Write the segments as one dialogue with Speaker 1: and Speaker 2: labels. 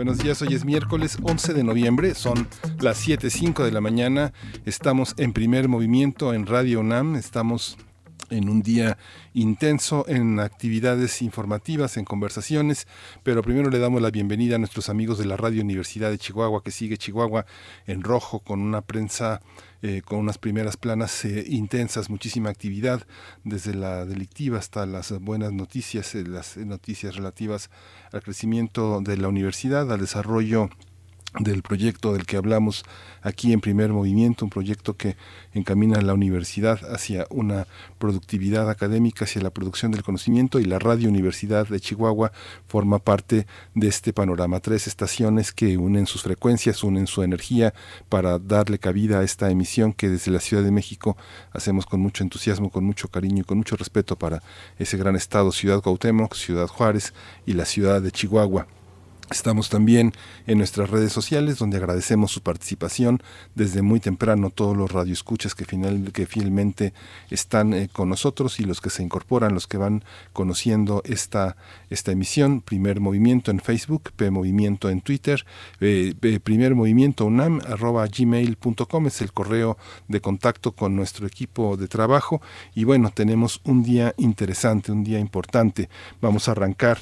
Speaker 1: Buenos días, hoy es miércoles 11 de noviembre, son las 7.05 de la mañana, estamos en primer movimiento en Radio UNAM, estamos en un día intenso en actividades informativas, en conversaciones, pero primero le damos la bienvenida a nuestros amigos de la Radio Universidad de Chihuahua, que sigue Chihuahua en rojo con una prensa eh, con unas primeras planas eh, intensas, muchísima actividad, desde la delictiva hasta las buenas noticias, eh, las noticias relativas al crecimiento de la universidad, al desarrollo del proyecto del que hablamos aquí en primer movimiento, un proyecto que encamina a la universidad hacia una productividad académica, hacia la producción del conocimiento y la Radio Universidad de Chihuahua forma parte de este panorama. Tres estaciones que unen sus frecuencias, unen su energía para darle cabida a esta emisión que desde la Ciudad de México hacemos con mucho entusiasmo, con mucho cariño y con mucho respeto para ese gran estado, Ciudad Cuauhtémoc, Ciudad Juárez y la ciudad de Chihuahua. Estamos también en nuestras redes sociales donde agradecemos su participación desde muy temprano, todos los radioescuchas que, final, que fielmente están eh, con nosotros y los que se incorporan, los que van conociendo esta, esta emisión. Primer Movimiento en Facebook, P Movimiento en Twitter, eh, Primer Movimiento UNAM, arroba gmail.com es el correo de contacto con nuestro equipo de trabajo. Y bueno, tenemos un día interesante, un día importante. Vamos a arrancar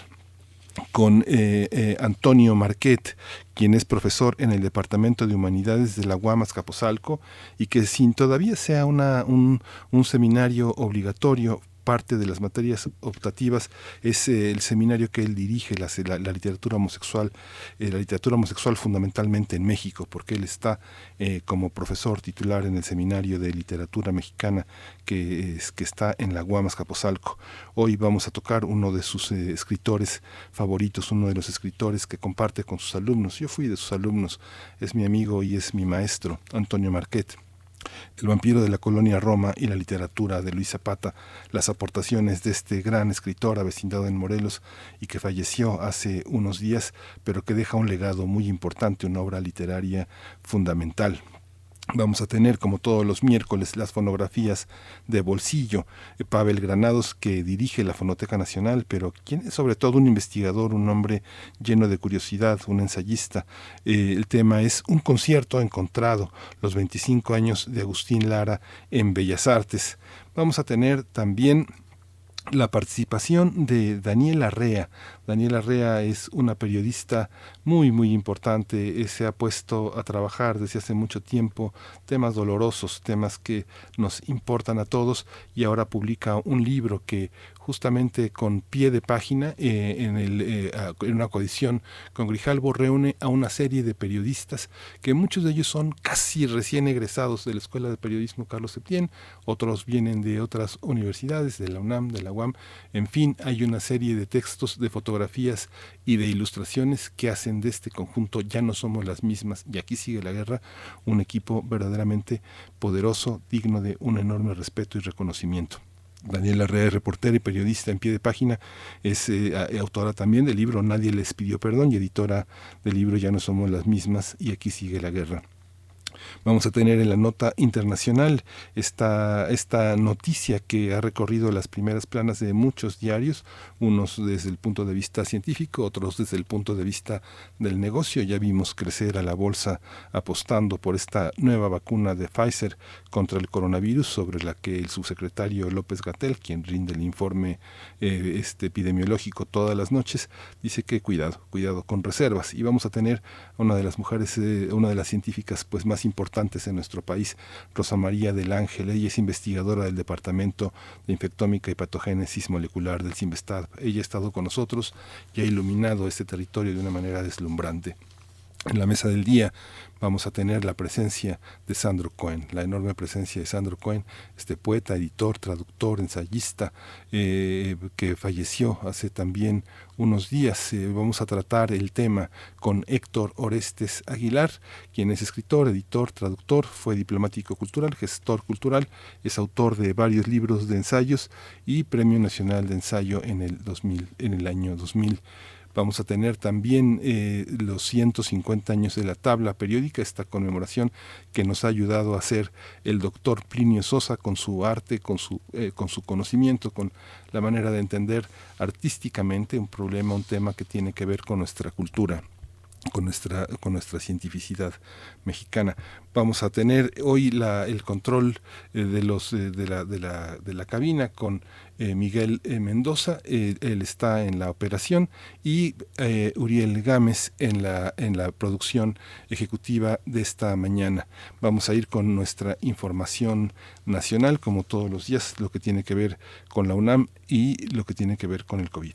Speaker 1: con eh, eh, Antonio Marquet, quien es profesor en el Departamento de Humanidades de la Guamas Capozalco y que sin todavía sea una, un, un seminario obligatorio parte de las materias optativas es eh, el seminario que él dirige, la, la, literatura homosexual, eh, la literatura homosexual fundamentalmente en México, porque él está eh, como profesor titular en el seminario de literatura mexicana que, es, que está en la Guamas Capozalco. Hoy vamos a tocar uno de sus escritores favoritos, uno de los escritores que comparte con sus alumnos. Yo fui de sus alumnos, es mi amigo y es mi maestro, Antonio Marquet. El vampiro de la colonia Roma y la literatura de Luis Zapata, las aportaciones de este gran escritor avecindado en Morelos y que falleció hace unos días, pero que deja un legado muy importante, una obra literaria fundamental Vamos a tener, como todos los miércoles, las fonografías de bolsillo. Eh, Pavel Granados, que dirige la Fonoteca Nacional, pero quien es sobre todo un investigador, un hombre lleno de curiosidad, un ensayista. Eh, el tema es un concierto encontrado, los 25 años de Agustín Lara en Bellas Artes. Vamos a tener también la participación de Daniela Arrea. Daniela Arrea es una periodista muy, muy importante. Se ha puesto a trabajar desde hace mucho tiempo temas dolorosos, temas que nos importan a todos y ahora publica un libro que justamente con pie de página eh, en, el, eh, en una coedición con Grijalbo reúne a una serie de periodistas que muchos de ellos son casi recién egresados de la Escuela de Periodismo Carlos Septién, otros vienen de otras universidades, de la UNAM, de la UAM, en fin, hay una serie de textos, de fotografías y de ilustraciones que hacen de este conjunto Ya no somos las mismas y aquí sigue la guerra, un equipo verdaderamente poderoso, digno de un enorme respeto y reconocimiento. Daniela Herrera, reportera y periodista en pie de página, es eh, autora también del libro Nadie les pidió perdón y editora del libro Ya no somos las mismas y aquí sigue la guerra. Vamos a tener en la nota internacional esta, esta noticia que ha recorrido las primeras planas de muchos diarios, unos desde el punto de vista científico, otros desde el punto de vista del negocio. Ya vimos crecer a la bolsa apostando por esta nueva vacuna de Pfizer contra el coronavirus, sobre la que el subsecretario López Gatel, quien rinde el informe eh, este epidemiológico todas las noches, dice que cuidado, cuidado con reservas. Y vamos a tener una de las mujeres, eh, una de las científicas pues más importantes en nuestro país, Rosa María del Ángel. Ella es investigadora del Departamento de Infectómica y Patogénesis Molecular del CIMBESTAD. Ella ha estado con nosotros y ha iluminado este territorio de una manera deslumbrante. En la mesa del día vamos a tener la presencia de Sandro Cohen, la enorme presencia de Sandro Cohen, este poeta, editor, traductor, ensayista, eh, que falleció hace también unos días. Eh, vamos a tratar el tema con Héctor Orestes Aguilar, quien es escritor, editor, traductor, fue diplomático cultural, gestor cultural, es autor de varios libros de ensayos y Premio Nacional de Ensayo en el 2000, en el año 2000. Vamos a tener también eh, los 150 años de la tabla periódica, esta conmemoración que nos ha ayudado a hacer el doctor Plinio Sosa con su arte, con su, eh, con su conocimiento, con la manera de entender artísticamente un problema, un tema que tiene que ver con nuestra cultura con nuestra, con nuestra cientificidad mexicana. Vamos a tener hoy la, el control eh, de, los, de, la, de, la, de la cabina con eh, Miguel eh, Mendoza, eh, él está en la operación, y Uriel Gámez en la, en la producción ejecutiva de esta mañana. Vamos a ir con nuestra información nacional, como todos los días, lo que tiene que ver con la UNAM y lo que tiene que ver con el COVID.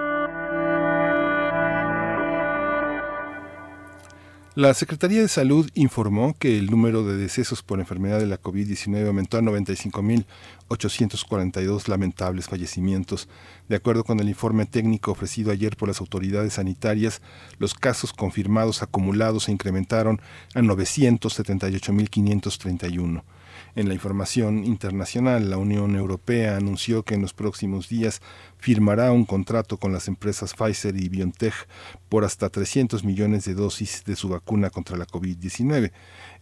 Speaker 1: La Secretaría de Salud informó que el número de decesos por enfermedad de la COVID-19 aumentó a 95.842 lamentables fallecimientos. De acuerdo con el informe técnico ofrecido ayer por las autoridades sanitarias, los casos confirmados acumulados se incrementaron a 978.531. En la información internacional, la Unión Europea anunció que en los próximos días firmará un contrato con las empresas Pfizer y BioNTech por hasta 300 millones de dosis de su vacuna contra la COVID-19.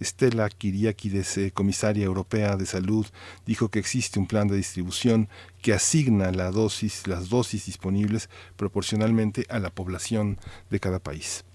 Speaker 1: Stella Kyriakides, eh, comisaria europea de salud, dijo que existe un plan de distribución que asigna las dosis disponibles proporcionalmente a la población de cada país.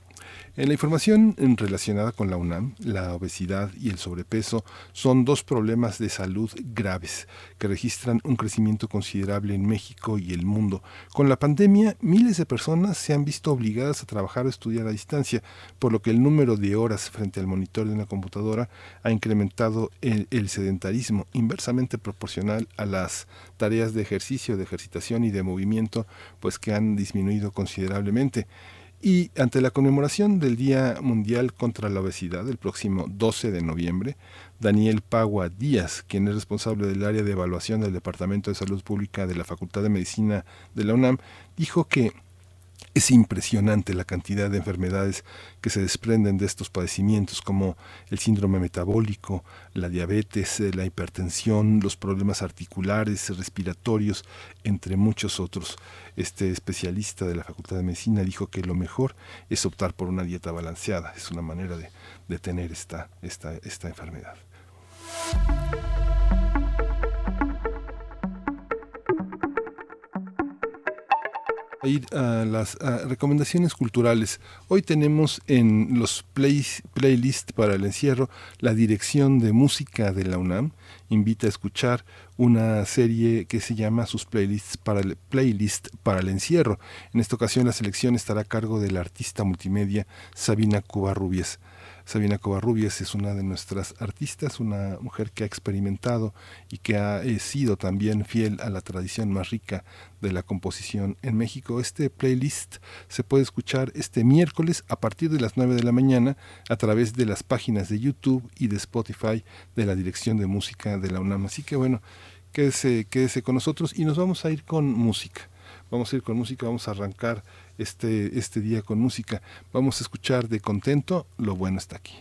Speaker 1: En la información relacionada con la UNAM, la obesidad y el sobrepeso son dos problemas de salud graves que registran un crecimiento considerable en México y el mundo. Con la pandemia, miles de personas se han visto obligadas a trabajar o estudiar a distancia, por lo que el número de horas frente al monitor de una computadora ha incrementado el, el sedentarismo, inversamente proporcional a las tareas de ejercicio, de ejercitación y de movimiento, pues que han disminuido considerablemente. Y ante la conmemoración del Día Mundial contra la Obesidad, el próximo 12 de noviembre, Daniel Pagua Díaz, quien es responsable del área de evaluación del Departamento de Salud Pública de la Facultad de Medicina de la UNAM, dijo que es impresionante la cantidad de enfermedades que se desprenden de estos padecimientos, como el síndrome metabólico, la diabetes, eh, la hipertensión, los problemas articulares, respiratorios, entre muchos otros. Este especialista de la Facultad de Medicina dijo que lo mejor es optar por una dieta balanceada. Es una manera de, de tener esta, esta, esta enfermedad ir a las recomendaciones culturales. Hoy tenemos en los playlists para el encierro la dirección de música de la UNAM. Invita a escuchar una serie que se llama sus playlists para el playlist para el encierro. En esta ocasión la selección estará a cargo del artista multimedia Sabina Cubarrubias. Sabina Covarrubias es una de nuestras artistas, una mujer que ha experimentado y que ha eh, sido también fiel a la tradición más rica de la composición en México. Este playlist se puede escuchar este miércoles a partir de las 9 de la mañana a través de las páginas de YouTube y de Spotify de la Dirección de Música de la UNAM. Así que bueno, quédese, quédese con nosotros y nos vamos a ir con música. Vamos a ir con música, vamos a arrancar este, este día con música. Vamos a escuchar de contento, lo bueno está aquí.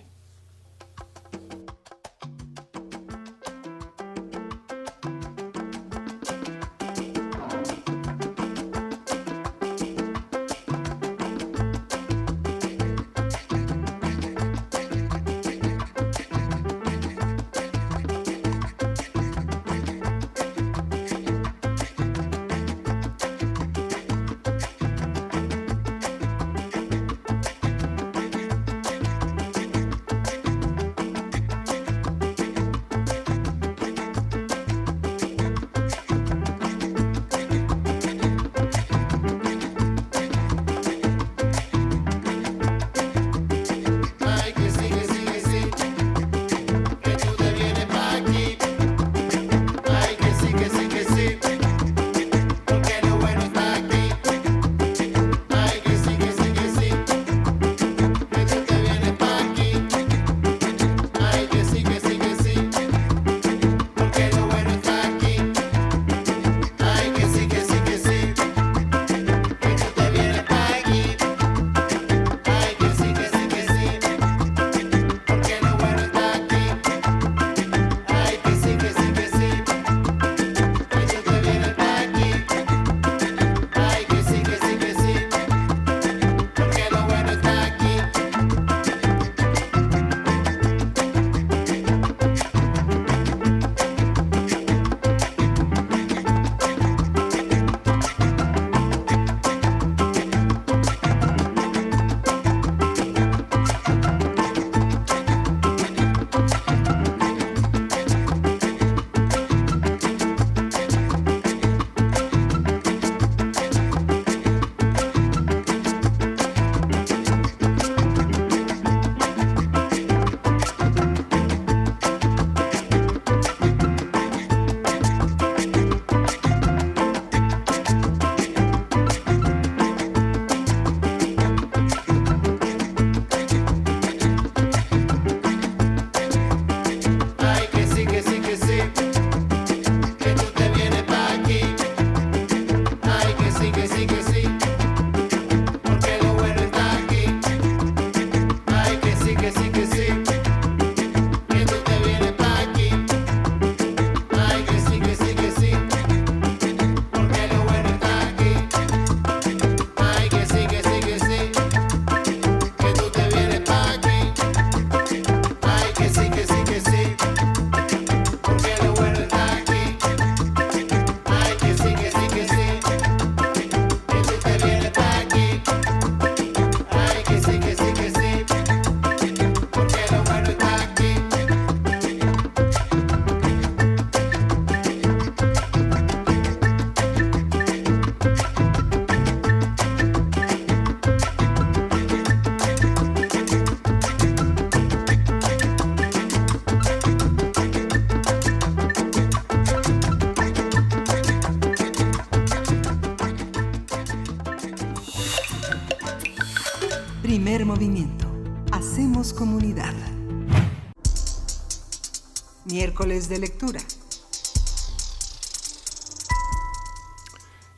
Speaker 2: De lectura.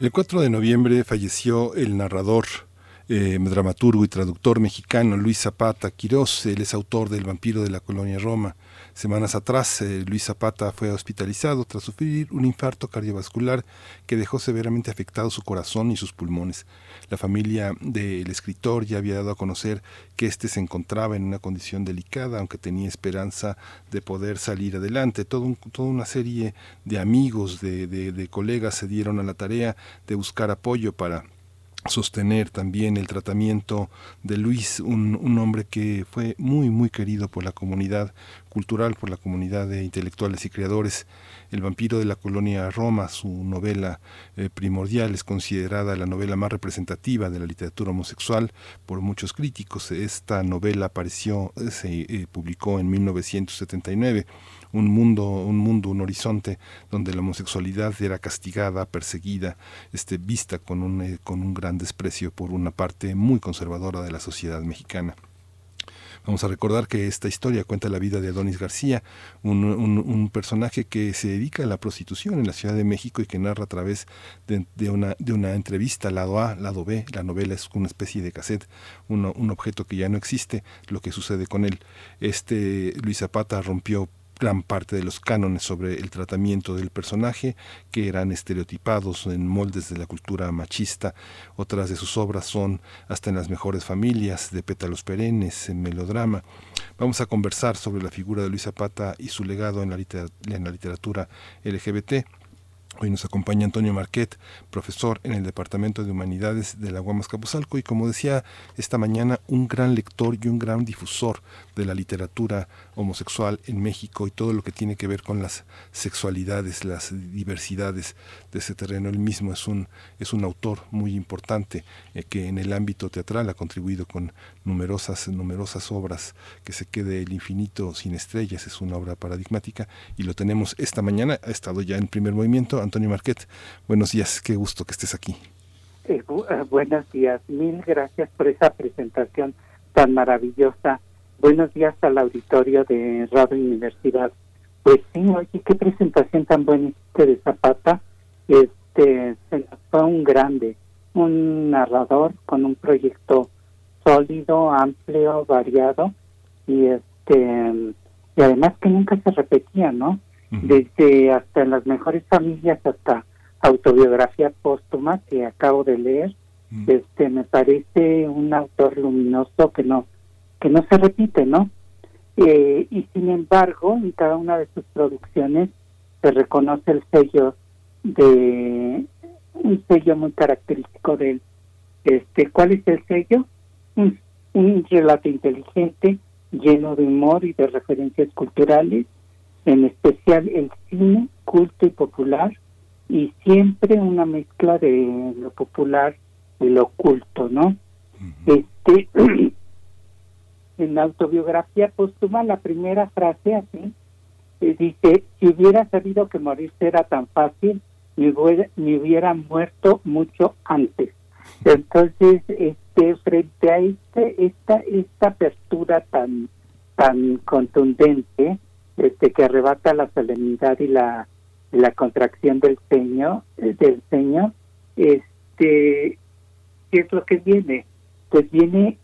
Speaker 1: El 4 de noviembre falleció el narrador eh, dramaturgo y traductor mexicano Luis Zapata Quirós, él es autor del Vampiro de la Colonia Roma. Semanas atrás, eh, Luis Zapata fue hospitalizado tras sufrir un infarto cardiovascular que dejó severamente afectado su corazón y sus pulmones. La familia del escritor ya había dado a conocer que éste se encontraba en una condición delicada, aunque tenía esperanza de poder salir adelante. Todo toda una serie de amigos, de, colegas se dieron a la tarea de buscar apoyo para sostener también el tratamiento de Luis, un, un, hombre que fue muy, muy querido por la comunidad cultural, por la comunidad de intelectuales y creadores. El vampiro de la colonia Roma, su novela eh, primordial, es considerada la novela más representativa de la literatura homosexual por muchos críticos. Esta novela apareció, se eh, publicó en 1979 un mundo, un mundo, un horizonte donde la homosexualidad era castigada, perseguida, este, vista con un, eh, con un gran desprecio por una parte muy conservadora de la sociedad mexicana. Vamos a recordar que esta historia cuenta la vida de Adonis García, un, personaje que se dedica a la prostitución en la Ciudad de México y que narra a través de, una, entrevista, lado A, lado B. La novela es una especie de cassette, un objeto que ya no existe, lo que sucede con él. Este Luis Zapata rompió gran parte de los cánones sobre el tratamiento del personaje que eran estereotipados en moldes de la cultura machista. Otras de sus obras son Hasta en las mejores familias, de pétalos perennes, en melodrama. Vamos a conversar sobre la figura de Luis Zapata y su legado en la, la literatura LGBT. Hoy nos acompaña Antonio Marquet, profesor en el Departamento de Humanidades de la Guamas Capuzalco y como decía esta mañana, un gran lector y un gran difusor de la literatura homosexual en México y todo lo que tiene que ver con las sexualidades, las diversidades de ese terreno. Él mismo es un, es un autor muy importante eh, que en el ámbito teatral ha contribuido con numerosas, numerosas obras, que se quede el infinito sin estrellas, es una obra paradigmática y lo tenemos esta mañana, ha estado ya en primer movimiento Antonio Marquet. Buenos días, qué gusto que estés aquí.
Speaker 3: Eh, eh, buenos días, mil gracias por esa presentación tan maravillosa. Buenos días al auditorio de Radio Universidad. Pues sí, oye, qué presentación tan buena de Zapata. Este, fue un grande, un narrador con un proyecto sólido, amplio, variado y este y además que nunca se repetía, ¿no? desde hasta en las mejores familias hasta autobiografía póstuma que acabo de leer este me parece un autor luminoso que no que no se repite no eh, y sin embargo en cada una de sus producciones se reconoce el sello de un sello muy característico de él. Este cuál es el sello un, un relato inteligente lleno de humor y de referencias culturales en especial el cine culto y popular y siempre una mezcla de lo popular y lo oculto, ¿no? Este en autobiografía póstuma la primera frase así eh, dice si hubiera sabido que morirse era tan fácil me hubiera, me hubiera muerto mucho antes entonces este frente a este esta esta apertura tan tan contundente este que arrebata la solemnidad y la la contracción del ceño eh, del ceño este qué es lo que viene pues viene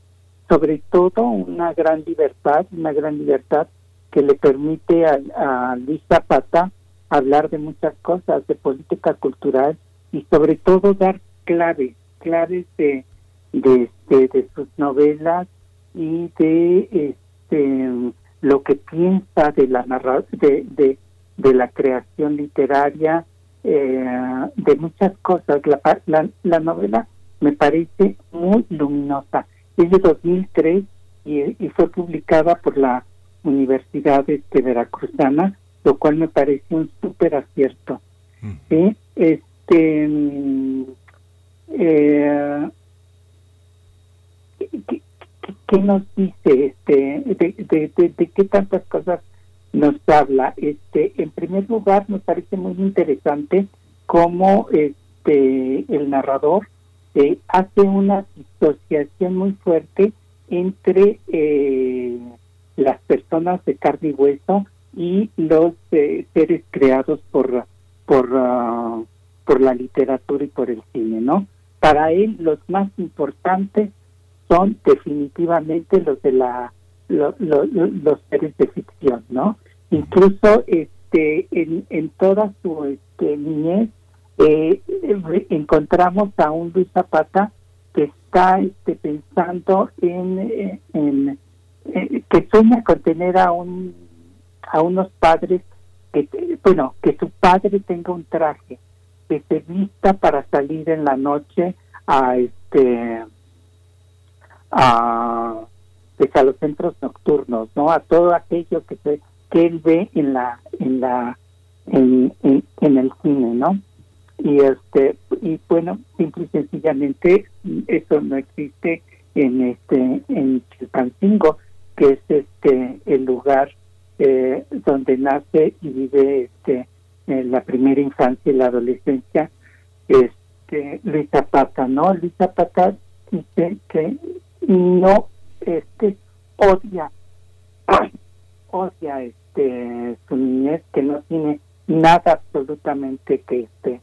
Speaker 3: sobre todo una gran libertad una gran libertad que le permite a, a Luis Zapata hablar de muchas cosas de política cultural y sobre todo dar claves claves de de, de, de sus novelas y de este lo que piensa de la de, de, de la creación literaria, eh, de muchas cosas. La, la, la, novela me parece muy luminosa. Es de 2003 y, y fue publicada por la Universidad este, Veracruzana, lo cual me parece un súper acierto. Este, eh, ¿qué nos dice este de, de, qué tantas cosas nos habla? Este, en primer lugar, nos parece muy interesante cómo este el narrador eh, hace una disociación muy fuerte entre eh, las personas de carne y hueso y los eh, seres creados por por ah, por la literatura y por el cine, ¿no? Para él los más importantes son definitivamente los de la los seres de ficción, ¿no? Incluso este en, en toda su este, niñez eh, encontramos a un Luis Zapata que está este, pensando en, en, que sueña con tener a un a unos padres que bueno que su padre tenga un traje que se vista para salir en la noche a este a, pues, a los centros nocturnos no a todo aquello que se que él ve en la en la en, en el cine no y este y bueno simple y sencillamente eso no existe en este en Chilpancingo que es este el lugar eh, donde nace y vive este en la primera infancia y la adolescencia este Luis Zapata no Luis Zapata dice que no este odia odia este su niñez que no tiene nada absolutamente que este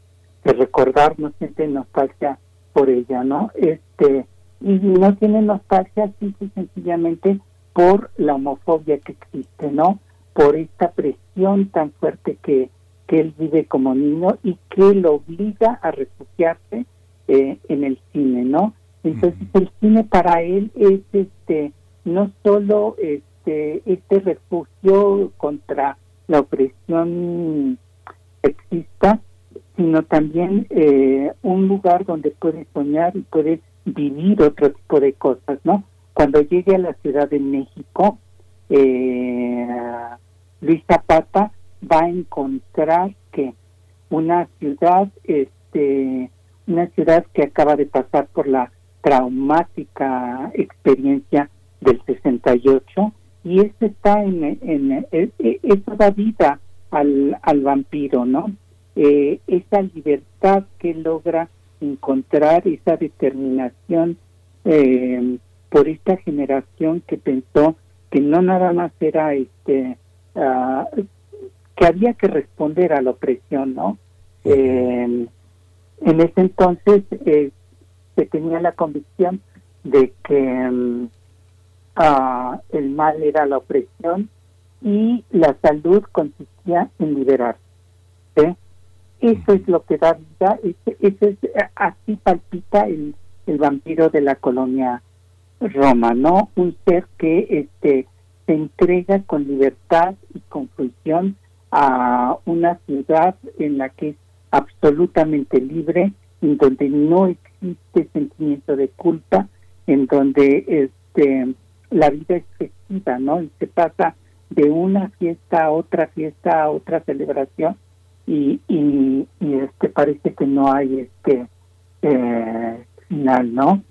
Speaker 3: de recordar, no siente nostalgia por ella, ¿no? Este, y no tiene nostalgia simple sencillamente por la homofobia que existe, ¿no? Por esta presión tan fuerte que, que él vive como niño y que lo obliga a refugiarse eh, en el cine, ¿no? Entonces el cine para él es este no solo este este refugio contra la opresión sexista, sino también eh, un lugar donde puede soñar y puede vivir otro tipo de cosas, ¿no? Cuando llegue a la Ciudad de México, eh, Luis Zapata va a encontrar que una ciudad, este, una ciudad que acaba de pasar por la traumática experiencia del 68 y eso está en, en, en eso da vida al, al vampiro, ¿no? Eh, esa libertad que logra encontrar, esa determinación eh, por esta generación que pensó que no nada más era este uh, que había que responder a la opresión, ¿no? Eh, en ese entonces eh, se tenía la convicción de que uh, el mal era la opresión y la salud consistía en liberarse. ¿sí? Eso es lo que da vida, eso es, así palpita el, el vampiro de la colonia Roma, ¿no? Un ser que este se entrega con libertad y con fruición a una ciudad en la que es absolutamente libre, en donde no existe sentimiento de culpa, en donde este la vida es festiva, ¿no? Y se pasa de una fiesta a otra fiesta a otra celebración y, y, este parece que no hay este eh, final no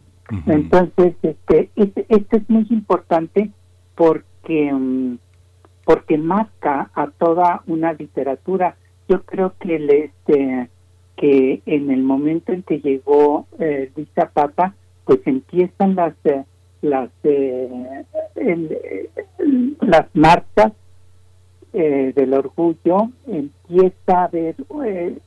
Speaker 3: entonces este, este, esto es muy importante porque mm, porque marca a toda una literatura. Yo creo que el, este que en el momento en que llegó eh, Luis Zapata pues empiezan las eh, las eh, las marchas eh, del orgullo empieza a ver eh,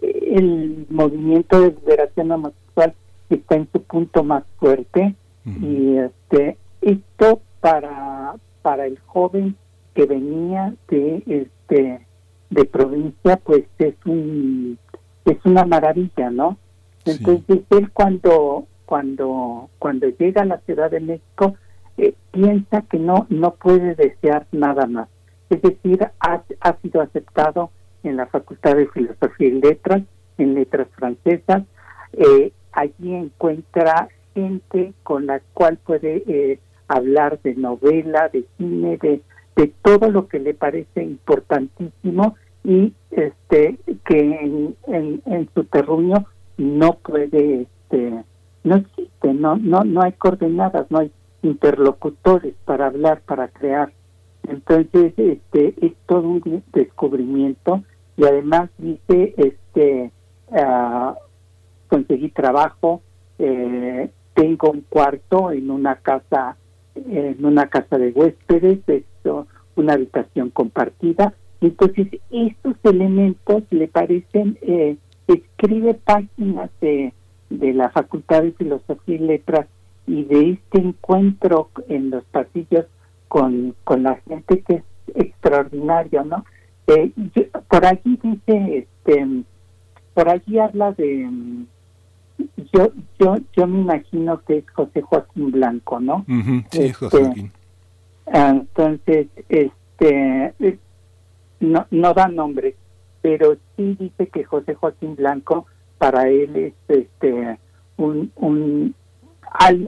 Speaker 3: el movimiento de liberación homosexual está en su punto más fuerte. Y este esto para para el joven que venía de este de provincia pues es un es una maravilla no entonces él cuando cuando cuando llega a la Ciudad de México eh, piensa que no no puede desear nada más es decir, ha, sido aceptado en la Facultad de Filosofía y Letras, en Letras Francesas. Eh, allí encuentra gente con la cual puede eh, hablar de novela, de cine, de, de todo lo que le parece importantísimo y este que en, en, su terruño no puede este no existe no no no hay coordenadas no hay interlocutores para hablar para crear entonces, este, es todo un descubrimiento y además dice, este, uh, conseguí trabajo, eh, tengo un cuarto en una casa en una casa de huéspedes, esto, una habitación compartida. Entonces, estos elementos le parecen, eh, escribe páginas de, de la Facultad de Filosofía y Letras y de este encuentro en los pasillos con, con la gente que es extraordinario, ¿no? Eh, por allí dice, este, por allí habla de, yo, yo, yo me imagino que es José Joaquín Blanco, ¿no?
Speaker 1: sí, José este, Joaquín.
Speaker 3: Entonces, este, no, no da nombre, pero sí dice que José Joaquín Blanco para él es este un, un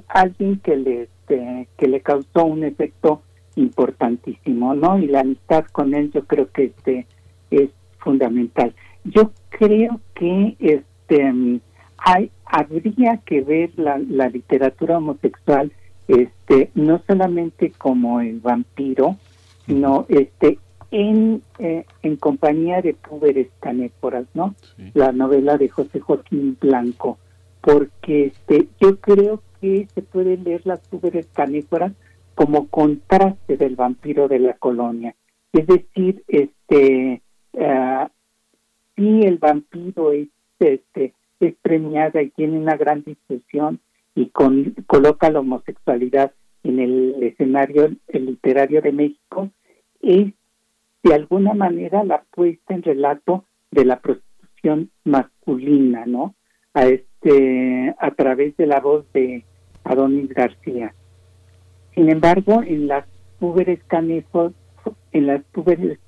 Speaker 3: alguien que le este, que le causó un efecto importantísimo, ¿no? Y la amistad con él yo creo que este es fundamental. Yo creo que este hay habría que ver la, la literatura homosexual este no solamente como el vampiro, sino este en, eh, en compañía de Púberes Canéforas, ¿no? La novela de José Joaquín Blanco, porque este yo creo que se puede leer las Púberes Canéforas como contraste del vampiro de la colonia. Es decir, este uh, si el vampiro es este es premiada y tiene una gran discusión y con, coloca la homosexualidad en el escenario literario de México, es de alguna manera la puesta en relato de la prostitución masculina, ¿no? A este a través de la voz de Adonis García. Sin embargo, en las púberes canéforas, en las púberes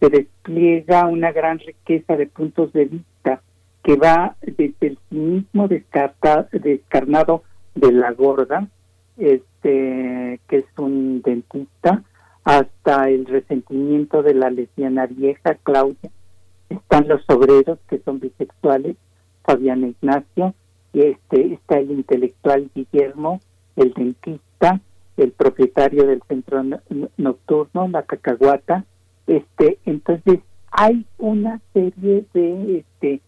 Speaker 3: se despliega una gran riqueza de puntos de vista que va desde el cinismo descarnado de la gorda, este que es un dentista, hasta el resentimiento de la lesbiana vieja Claudia. Están los obreros que son bisexuales, Fabián Ignacio, y este está el intelectual Guillermo, el dentista, el propietario del centro nocturno, la cacahuata, este, entonces hay una serie de este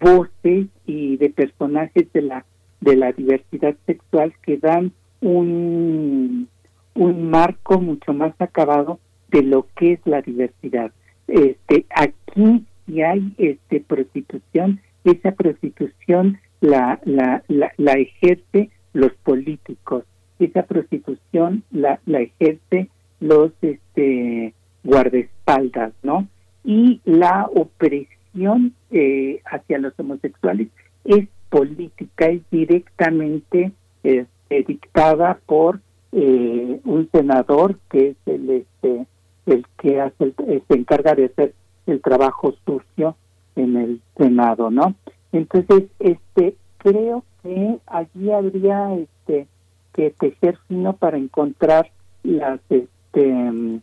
Speaker 3: voces y de personajes de la de la diversidad sexual que dan un un marco mucho más acabado de lo que es la diversidad. Este aquí si hay este prostitución, esa prostitución la la, la, la ejerce los políticos, esa prostitución la, la ejerce los este guardaespaldas, ¿no? Y la opresión eh, hacia los homosexuales es política, es directamente este, dictada por eh, un senador que es el este el que hace se encarga de hacer el trabajo sucio en el senado, ¿no? Entonces, este creo que allí habría este que tejer fino para encontrar las este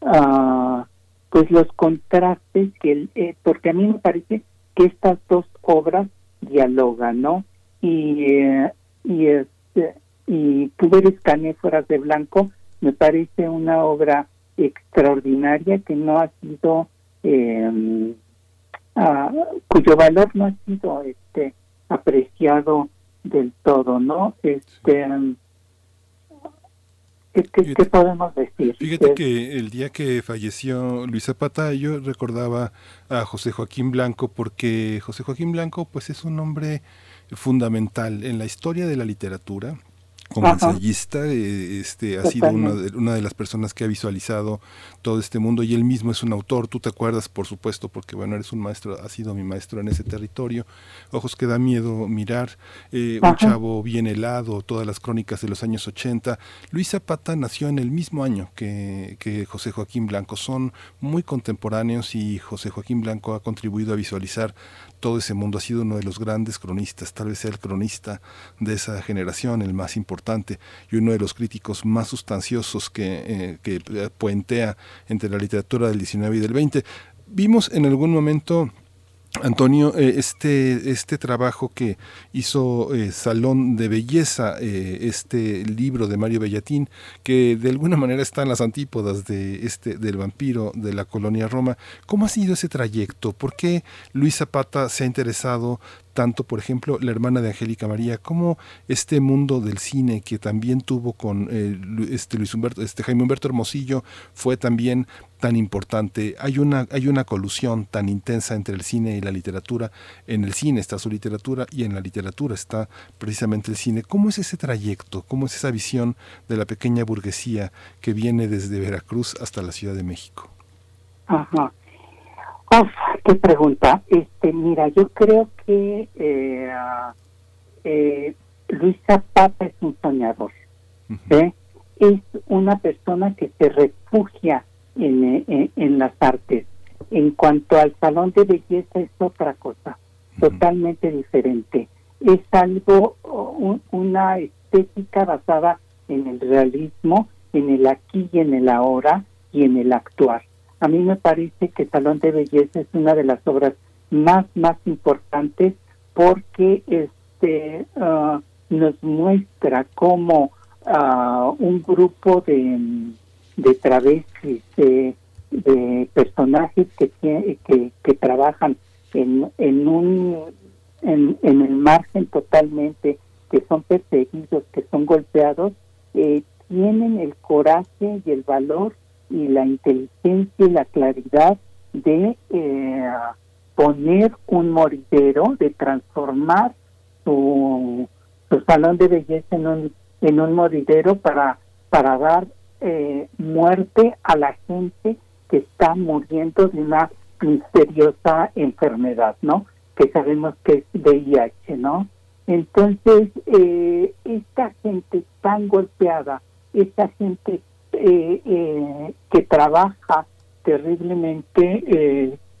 Speaker 3: uh, pues los contrastes que eh, porque a mí me parece que estas dos obras dialogan no y eh, y este y Púberes Canéforas de Blanco me parece una obra extraordinaria que no ha sido eh, cuyo valor no ha sido este apreciado del todo no este ¿Qué, podemos decir?
Speaker 1: Fíjate que el día que falleció Luis Zapata, yo recordaba a José Joaquín Blanco porque José Joaquín Blanco pues es un hombre fundamental en la historia de la literatura, como ensayista, eh, este, ha sido una de, una de, las personas que ha visualizado todo este mundo y él mismo es un autor, tú te acuerdas por supuesto, porque bueno, eres un maestro, has sido mi maestro en ese territorio, Ojos que da miedo mirar, eh, Un chavo bien helado, todas las crónicas de los años 80. Luis Zapata nació en el mismo año que, que José Joaquín Blanco, son muy contemporáneos y José Joaquín Blanco ha contribuido a visualizar todo ese mundo, ha sido uno de los grandes cronistas, tal vez sea el cronista de esa generación, el más importante y uno de los críticos más sustanciosos que, eh, que puentea entre la literatura del 19 y del 20. Vimos en algún momento Antonio, eh, este, este trabajo que hizo eh, Salón de Belleza, eh, este libro de Mario Bellatín, que de alguna manera está en las antípodas de este, del vampiro de la colonia Roma, ¿cómo ha sido ese trayecto? ¿Por qué Luis Zapata se ha interesado tanto, por ejemplo, la hermana de Angélica María, como este mundo del cine que también tuvo con eh, este Luis Humberto, este Jaime Humberto Hermosillo, fue también tan importante. Hay una, hay una colusión tan intensa entre el cine y la literatura. En el cine está su literatura y en la literatura está precisamente el cine. ¿Cómo es ese trayecto? ¿Cómo es esa visión de la pequeña burguesía que viene desde Veracruz hasta la Ciudad de México?
Speaker 3: Ajá. Uf, qué pregunta. Este, mira, yo creo que eh, eh, Luis Zapata es un soñador. ¿eh? Es una persona que se refugia en, en, las artes. En cuanto al salón de belleza es otra cosa, totalmente diferente. Es algo, una estética basada en el realismo, en el aquí y en el ahora y en el actuar. A mí me parece que Salón de Belleza es una de las obras más, más importantes porque este ah, nos muestra cómo uh, un grupo de, de travestis, de, personajes que, que, que trabajan en, en un en, en el margen totalmente, que son perseguidos, que son golpeados, eh, tienen el coraje y el valor y la inteligencia y la claridad de eh, poner un moridero, de transformar su, su salón de belleza en un, en un moridero para, para dar eh, muerte a la gente que está muriendo de una misteriosa enfermedad, ¿no? Que sabemos que es VIH, ¿no? Entonces, eh, esta gente tan golpeada, esta gente eh, eh, que trabaja terriblemente,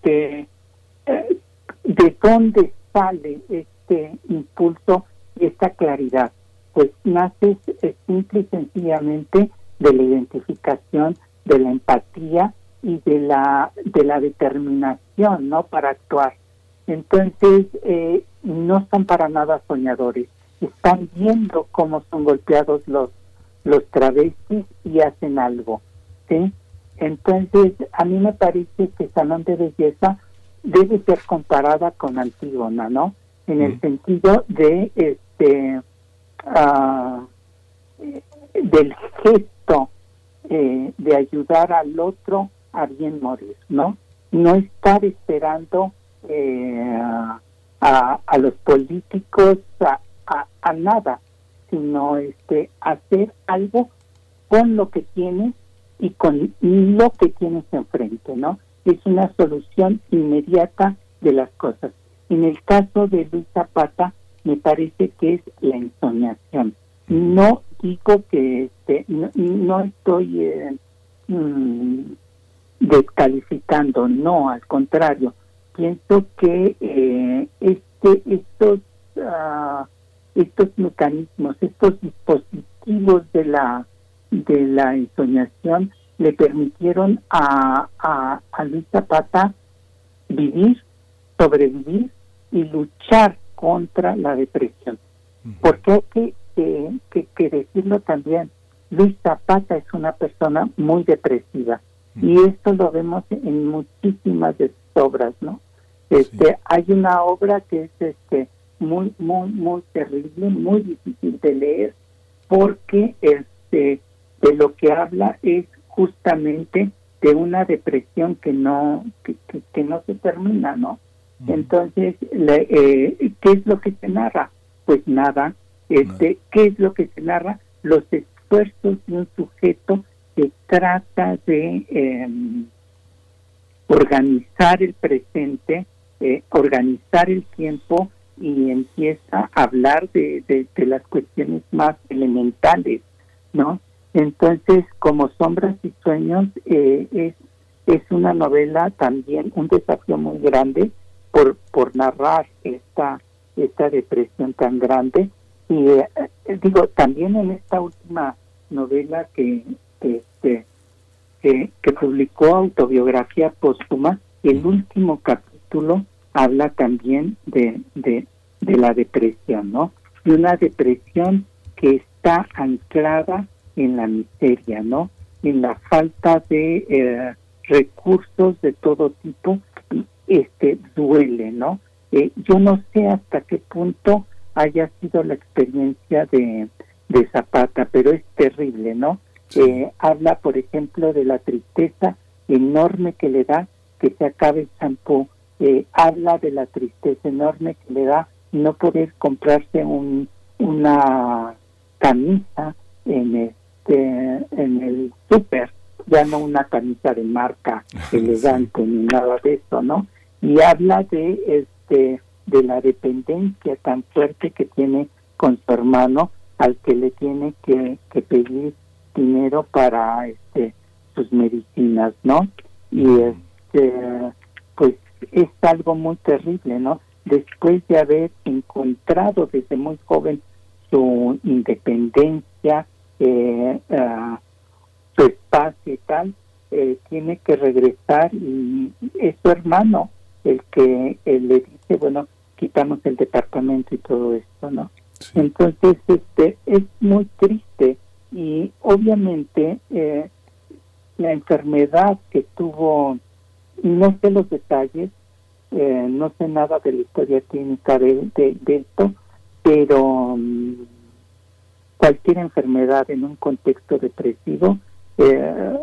Speaker 3: este, ¿de dónde sale este impulso y esta claridad? Pues nace simple y sencillamente de la identificación, de la empatía y de la de la determinación, ¿no? Para actuar. Entonces eh, no son para nada soñadores. Están viendo cómo son golpeados los los travestis y hacen algo, ¿sí? Entonces a mí me parece que Salón de Belleza debe ser comparada con Antígona, ¿no? En el sentido de este uh, del gesto eh, de ayudar al otro a bien morir, ¿no? No estar esperando eh, a, a, los políticos a, a, nada, sino este hacer algo con lo que tienes y con lo que tienes enfrente, ¿no? Es una solución inmediata de las cosas. En el caso de Luis Zapata, me parece que es la ensoñación. No digo que este, no, estoy eh, mm, descalificando, no, al contrario, pienso que eh, este estos uh, estos mecanismos, estos dispositivos de la de la ensoñación le permitieron a, a, a Luis Zapata vivir, sobrevivir y luchar contra la depresión. Porque hay que que, que, decirlo también, Luis Zapata es una persona muy depresiva y esto lo vemos en muchísimas de sus obras, ¿no? Este, hay una obra que es este muy muy muy terrible, muy difícil de leer porque este de lo que habla es justamente de una depresión que no que, que, no se termina, ¿no? Entonces, eh, ¿qué es lo que se narra? Pues nada, este, ¿Qué es lo que se narra? Los esfuerzos de un sujeto que trata de em, organizar el presente, eh, organizar el tiempo y empieza a hablar de, de, las cuestiones más elementales, ¿no? Entonces, como Sombras y Sueños, eh, es, es una novela también, un desafío muy grande por, por narrar esta, esta depresión tan grande y eh, digo, también en esta última novela que, este, que, publicó Autobiografía Póstuma, el último capítulo habla también de, la depresión, ¿no? De una depresión que está anclada en la miseria, ¿no? En la falta de eh, recursos de todo tipo, este duele, ¿no? Eh, yo no sé hasta qué punto haya sido la experiencia de, de Zapata, pero es terrible, ¿no? Eh, habla, por ejemplo, de la tristeza enorme que le da que se acabe el champú. Eh, habla de la tristeza enorme que le da no poder comprarse un, una camisa en este en el súper, ya no una camisa de marca elegante ni nada de eso, ¿no? Y habla de este de la dependencia tan fuerte que tiene con su hermano al que le tiene que, que pedir dinero para este sus medicinas, ¿no? Y este pues es algo muy terrible, ¿no? Después de haber encontrado desde muy joven su independencia, eh, uh, su espacio y tal, eh, tiene que regresar y es su hermano el que le dice, bueno, quitamos el departamento y todo esto, ¿no? Entonces, este, es muy triste y obviamente eh, la enfermedad que tuvo, no sé los detalles, eh, no sé nada de la historia clínica de, de, esto, pero mm, cualquier enfermedad en un contexto depresivo eh,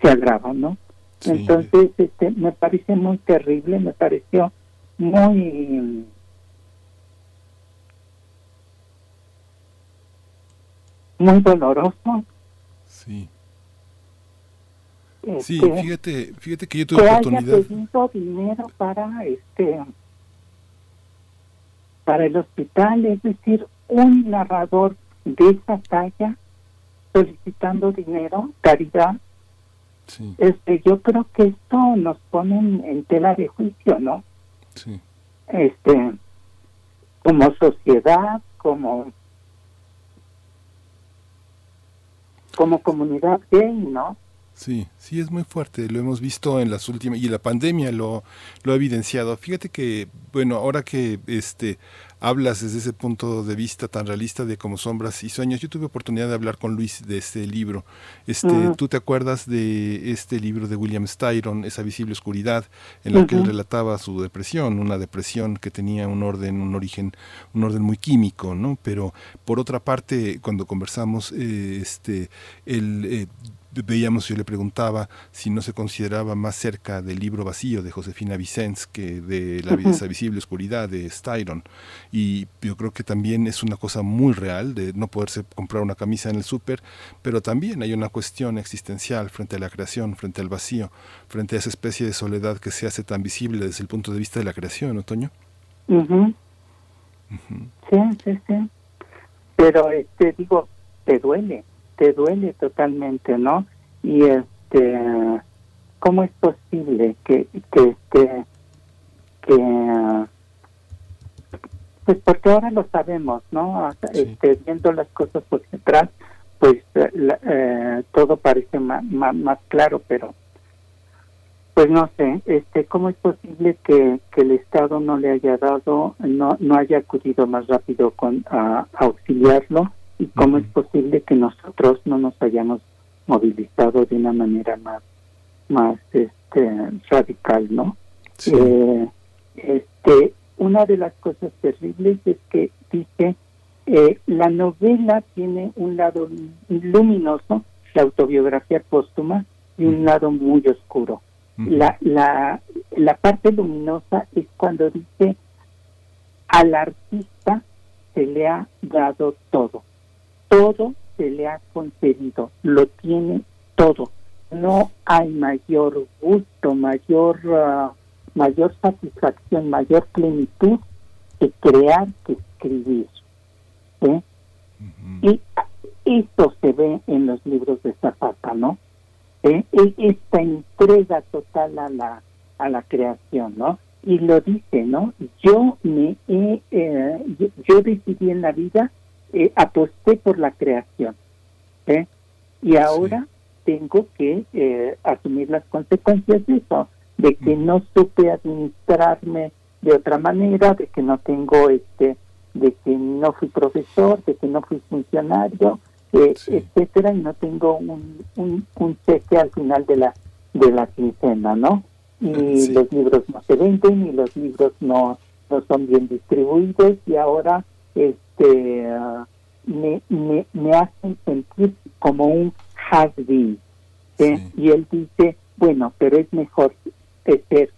Speaker 3: se agrava, ¿no? Entonces, este, me parece muy terrible, me pareció muy muy doloroso.
Speaker 1: Sí. Sí, este, fíjate, fíjate que yo tuve que oportunidad.
Speaker 3: Haya pedido dinero para este para el hospital, es decir, un narrador de esa talla solicitando dinero, caridad. Sí. Este, yo creo que esto nos pone en, tela de juicio, ¿no? Sí. Este, como sociedad, como como comunidad gay, ¿no?
Speaker 1: Sí, sí, es muy fuerte. Lo hemos visto en las últimas y la pandemia lo, lo ha evidenciado. Fíjate que, bueno, ahora que este hablas desde ese punto de vista tan realista de como sombras y sueños, yo tuve oportunidad de hablar con Luis de este libro. Este, ¿tú te acuerdas de este libro de William Styron, esa visible oscuridad, en la que él relataba su depresión, una depresión que tenía un orden, un origen, un orden muy químico, ¿no? Pero por otra parte, cuando conversamos, eh, este, él eh, veíamos, yo le preguntaba si no se consideraba más cerca del libro vacío de Josefina Vicens que de la esa visible oscuridad de Styron. Y yo creo que también es una cosa muy real de no poderse comprar una camisa en el súper, pero también hay una cuestión existencial frente a la creación, frente al vacío, frente a esa especie de soledad que se hace tan visible desde el punto de vista de la creación, ¿no, Toño?
Speaker 3: Sí, sí, sí. Pero, este, digo, te duele te duele totalmente, ¿no? Y este, ¿cómo es posible que, que este, que, pues porque ahora lo sabemos, ¿no? Este, viendo las cosas por detrás, pues eh, todo parece más, más, claro, pero pues no sé, este, ¿cómo es posible que, que el Estado no le haya dado, no, no haya acudido más rápido con a auxiliarlo? Y cómo es posible que nosotros no nos hayamos movilizado de una manera más más este radical no eh, este una de las cosas terribles es que dice eh, la novela tiene un lado luminoso la autobiografía póstuma y un lado muy oscuro. La la la parte luminosa es cuando dice al artista se le ha dado todo todo se le ha concedido, lo tiene todo. No hay mayor gusto, mayor, uh, mayor satisfacción, mayor plenitud que crear que escribir. Y esto se ve en los libros de Zapata, ¿no? ¿Eh? Esta entrega total a la, a la creación, ¿no? Y lo dice, ¿no? Yo me he, eh, yo decidí en la vida eh, aposté por la creación. ¿eh? Y ahora tengo que eh, asumir las consecuencias de eso, de que no supe administrarme de otra manera, de que no tengo este, de que no fui profesor, de que no fui funcionario, etcétera, y no tengo un, un, cheque al final de la de la quincena, ¿no? y los libros no se venden y los libros no, no son bien distribuidos y ahora este ah, me, me, me hacen sentir como un has been. Y él dice, bueno, pero es mejor ser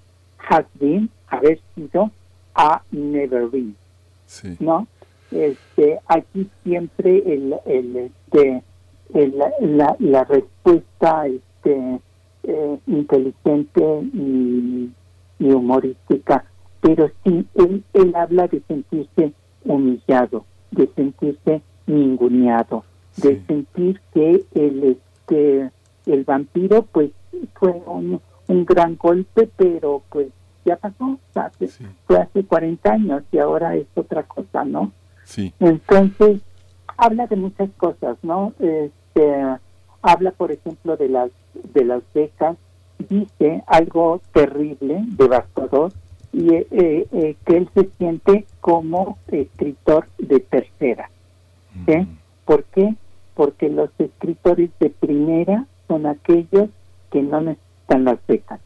Speaker 3: has been, haber sido, a never been. ¿No? Este, aquí siempre el, el, este, la, la respuesta este, eh, inteligente y, humorística, pero sí, él, él habla de sentirse humillado, de sentirse ninguneado, de sentir que el, este, el vampiro pues fue un, un gran golpe, pero pues ya pasó, fue hace 40 años y ahora es otra cosa, ¿no?
Speaker 1: Sí.
Speaker 3: Entonces, habla de muchas cosas, ¿no? Este, habla, por ejemplo, de las de las becas, dice algo terrible, devastador, y eh, eh, que él se siente como escritor de tercera. ¿sí? ¿Por qué? Porque los escritores de primera son aquellos que no necesitan las becas.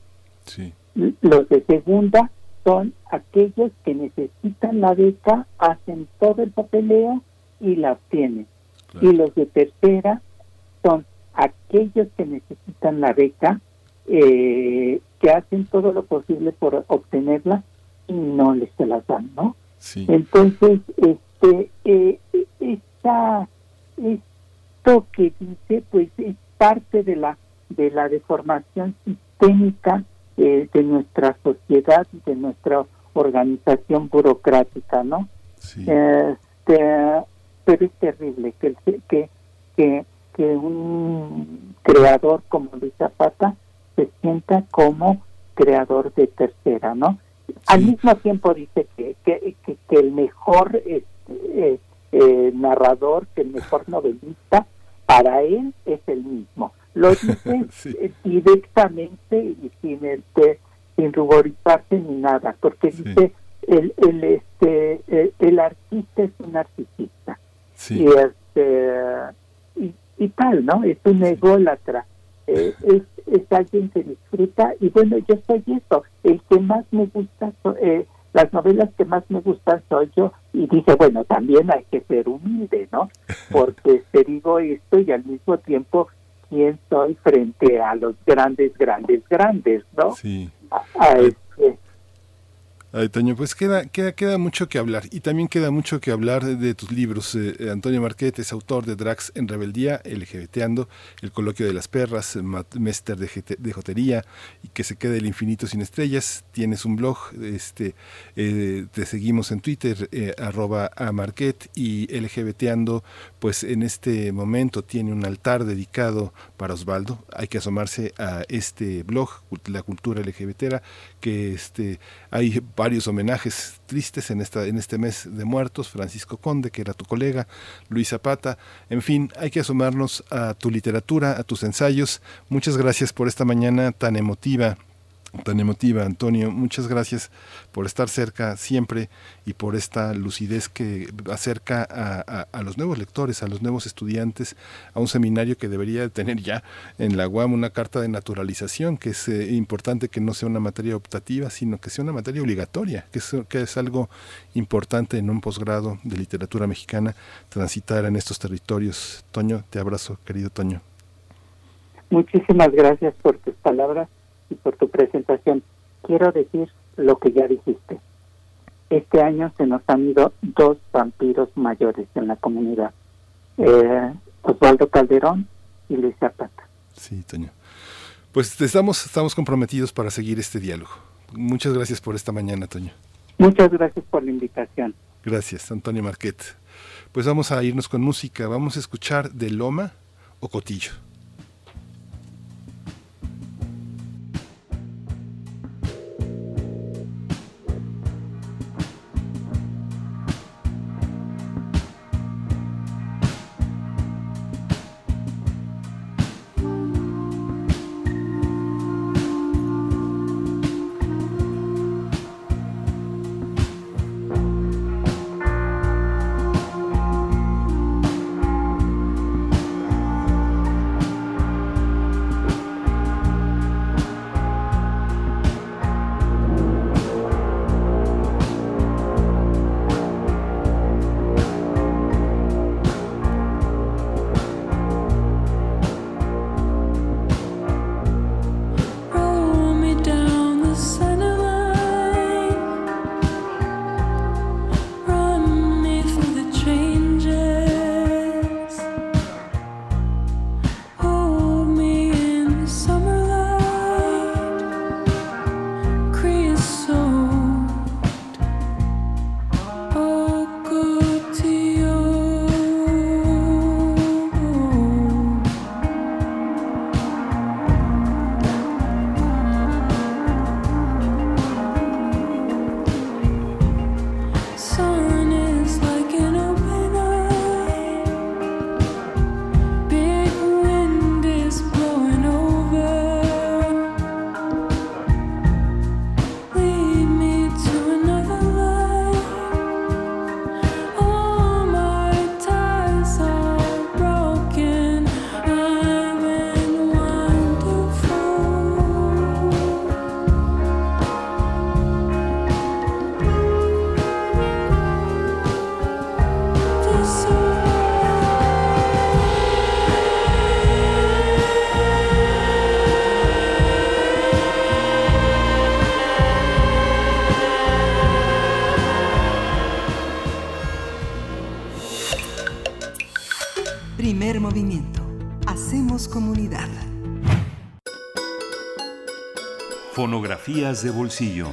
Speaker 3: Los de segunda son aquellos que necesitan la beca, hacen todo el papeleo y la obtienen. Y los de tercera son aquellos que necesitan la beca, eh, que hacen todo lo posible por obtenerla y no les se las dan, ¿no? Entonces, este, eh, esta, esto que dice, pues es parte de la de la deformación sistémica eh, de nuestra sociedad y de nuestra organización burocrática, ¿no? Este, pero es terrible que, que, que que un creador como Luis Zapata se sienta como creador de tercera, ¿no? Al mismo tiempo dice que, que, que, el mejor este, eh, eh, narrador, que el mejor novelista, para él es el mismo. Lo dice eh, directamente y sin este sin ruborizarse ni nada, porque dice el, el este el, artista es un narcisista y este y tal, ¿no? Es un ególatra, eh, es, es alguien que disfruta y bueno, yo soy eso, el que más me gusta, eh, las novelas que más me gustan soy yo y dice, bueno, también hay que ser humilde, ¿no? Porque te digo esto y al mismo tiempo, ¿quién soy frente a los grandes, grandes, grandes, ¿no?
Speaker 1: Sí.
Speaker 3: a este,
Speaker 1: Ay, Toño, pues queda, queda, queda mucho que hablar y también queda mucho que hablar de, tus libros. Eh, eh, Antonio Marquete es autor de Drax en Rebeldía, LGBTando, El Coloquio de las Perras, Mester de, Jotería y Que se quede el infinito sin estrellas. Tienes un blog, este, eh, te seguimos en Twitter, arroba a Marquet y LGBTando, pues en este momento tiene un altar dedicado para Osvaldo. Hay que asomarse a este blog, La Cultura LGBT, que este, hay varios homenajes tristes en, esta, en este mes de muertos, Francisco Conde, que era tu colega, Luis Zapata, en fin, hay que asomarnos a tu literatura, a tus ensayos. Muchas gracias por esta mañana tan emotiva tan emotiva, Antonio. Muchas gracias por estar cerca siempre y por esta lucidez que acerca a, los nuevos lectores, a los nuevos estudiantes, a un seminario que debería tener ya en la UAM una carta de naturalización, que es eh, importante que no sea una materia optativa, sino que sea una materia obligatoria, que es, que es algo importante en un posgrado de literatura mexicana transitar en estos territorios. Toño, te abrazo, querido Toño.
Speaker 3: Muchísimas gracias por tus palabras y por tu presentación. Quiero decir lo que ya dijiste. Este año se nos han ido dos vampiros mayores en la comunidad. Eh, Osvaldo Calderón y Luis Zapata.
Speaker 1: Sí, Toño. Pues estamos, estamos comprometidos para seguir este diálogo. Muchas gracias por esta mañana, Toño.
Speaker 3: Muchas gracias por la invitación.
Speaker 1: Gracias, Antonio Marquet. Pues vamos a irnos con música. Vamos a escuchar de Loma o Cotillo.
Speaker 4: De bolsillo.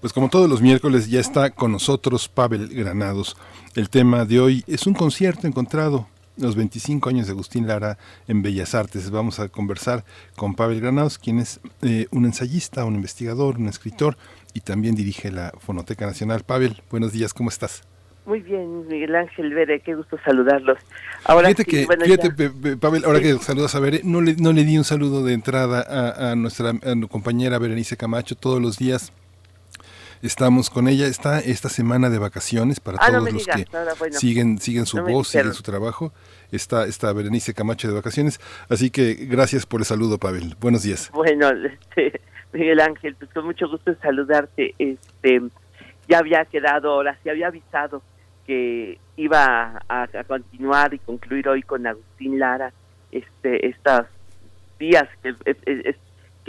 Speaker 1: Pues como todos los miércoles ya está con nosotros Pavel Granados. El tema de hoy es un concierto encontrado los 25 años de Agustín Lara en Bellas Artes. Vamos a conversar con Pavel Granados, quien es eh, un ensayista, un investigador, un escritor y también dirige la Fonoteca Nacional. Pavel, buenos días, ¿cómo estás?
Speaker 5: Muy bien, Miguel Ángel Vere, qué gusto saludarlos. Ahora
Speaker 1: fíjate que, fíjate, Pavel, ahora que saludas a Vere, no le, no le di un saludo de entrada a, a nuestra compañera Berenice Camacho todos los días estamos con ella. Está esta semana de vacaciones para ah, todos los que siguen, siguen su voz, siguen su trabajo. Está, está Berenice Camacho de vacaciones. Así que gracias por el saludo, Pavel. Buenos días.
Speaker 5: Bueno, este, Miguel Ángel, pues con mucho gusto saludarte. Este, ya había quedado, ahora sí había avisado que iba a, continuar y concluir hoy con Agustín Lara este estos días que,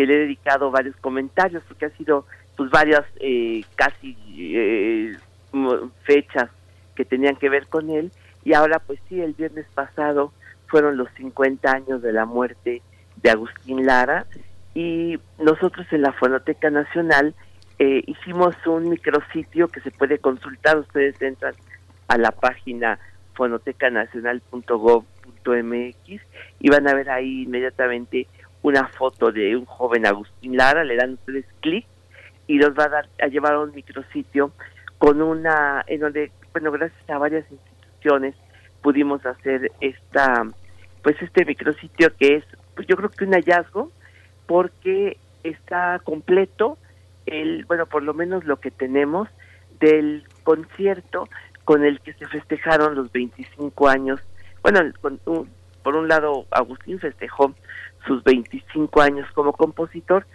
Speaker 5: le he dedicado varios comentarios porque ha sido pues varias eh, casi eh, fechas que tenían que ver con él. Y ahora pues sí el viernes pasado fueron los 50 años de la muerte de Agustín Lara. Y nosotros en la Fonoteca Nacional eh, hicimos un micrositio que se puede consultar, ustedes entran a la página fonotecanacional.gov.mx y van a ver ahí inmediatamente una foto de un joven Agustín Lara, le dan ustedes clic y los va a dar a llevar a un micrositio con una en donde bueno gracias a varias instituciones pudimos hacer esta pues este micrositio que es pues yo creo que un hallazgo porque está completo el bueno por lo menos lo que tenemos del concierto con el que se festejaron los 25 años. Bueno por un lado Agustín festejó sus 25 años como compositor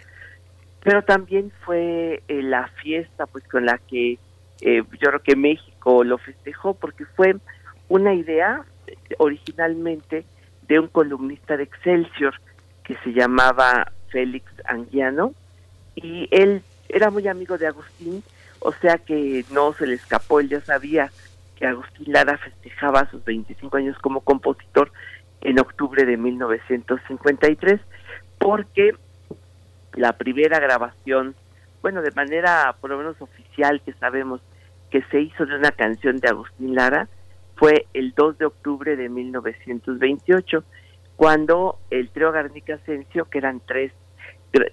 Speaker 5: pero también fue eh, la fiesta pues con la que eh, yo creo que México lo festejó porque fue una idea eh, originalmente de un columnista de Excelsior que se llamaba Félix Anguiano y él era muy amigo de Agustín, o sea que no se le escapó, él ya sabía que Agustín Lara festejaba sus 25 años como compositor en octubre de 1953 porque la primera grabación, bueno, de manera por lo menos oficial que sabemos que se hizo de una canción de Agustín Lara, fue el 2 de octubre de 1928, cuando el trío Garnica Asensio, que eran tres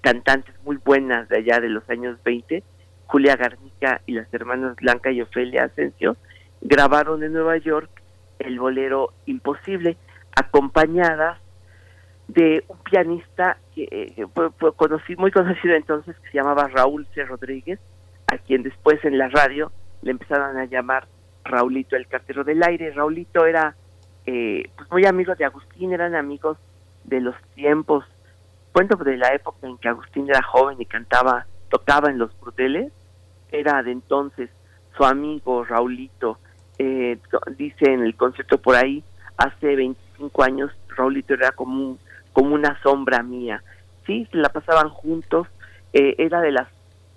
Speaker 5: cantantes muy buenas de allá de los años 20, Julia Garnica y las hermanas Blanca y Ofelia Asensio, grabaron en Nueva York el bolero Imposible, acompañadas de un pianista que eh, fue, muy conocido entonces que se llamaba Raúl C. Rodríguez, a quien después en la radio le empezaron a llamar Raulito el cartero del aire. Raulito era eh, pues muy amigo de Agustín, eran amigos de los tiempos, cuento de la época en que Agustín era joven y cantaba, tocaba en los burdeles, era de entonces su amigo Raulito, eh, dice en el concierto por ahí, hace 25 años Raulito era como un como una sombra mía. Sí, se la pasaban juntos, eh, era de las,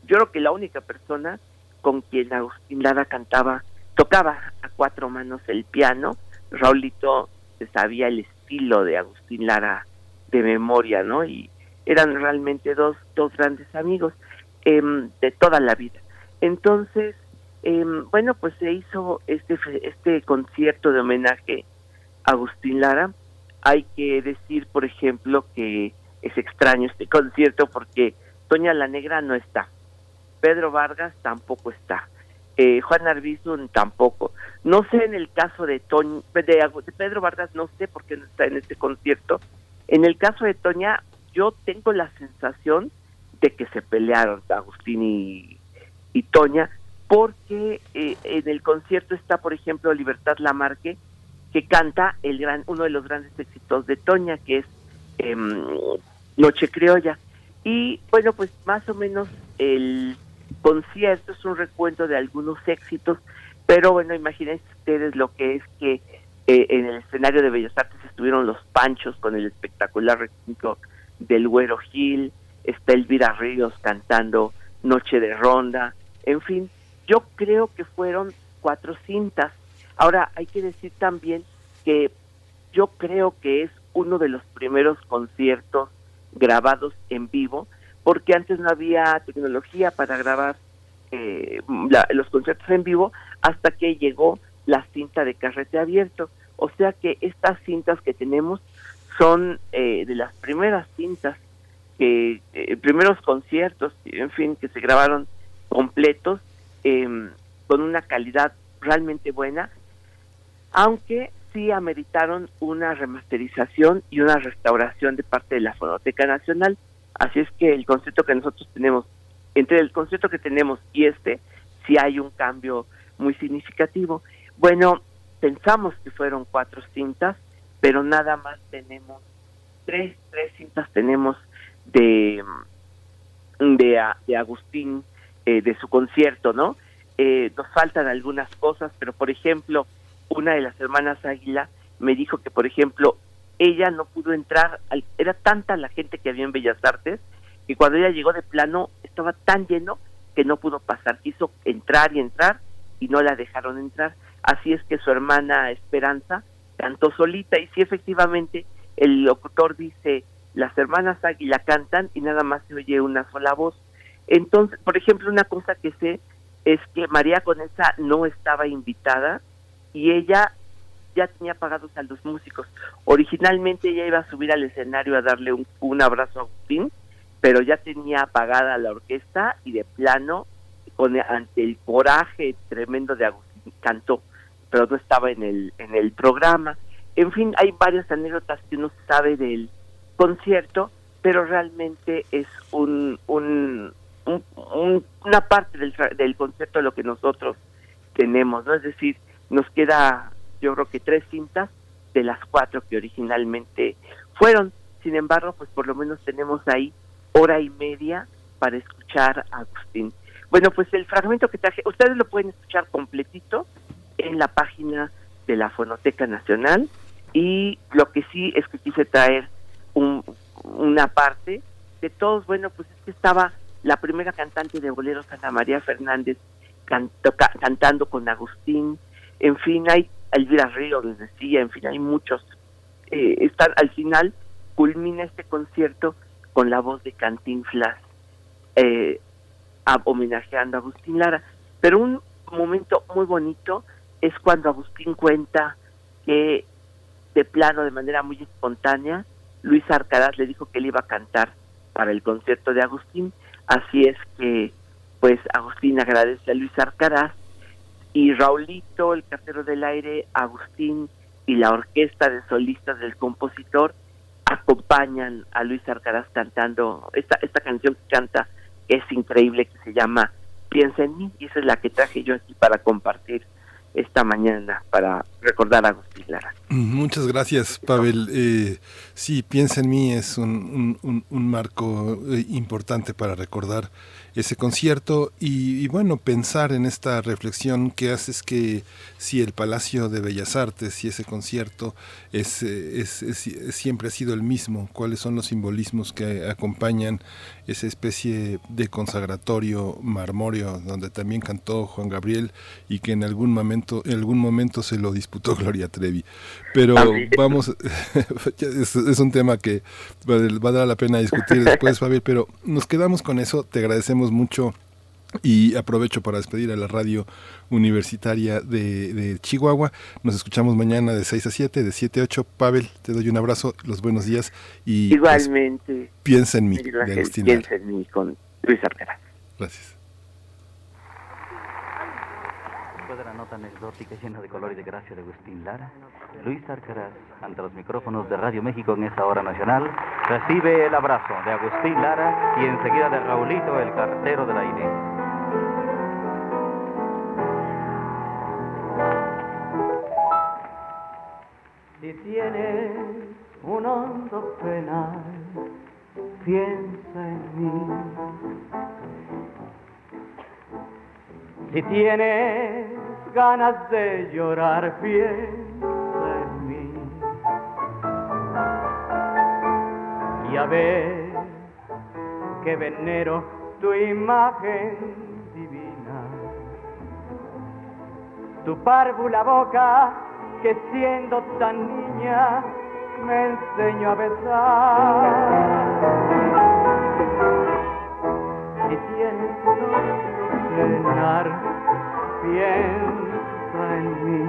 Speaker 5: yo creo que la única persona con quien Agustín Lara cantaba, tocaba a cuatro manos el piano, Raulito se sabía el estilo de Agustín Lara de memoria, ¿no? Y eran realmente dos, dos grandes amigos em, de toda la vida. Entonces, em, bueno, pues se hizo este, este concierto de homenaje a Agustín Lara hay que decir, por ejemplo, que es extraño este concierto porque Toña la Negra no está, Pedro Vargas tampoco está, eh, Juan Arbizun tampoco. No sé en el caso de, Toña, de, Pedro Vargas, no sé por qué no está en este concierto. En el caso de Toña, yo tengo la sensación de que se pelearon Agustín y, y Toña, porque eh, en el concierto está, por ejemplo, Libertad Lamarque, que canta el gran uno de los grandes éxitos de Toña, que es em, Noche Criolla. Y bueno, pues más o menos el concierto es un recuento de algunos éxitos, pero bueno, imagínense ustedes lo que es que eh, en el escenario de Bellas Artes estuvieron los Panchos con el espectacular recinto del Güero Gil, está Elvira Ríos cantando Noche de Ronda, en fin, yo creo que fueron cuatro cintas Ahora, hay que decir también que yo creo que es uno de los primeros conciertos grabados en vivo, porque antes no había tecnología para grabar eh, los conciertos en vivo hasta que llegó la cinta de carrete abierto. O sea que estas cintas que tenemos son eh, de las primeras cintas que eh, primeros conciertos, en fin, que se grabaron completos em, con una calidad realmente buena, aunque sí ameritaron una remasterización y una restauración de parte de la Fonoteca Nacional. Así es que el concierto que nosotros tenemos, entre el concierto que tenemos y este, sí hay un cambio muy significativo. Bueno, pensamos que fueron cuatro cintas, pero nada más tenemos tres, tres cintas tenemos de, de, de Agustín, eh, de su concierto, ¿no? Eh, nos faltan algunas cosas, pero por ejemplo, una de las hermanas Águila me dijo que, por ejemplo, ella no pudo entrar, era tanta la gente que había en Bellas Artes, que cuando ella llegó de plano estaba tan lleno que no pudo pasar, quiso entrar y entrar y no la dejaron entrar. Así es que su hermana Esperanza cantó solita y sí efectivamente el locutor dice las hermanas Águila cantan y nada más se oye una sola voz. Entonces, por ejemplo, una cosa que sé es que María Conesa no estaba invitada y ella ya tenía pagados a los músicos. Originalmente ella iba a subir al escenario a darle un, abrazo a Agustín, pero ya tenía pagada la orquesta y de plano, con, ante el coraje tremendo de Agustín, cantó, pero no estaba en el, en el programa. En fin, hay varias anécdotas que uno sabe del concierto, pero realmente es un, un, una parte del, del concierto de lo que nosotros tenemos, ¿no? Es decir, nos queda yo creo que tres cintas de las cuatro que originalmente fueron. Sin embargo, pues por lo menos tenemos ahí hora y media para escuchar a Agustín. Bueno, pues el fragmento que traje, ustedes lo pueden escuchar completito en la página de la Fonoteca Nacional y lo que sí es que quise traer un, una parte de todos, bueno, pues es que estaba la primera cantante de boleros, Ana María Fernández, cantando con Agustín, en fin, hay Elvira Río, les decía, en fin, hay muchos. Eh, están, al final culmina este concierto con la voz de Cantinflas eh, homenajeando a Agustín Lara. Pero un momento muy bonito es cuando Agustín cuenta que de plano, de manera muy espontánea, Luis Arcaraz le dijo que él iba a cantar para el concierto de Agustín. Así es que, pues, Agustín agradece a Luis Arcaraz y Raulito, el cartero del aire, Agustín y la orquesta de solistas del compositor acompañan a Luis Arcaraz cantando esta, esta canción que canta, es increíble, que se llama Piensa en mí, y esa es la que traje yo aquí para compartir esta mañana para recordar a Agustín Lara.
Speaker 1: Muchas gracias, Pavel. Eh, sí, Piensa en mí es un, un, un marco eh, importante para recordar ese concierto y, bueno, pensar en esta reflexión que hace es que si el Palacio de Bellas Artes y ese concierto es, es, siempre ha sido el mismo, cuáles son los simbolismos que acompañan esa especie de consagratorio marmóreo donde también cantó Juan Gabriel y que en algún momento, en algún momento se lo disputó Gloria Trevi. Pero vamos, es, un tema que va a dar la pena discutir después, Fabián, pero nos quedamos con eso, te agradecemos mucho y aprovecho para despedir a la radio universitaria de, Chihuahua. Nos escuchamos mañana de 6 a 7, de 7 a 8. Pavel, te doy un abrazo, los buenos días y
Speaker 5: pues, igualmente
Speaker 1: piensa en mí, de
Speaker 5: Piensa en mí con Luis Arquera.
Speaker 1: Gracias.
Speaker 6: De la nota anecdótica llena de color y de gracia de Agustín Lara, Luis Arcaraz, ante los micrófonos de Radio México en esta hora nacional, recibe el abrazo de Agustín Lara y enseguida de Raulito, el cartero del aire.
Speaker 7: Si tienes un hondo penal, piensa en mí. Si tienes ganas de llorar, piensa en mí. Y a ver que venero tu imagen divina, tu párvula boca que siendo tan niña me enseño a besar. Si tienes piensa en mí.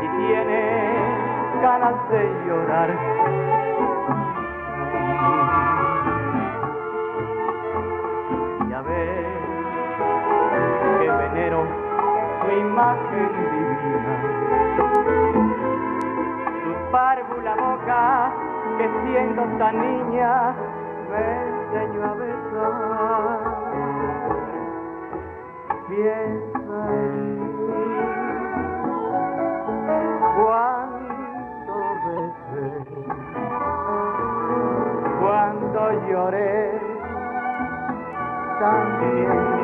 Speaker 7: Si tienes ganas de llorar, ya ves que venero tu imagen divina la boca que siendo tan niña me enseñó a besar. Piensa en mí cuando besé, cuando lloré, también.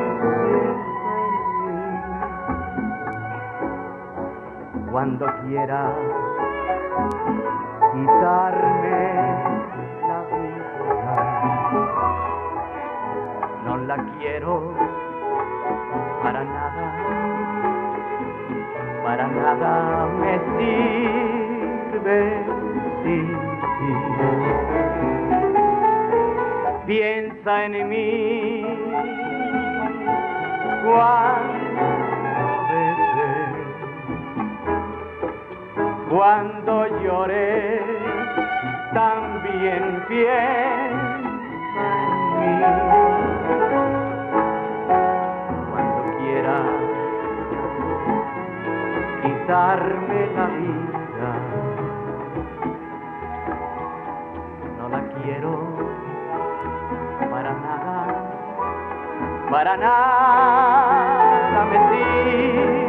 Speaker 7: Cuando quieras quitarme la quiero para nada, para nada me sirve. Piensa en mí cuando lloré, también piensa en mí. Cuando quiera quitarme la vida, no la quiero para nada, para nada me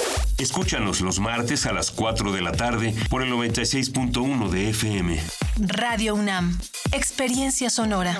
Speaker 8: Escúchanos los martes a las 4 de la tarde por el 96.1 de FM.
Speaker 9: Radio UNAM. Experiencia sonora.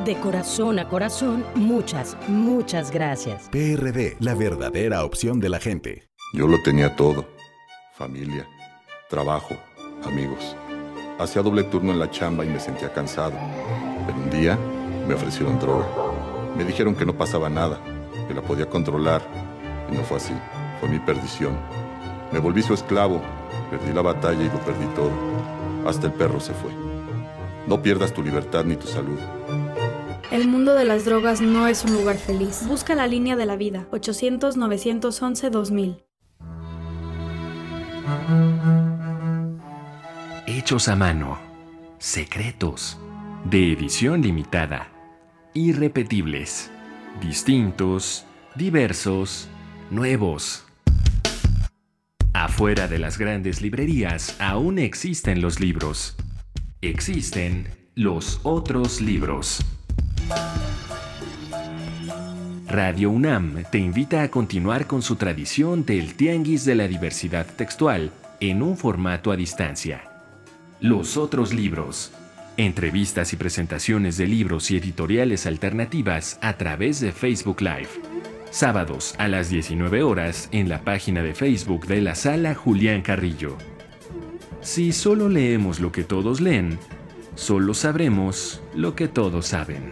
Speaker 10: De corazón a corazón, muchas, muchas gracias.
Speaker 11: PRD, la verdadera opción de la gente.
Speaker 12: Yo lo tenía todo. Familia, trabajo, amigos. Hacía doble turno en la chamba y me sentía cansado. Pero un día me ofrecieron droga. Me dijeron que no pasaba nada, que la podía controlar. Y no fue así. Fue mi perdición. Me volví su esclavo. Perdí la batalla y lo perdí todo. Hasta el perro se fue. No pierdas tu libertad ni tu salud.
Speaker 13: El mundo de las drogas no es un lugar feliz. Busca la línea de la vida. 800-911-2000.
Speaker 14: Hechos a mano. Secretos. De edición limitada. Irrepetibles. Distintos. Diversos. Nuevos. Afuera de las grandes librerías aún existen los libros. Existen los otros libros. Radio UNAM te invita a continuar con su tradición del Tianguis de la Diversidad Textual en un formato a distancia. Los otros libros. Entrevistas y presentaciones de libros y editoriales alternativas a través de Facebook Live. Sábados a las 19 horas en la página de Facebook de la sala Julián Carrillo. Si solo leemos lo que todos leen, solo sabremos lo que todos saben.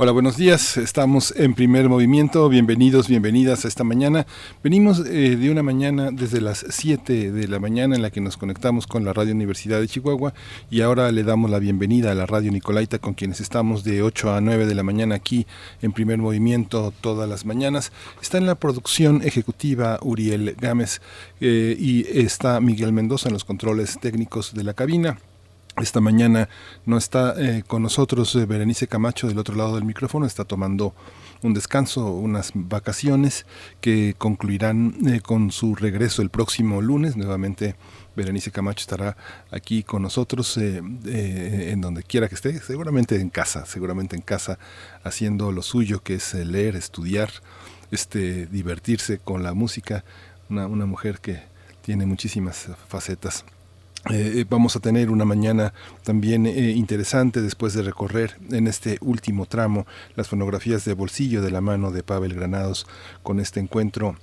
Speaker 1: Hola, buenos días. Estamos en primer movimiento. Bienvenidos, bienvenidas a esta mañana. Venimos eh, de una mañana desde las 7 de la mañana en la que nos conectamos con la Radio Universidad de Chihuahua y ahora le damos la bienvenida a la Radio Nicolaita con quienes estamos de 8 a 9 de la mañana aquí en primer movimiento todas las mañanas. Está en la producción ejecutiva Uriel Gámez eh, y está Miguel Mendoza en los controles técnicos de la cabina. Esta mañana no está eh, con nosotros eh, Berenice Camacho del otro lado del micrófono, está tomando un descanso, unas vacaciones que concluirán eh, con su regreso el próximo lunes. Nuevamente Berenice Camacho estará aquí con nosotros en donde quiera que esté, seguramente en casa, seguramente en casa, haciendo lo suyo que es leer, estudiar, este, divertirse con la música. Una, una mujer que tiene muchísimas facetas. Eh, vamos a tener una mañana también eh, interesante después de recorrer en este último tramo las fonografías de bolsillo de la mano de Pavel Granados con este encuentro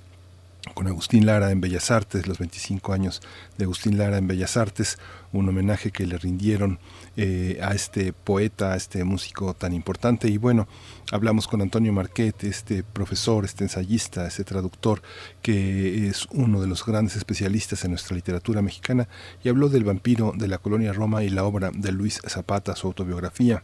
Speaker 1: con Agustín Lara en Bellas Artes, los 25 años de Agustín Lara en Bellas Artes, un homenaje que le rindieron eh, a este poeta, a este músico tan importante. Y bueno, hablamos con Antonio Marquet, este profesor, este ensayista, este traductor, que es uno de los grandes especialistas en nuestra literatura mexicana, y habló del vampiro de la colonia Roma y la obra de Luis Zapata, su autobiografía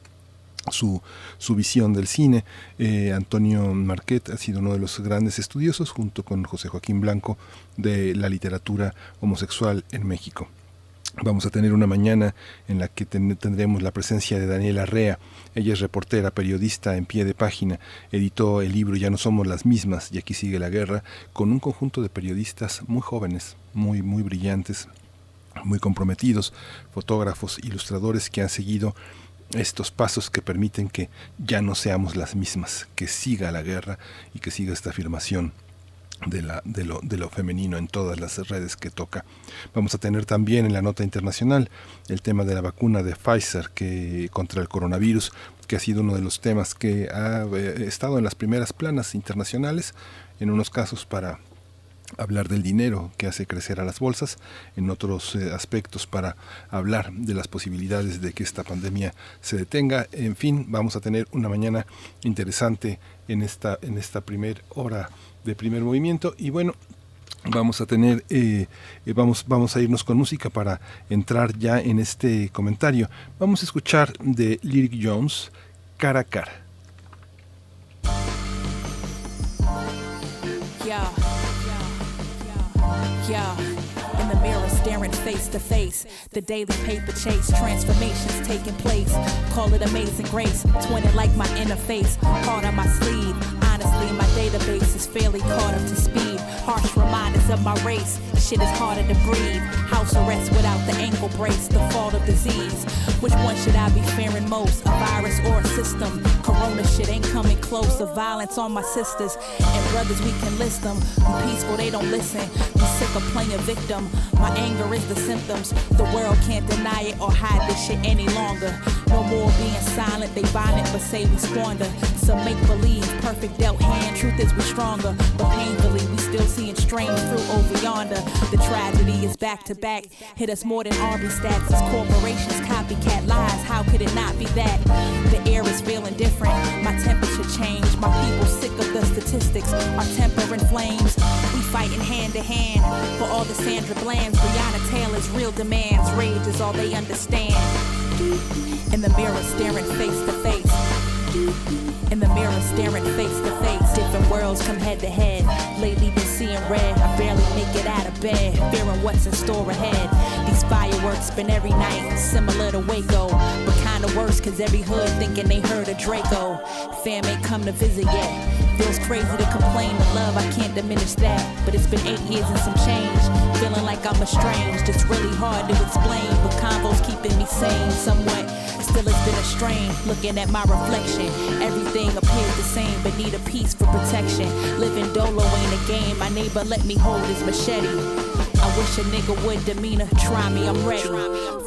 Speaker 1: su, su visión del cine. Eh, Antonio Marquet ha sido uno de los grandes estudiosos, junto con José Joaquín Blanco, de la literatura homosexual en México. Vamos a tener una mañana en la que tendremos la presencia de Daniela Rea. Ella es reportera, periodista en pie de página. Editó el libro Ya no somos las mismas y aquí sigue la guerra con un conjunto de periodistas muy jóvenes, muy, muy brillantes, muy comprometidos, fotógrafos, ilustradores que han seguido estos pasos que permiten que ya no seamos las mismas, que siga la guerra y que siga esta afirmación de, lo femenino en todas las redes que toca. Vamos a tener también en la nota internacional el tema de la vacuna de Pfizer que, contra el coronavirus, que ha sido uno de los temas que ha eh, estado en las primeras planas internacionales, en unos casos para hablar del dinero que hace crecer a las bolsas, en otros eh, aspectos para hablar de las posibilidades de que esta pandemia se detenga. En fin, vamos a tener una mañana interesante en esta, en esta primera hora de primer movimiento y bueno, vamos a tener eh, eh, vamos vamos a irnos con música para entrar ya en este comentario vamos a escuchar de Lyric Jones cara a cara
Speaker 15: Yeah. yeah the mirror, staring face to face. The daily paper chase, transformations taking place. Call it amazing grace. Twin it like my interface. Heart on my sleeve. Honestly, my database is fairly caught up to speed. Harsh reminders of my race. Shit is harder to breathe. House arrest without the ankle brace. The fault of disease. Which one should I be fearing most? A virus or a system? Corona shit ain't coming close. The violence on my sisters and brothers, we can list them. I'm peaceful, they don't listen. I'm sick of playing victim. My anger is the symptoms. The world can't deny it or hide this shit any longer. No more being silent, they violent but say we squander. Some make believe, perfect dealt hand. Truth is we stronger, but painfully still seeing strange fruit over yonder. The tragedy is back to back. Hit us more than army stats. As corporations copycat lies. How could it not be that? The air is feeling different. My temperature changed. My people sick of the statistics. Our temper in flames. We fighting hand to hand for all the Sandra Bland's. Brianna Taylor's real demands. Rage is all they understand. In the mirror, staring face to face. In the mirror, staring face to face. Different worlds come head to head. Lately, seeing red. I barely make it out of bed. Fearing what's in store ahead. These fireworks spin every night, similar to Waco. But kinda worse, cause every hood thinking they heard of Draco. Fam ain't come to visit yet. Feels crazy to complain to love, I can't diminish that. But it's been eight years and some change. Feeling like I'm estranged. It's really hard to explain, but convo's keeping me sane somewhat. Still, it's been a strain looking at my reflection. Everything appears the same, but need a piece for protection. Living dolo ain't a game. My neighbor let me hold his machete. Wish a nigga would demeanor try me, I'm ready.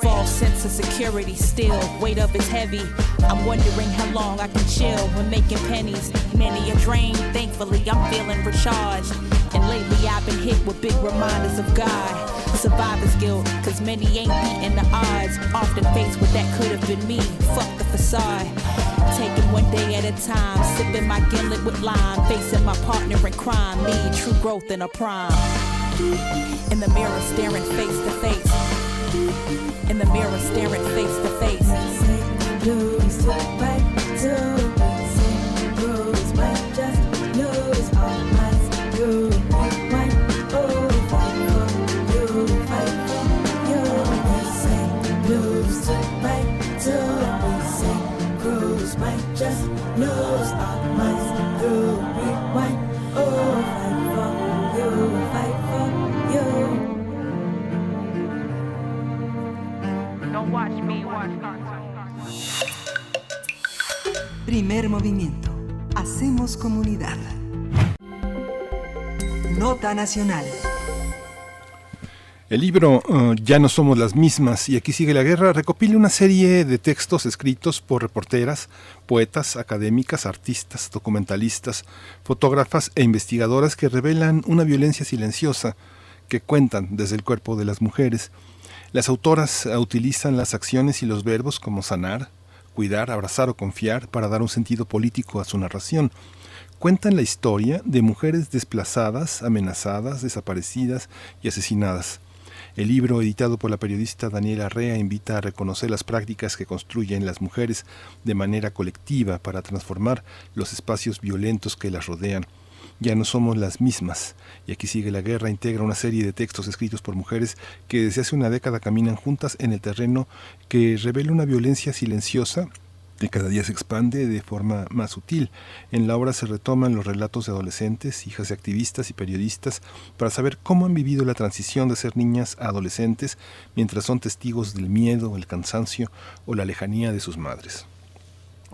Speaker 15: False sense of security, still, weight up is heavy. I'm wondering how long I can chill when making pennies. Many a drain, thankfully, I'm feeling recharged. And lately, I've been hit with big reminders of God. Survivor's guilt, cause many ain't beating the odds. Often faced with that could have been me. Fuck the facade. Taking one day at a time, sipping my gimlet with lime, facing my partner in crime. Me, true growth in a prime. In the mirror, staring face to face. In the mirror, staring face to face.
Speaker 2: Primer movimiento. Hacemos comunidad. Nota nacional.
Speaker 1: El libro uh, Ya no somos las mismas y aquí sigue la guerra recopila una serie de textos escritos por reporteras, poetas, académicas, artistas, documentalistas, fotógrafas e investigadoras que revelan una violencia silenciosa que cuentan desde el cuerpo de las mujeres. Las autoras uh, utilizan las acciones y los verbos como sanar, cuidar, abrazar o confiar para dar un sentido político a su narración. Cuentan la historia de mujeres desplazadas, amenazadas, desaparecidas y asesinadas. El libro, editado por la periodista Daniela Rea, invita a reconocer las prácticas que construyen las mujeres de manera colectiva para transformar los espacios violentos que las rodean. Ya no somos las mismas. Y aquí sigue la guerra, integra una serie de textos escritos por mujeres que desde hace una década caminan juntas en el terreno que revela una violencia silenciosa que cada día se expande de forma más sutil. En la obra se retoman los relatos de adolescentes, hijas de activistas y periodistas, para saber cómo han vivido la transición de ser niñas a adolescentes mientras son testigos del miedo, el cansancio o la lejanía de sus madres.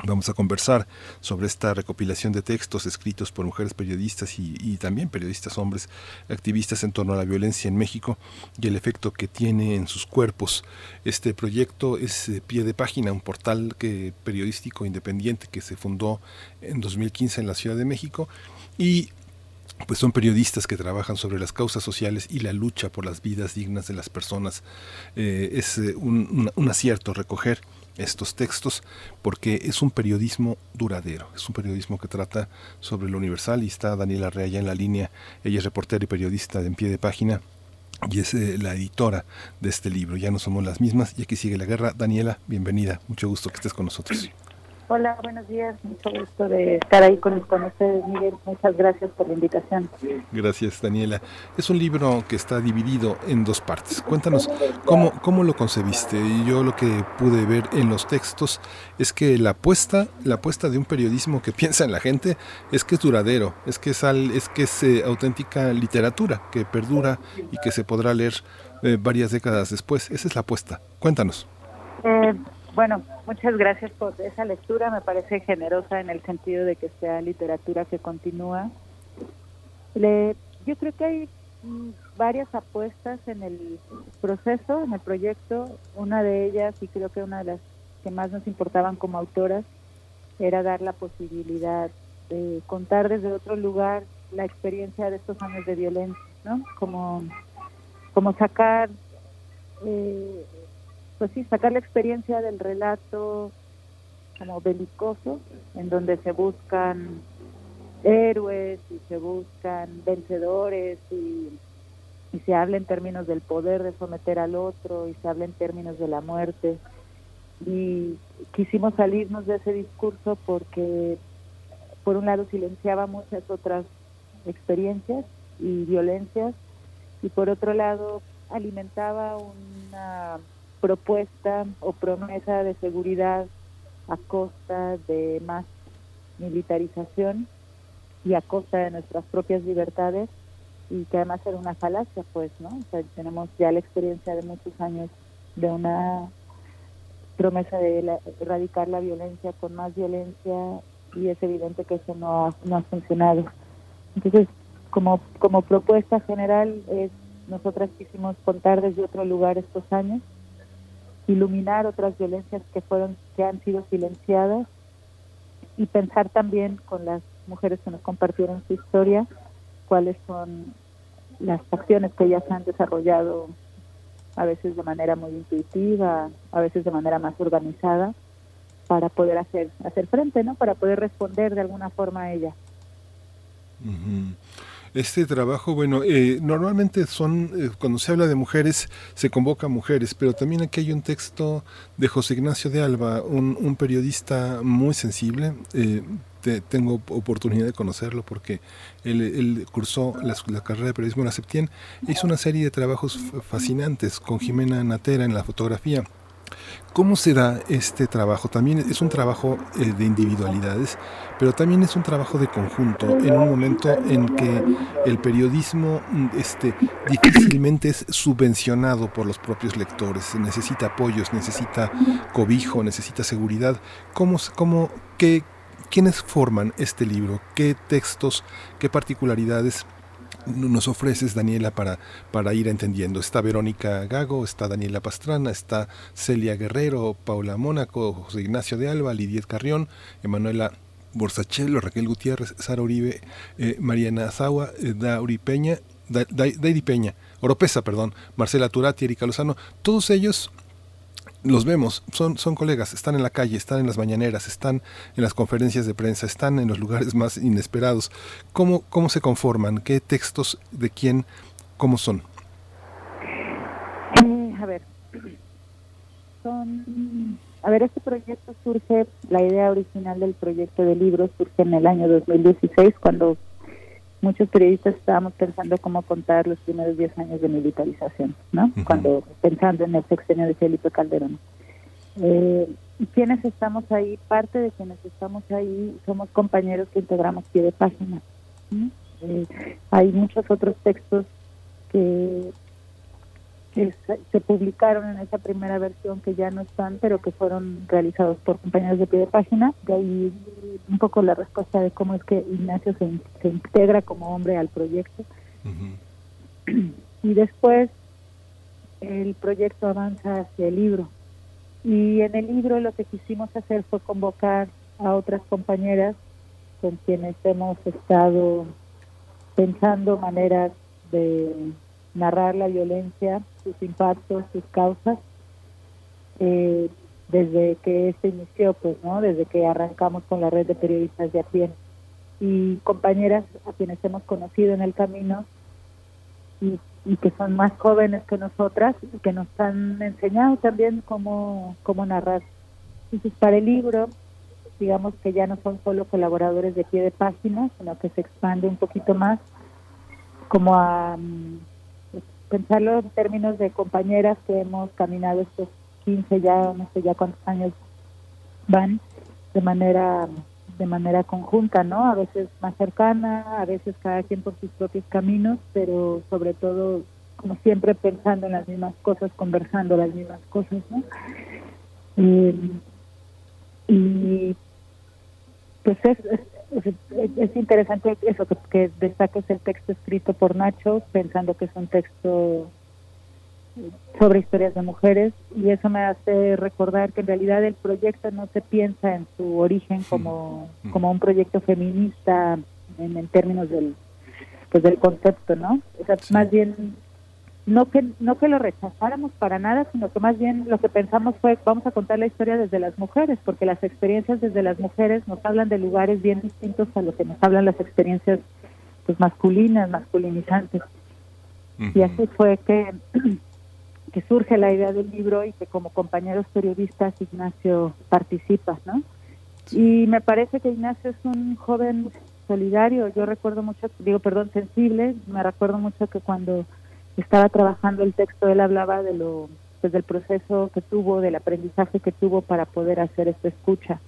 Speaker 1: Vamos a conversar sobre esta recopilación de textos escritos por mujeres periodistas y, también periodistas hombres activistas en torno a la violencia en México y el efecto que tiene en sus cuerpos. Este proyecto es eh, pie de página, un portal periodístico independiente que se fundó en 2015 en la Ciudad de México y pues son periodistas que trabajan sobre las causas sociales y la lucha por las vidas dignas de las personas. Eh, es eh, un acierto recoger estos textos porque es un periodismo duradero, es un periodismo que trata sobre lo universal y está Daniela Rea en la línea, ella es reportera y periodista de en pie de página y es eh, la editora de este libro, ya no somos las mismas y aquí sigue la guerra. Daniela, bienvenida, mucho gusto que estés con nosotros.
Speaker 16: Hola, buenos días. Mucho gusto de estar ahí con, con, ustedes, Miguel. Muchas gracias por la invitación.
Speaker 1: Gracias, Daniela. Es un libro que está dividido en dos partes. Cuéntanos cómo, cómo lo concebiste. Y yo lo que pude ver en los textos es que la apuesta, la apuesta de un periodismo que piensa en la gente es que es duradero, es que es, al, es, que es eh, auténtica literatura que perdura y que se podrá leer eh, varias décadas después. Esa es la apuesta. Cuéntanos.
Speaker 16: Eh, bueno, muchas gracias por esa lectura, me parece generosa en el sentido de que sea literatura que continúa. Le, yo creo que hay varias apuestas en el proceso, en el proyecto. Una de ellas, y creo que una de las que más nos importaban como autoras, era dar la posibilidad de contar desde otro lugar la experiencia de estos años de violencia, ¿no? Como, como sacar eh, pues sí, sacar la experiencia del relato como belicoso, en donde se buscan héroes y se buscan vencedores y, y, se habla en términos del poder de someter al otro y se habla en términos de la muerte. Y quisimos salirnos de ese discurso porque por un lado silenciaba muchas otras experiencias y violencias y por otro lado alimentaba una propuesta o promesa de seguridad a costa de más militarización y a costa de nuestras propias libertades y que además era una falacia, pues, ¿no? O sea, tenemos ya la experiencia de muchos años de una promesa de erradicar la violencia con más violencia y es evidente que eso no ha, no ha funcionado. Entonces, como, como propuesta general, es, nosotras quisimos contar desde otro lugar estos años, iluminar otras violencias que fueron que han sido silenciadas y pensar también con las mujeres que nos compartieron su historia cuáles son las acciones que ellas han desarrollado a veces de manera muy intuitiva, a veces de manera más organizada para poder hacer hacer frente, ¿no? Para poder responder de alguna forma a ella.
Speaker 1: Este trabajo, bueno, eh, normalmente son, eh, cuando se habla de mujeres, se convoca a mujeres, pero también aquí hay un texto de José Ignacio de Alba, un, periodista muy sensible. Eh, tengo oportunidad de conocerlo porque él, cursó la, carrera de periodismo en la Septien. Hizo una serie de trabajos fascinantes con Jimena Natera en la fotografía ¿Cómo se da este trabajo? También es un trabajo eh, de individualidades, pero también es un trabajo de conjunto, en un momento en que el periodismo mm, este, difícilmente es subvencionado por los propios lectores, necesita apoyos, necesita cobijo, necesita seguridad. ¿Cómo, cómo, qué, ¿Quiénes forman este libro? ¿Qué textos, qué particularidades nos ofreces, Daniela, para, para ir entendiendo. Está Verónica Gago, está Daniela Pastrana, está Celia Guerrero, Paula Mónaco, José Ignacio de Alba, Lidiet Carrión, Emanuela Borsachelo, Raquel Gutiérrez, Sara Uribe, eh, Mariana Azagua, eh, Dauri Peña, Daidi Peña, Oropesa, perdón, Marcela Turati, Erika Lozano, todos ellos los vemos, son, son colegas, están en la calle, están en las mañaneras, están en las conferencias de prensa, están en los lugares más inesperados. ¿Cómo, cómo se conforman? ¿Qué textos de quién? ¿Cómo son?
Speaker 16: Eh, a ver, son, a ver, este proyecto surge, la idea original del proyecto de libros surge en el año 2016 cuando muchos periodistas estábamos pensando cómo contar los primeros 10 años de militarización, ¿no? Cuando pensando en el sexenio de Felipe Calderón. Eh, quienes estamos ahí, parte de quienes estamos ahí somos compañeros que integramos pie de página. Eh, hay muchos otros textos que que se publicaron en esa primera versión que ya no están, pero que fueron realizados por compañeros de pie de página. De ahí un poco la respuesta de cómo es que Ignacio se, se integra como hombre al proyecto. Y después el proyecto avanza hacia el libro. Y en el libro lo que quisimos hacer fue convocar a otras compañeras con quienes hemos estado pensando maneras de narrar la violencia, sus impactos, sus causas, eh, desde que se inició, pues, ¿no? Desde que arrancamos con la red de periodistas de a pie. Y compañeras a quienes hemos conocido en el camino y, que son más jóvenes que nosotras y que nos han enseñado también cómo, cómo narrar. Entonces, para el libro, digamos que ya no son solo colaboradores de pie de página, sino que se expande un poquito más como a mm, pensarlo en términos de compañeras que hemos caminado estos 15 ya, no sé ya cuántos años van, de manera de manera conjunta, ¿no? A veces más cercana, a veces cada quien por sus propios caminos, pero sobre todo, como siempre, pensando en las mismas cosas, conversando las mismas cosas, ¿no? Eh, y pues es, es, interesante eso que, que destaques el texto escrito por Nacho, pensando que es un texto sobre historias de mujeres y eso me hace recordar que en realidad el proyecto no se piensa en su origen como, como un proyecto feminista en, en términos del pues del concepto, ¿no? O sea, más bien no que no que lo rechazáramos para nada, sino que más bien lo que pensamos fue vamos a contar la historia desde las mujeres, porque las experiencias desde las mujeres nos hablan de lugares bien distintos a lo que nos hablan las experiencias pues masculinas, masculinizantes. Y así fue que que surge la idea del libro y que como compañeros periodistas Ignacio participa, ¿no? Y me parece que Ignacio es un joven solidario. Yo recuerdo mucho, digo, perdón, sensible. Me recuerdo mucho que cuando estaba trabajando el texto él hablaba de lo pues, del proceso que tuvo, del aprendizaje que tuvo para poder hacer esta escucha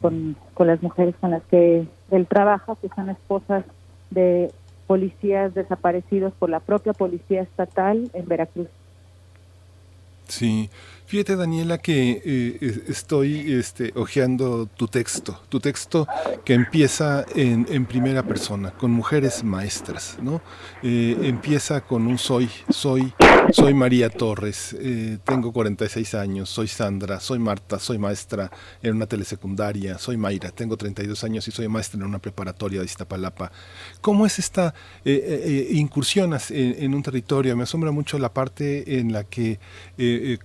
Speaker 16: con, con las mujeres con las que él trabaja, que son esposas de policías desaparecidos por la propia policía estatal en Veracruz.
Speaker 1: Sí, fíjate Daniela que eh, estoy este, hojeando tu texto, tu texto que empieza en, primera persona, con mujeres maestras, ¿no? Eh, empieza con un soy, soy, soy María Torres, eh, tengo 46 años, soy Sandra, soy Marta, soy maestra en una telesecundaria, soy Mayra, tengo 32 años y soy maestra en una preparatoria de Iztapalapa. ¿Cómo es esta incursionas en, en, un territorio? Me asombra mucho la parte en la que eh,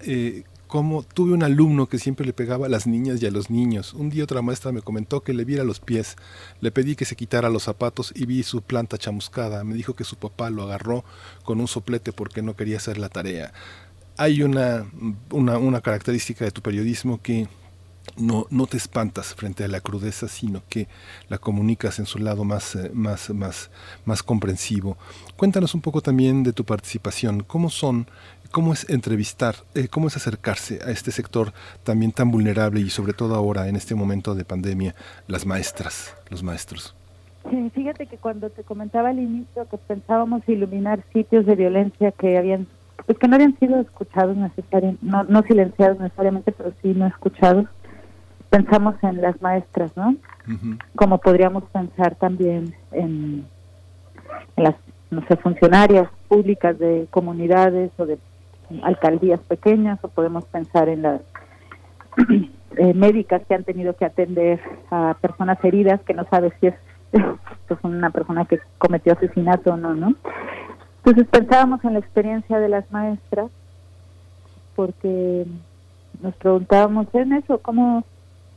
Speaker 1: eh, cómo tuve un alumno que siempre le pegaba a las niñas y a los niños. Un día otra maestra me comentó que le viera los pies. Le pedí que se quitara los zapatos y vi su planta chamuscada. Me dijo que su papá lo agarró con un soplete porque no quería hacer la tarea. Hay una, una, una característica de tu periodismo que no, no te espantas frente a la crudeza, sino que la comunicas en su lado más, eh, más, más, más comprensivo. Cuéntanos un poco también de tu participación. ¿Cómo son cómo es entrevistar, eh, cómo es acercarse a este sector también tan vulnerable y sobre todo ahora en este momento de pandemia, las maestras, los maestros.
Speaker 16: Sí, fíjate que cuando te comentaba al inicio que pensábamos iluminar sitios de violencia que habían, pues que no habían sido escuchados necesariamente, no, no silenciados necesariamente, pero sí no escuchados, pensamos en las maestras, ¿no? Como podríamos pensar también en, en las, no sé, funcionarias públicas de comunidades o de alcaldías pequeñas o podemos pensar en las eh, médicas que han tenido que atender a personas heridas que no sabe si es pues, una persona que cometió asesinato o no, ¿no? Entonces pensábamos en la experiencia de las maestras porque nos preguntábamos en eso, ¿cómo,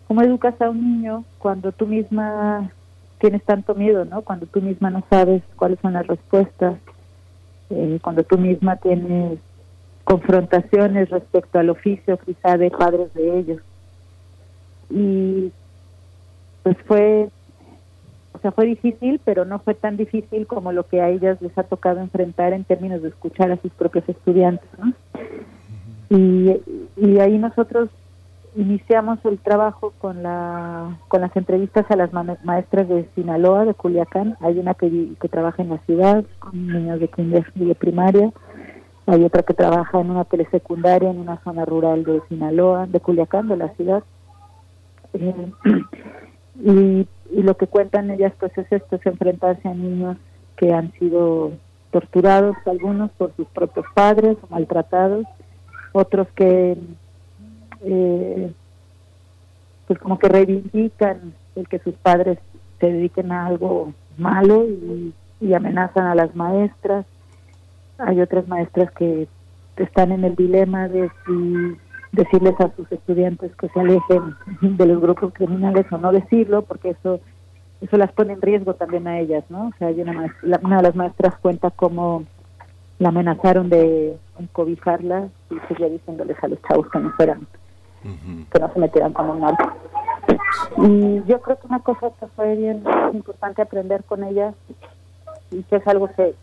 Speaker 16: cómo educas a un niño cuando tú misma tienes tanto miedo, ¿no? Cuando tú misma no sabes cuáles son las respuestas, eh, cuando tú misma tienes confrontaciones respecto al oficio quizá de padres de ellos. Y pues fue, o sea, fue difícil, pero no fue tan difícil como lo que a ellas les ha tocado enfrentar en términos de escuchar a sus propios estudiantes. Y, y ahí nosotros iniciamos el trabajo con la con las entrevistas a las maestras de Sinaloa, de Culiacán. Hay una que, que trabaja en la ciudad con niños de kinder y de primaria hay otra que trabaja en una telesecundaria en una zona rural de Sinaloa, de Culiacán, de la ciudad. Eh, y, lo que cuentan ellas pues es esto, es enfrentarse a niños que han sido torturados, algunos por sus propios padres, maltratados, otros que eh, pues como que reivindican el que sus padres se dediquen a algo malo y amenazan a las maestras hay otras maestras que están en el dilema de si decirles a sus estudiantes que se alejen de los grupos criminales o no decirlo, porque eso eso las pone en riesgo también a ellas, ¿no? O sea, hay una, una de las maestras cuenta cómo la amenazaron de encobijarla y seguía diciéndoles a los chavos que no fueran, que no se metieran con un narco. Y yo creo que una cosa que fue bien importante aprender con ellas y que es algo que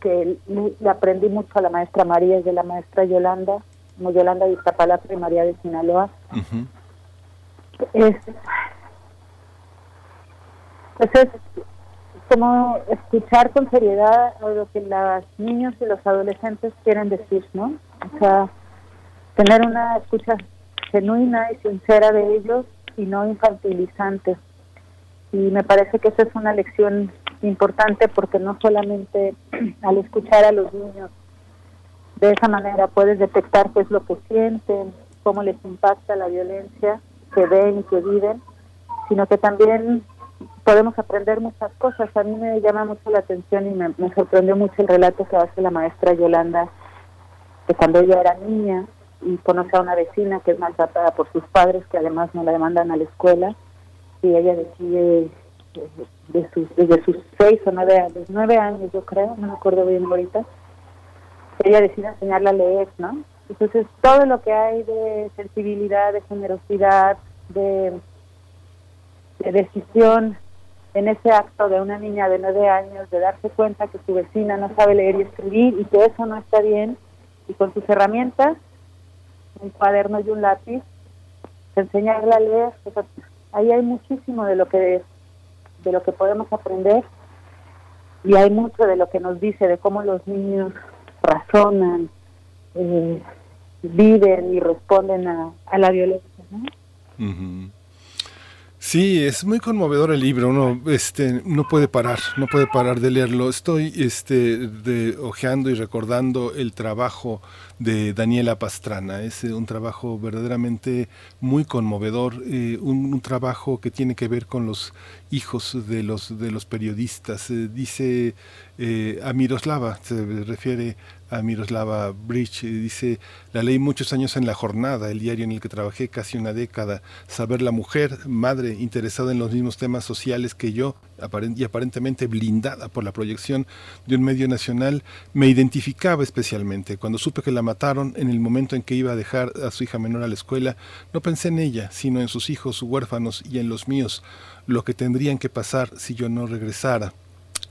Speaker 16: que le aprendí mucho a la maestra María y de la maestra Yolanda, como Yolanda de Iztapalapa y María de Sinaloa. es, pues es como escuchar con seriedad lo que los niños y los adolescentes quieren decir, ¿no? O sea, tener una escucha genuina y sincera de ellos y no infantilizante. Y me parece que esa es una lección importante porque no solamente al escuchar a los niños de esa manera puedes detectar qué es lo que sienten, cómo les impacta la violencia que ven y que viven, sino que también podemos aprender muchas cosas. A mí me llama mucho la atención y me, me sorprendió mucho el relato que hace la maestra Yolanda, que cuando ella era niña y conoce a una vecina que es maltratada por sus padres, que además no la demandan a la escuela, y ella decide de sus, desde sus seis o nueve años, nueve años yo creo, no me acuerdo bien ahorita, ella decide enseñarle a leer, ¿no? Entonces, todo lo que hay de sensibilidad, de generosidad, de, de decisión en ese acto de una niña de nueve años, de darse cuenta que su vecina no sabe leer y escribir y que eso no está bien, y con sus herramientas, un cuaderno y un lápiz, enseñarle a leer. ahí hay muchísimo de lo que de lo que podemos aprender y hay mucho de lo que nos dice de cómo los niños razonan, eh, viven y responden a, la violencia. ¿no?
Speaker 1: Sí, es muy conmovedor el libro, uno este, no puede parar, no puede parar de leerlo. Estoy este, de, ojeando y recordando el trabajo de Daniela Pastrana. Es eh, un trabajo verdaderamente muy conmovedor, eh, un, trabajo que tiene que ver con los hijos de los, de los periodistas. Eh, dice a Miroslava, se refiere a Miroslava Bridge. Dice, la ley muchos años en la jornada, el diario en el que trabajé casi una década. Saber la mujer, madre, interesada en los mismos temas sociales que yo, y aparentemente blindada por la proyección de un medio nacional, me identificaba especialmente. Cuando supe que la mataron en el momento en que iba a dejar a su hija menor a la escuela, no pensé en ella, sino en sus hijos huérfanos y en los míos, lo que tendrían que pasar si yo no regresara.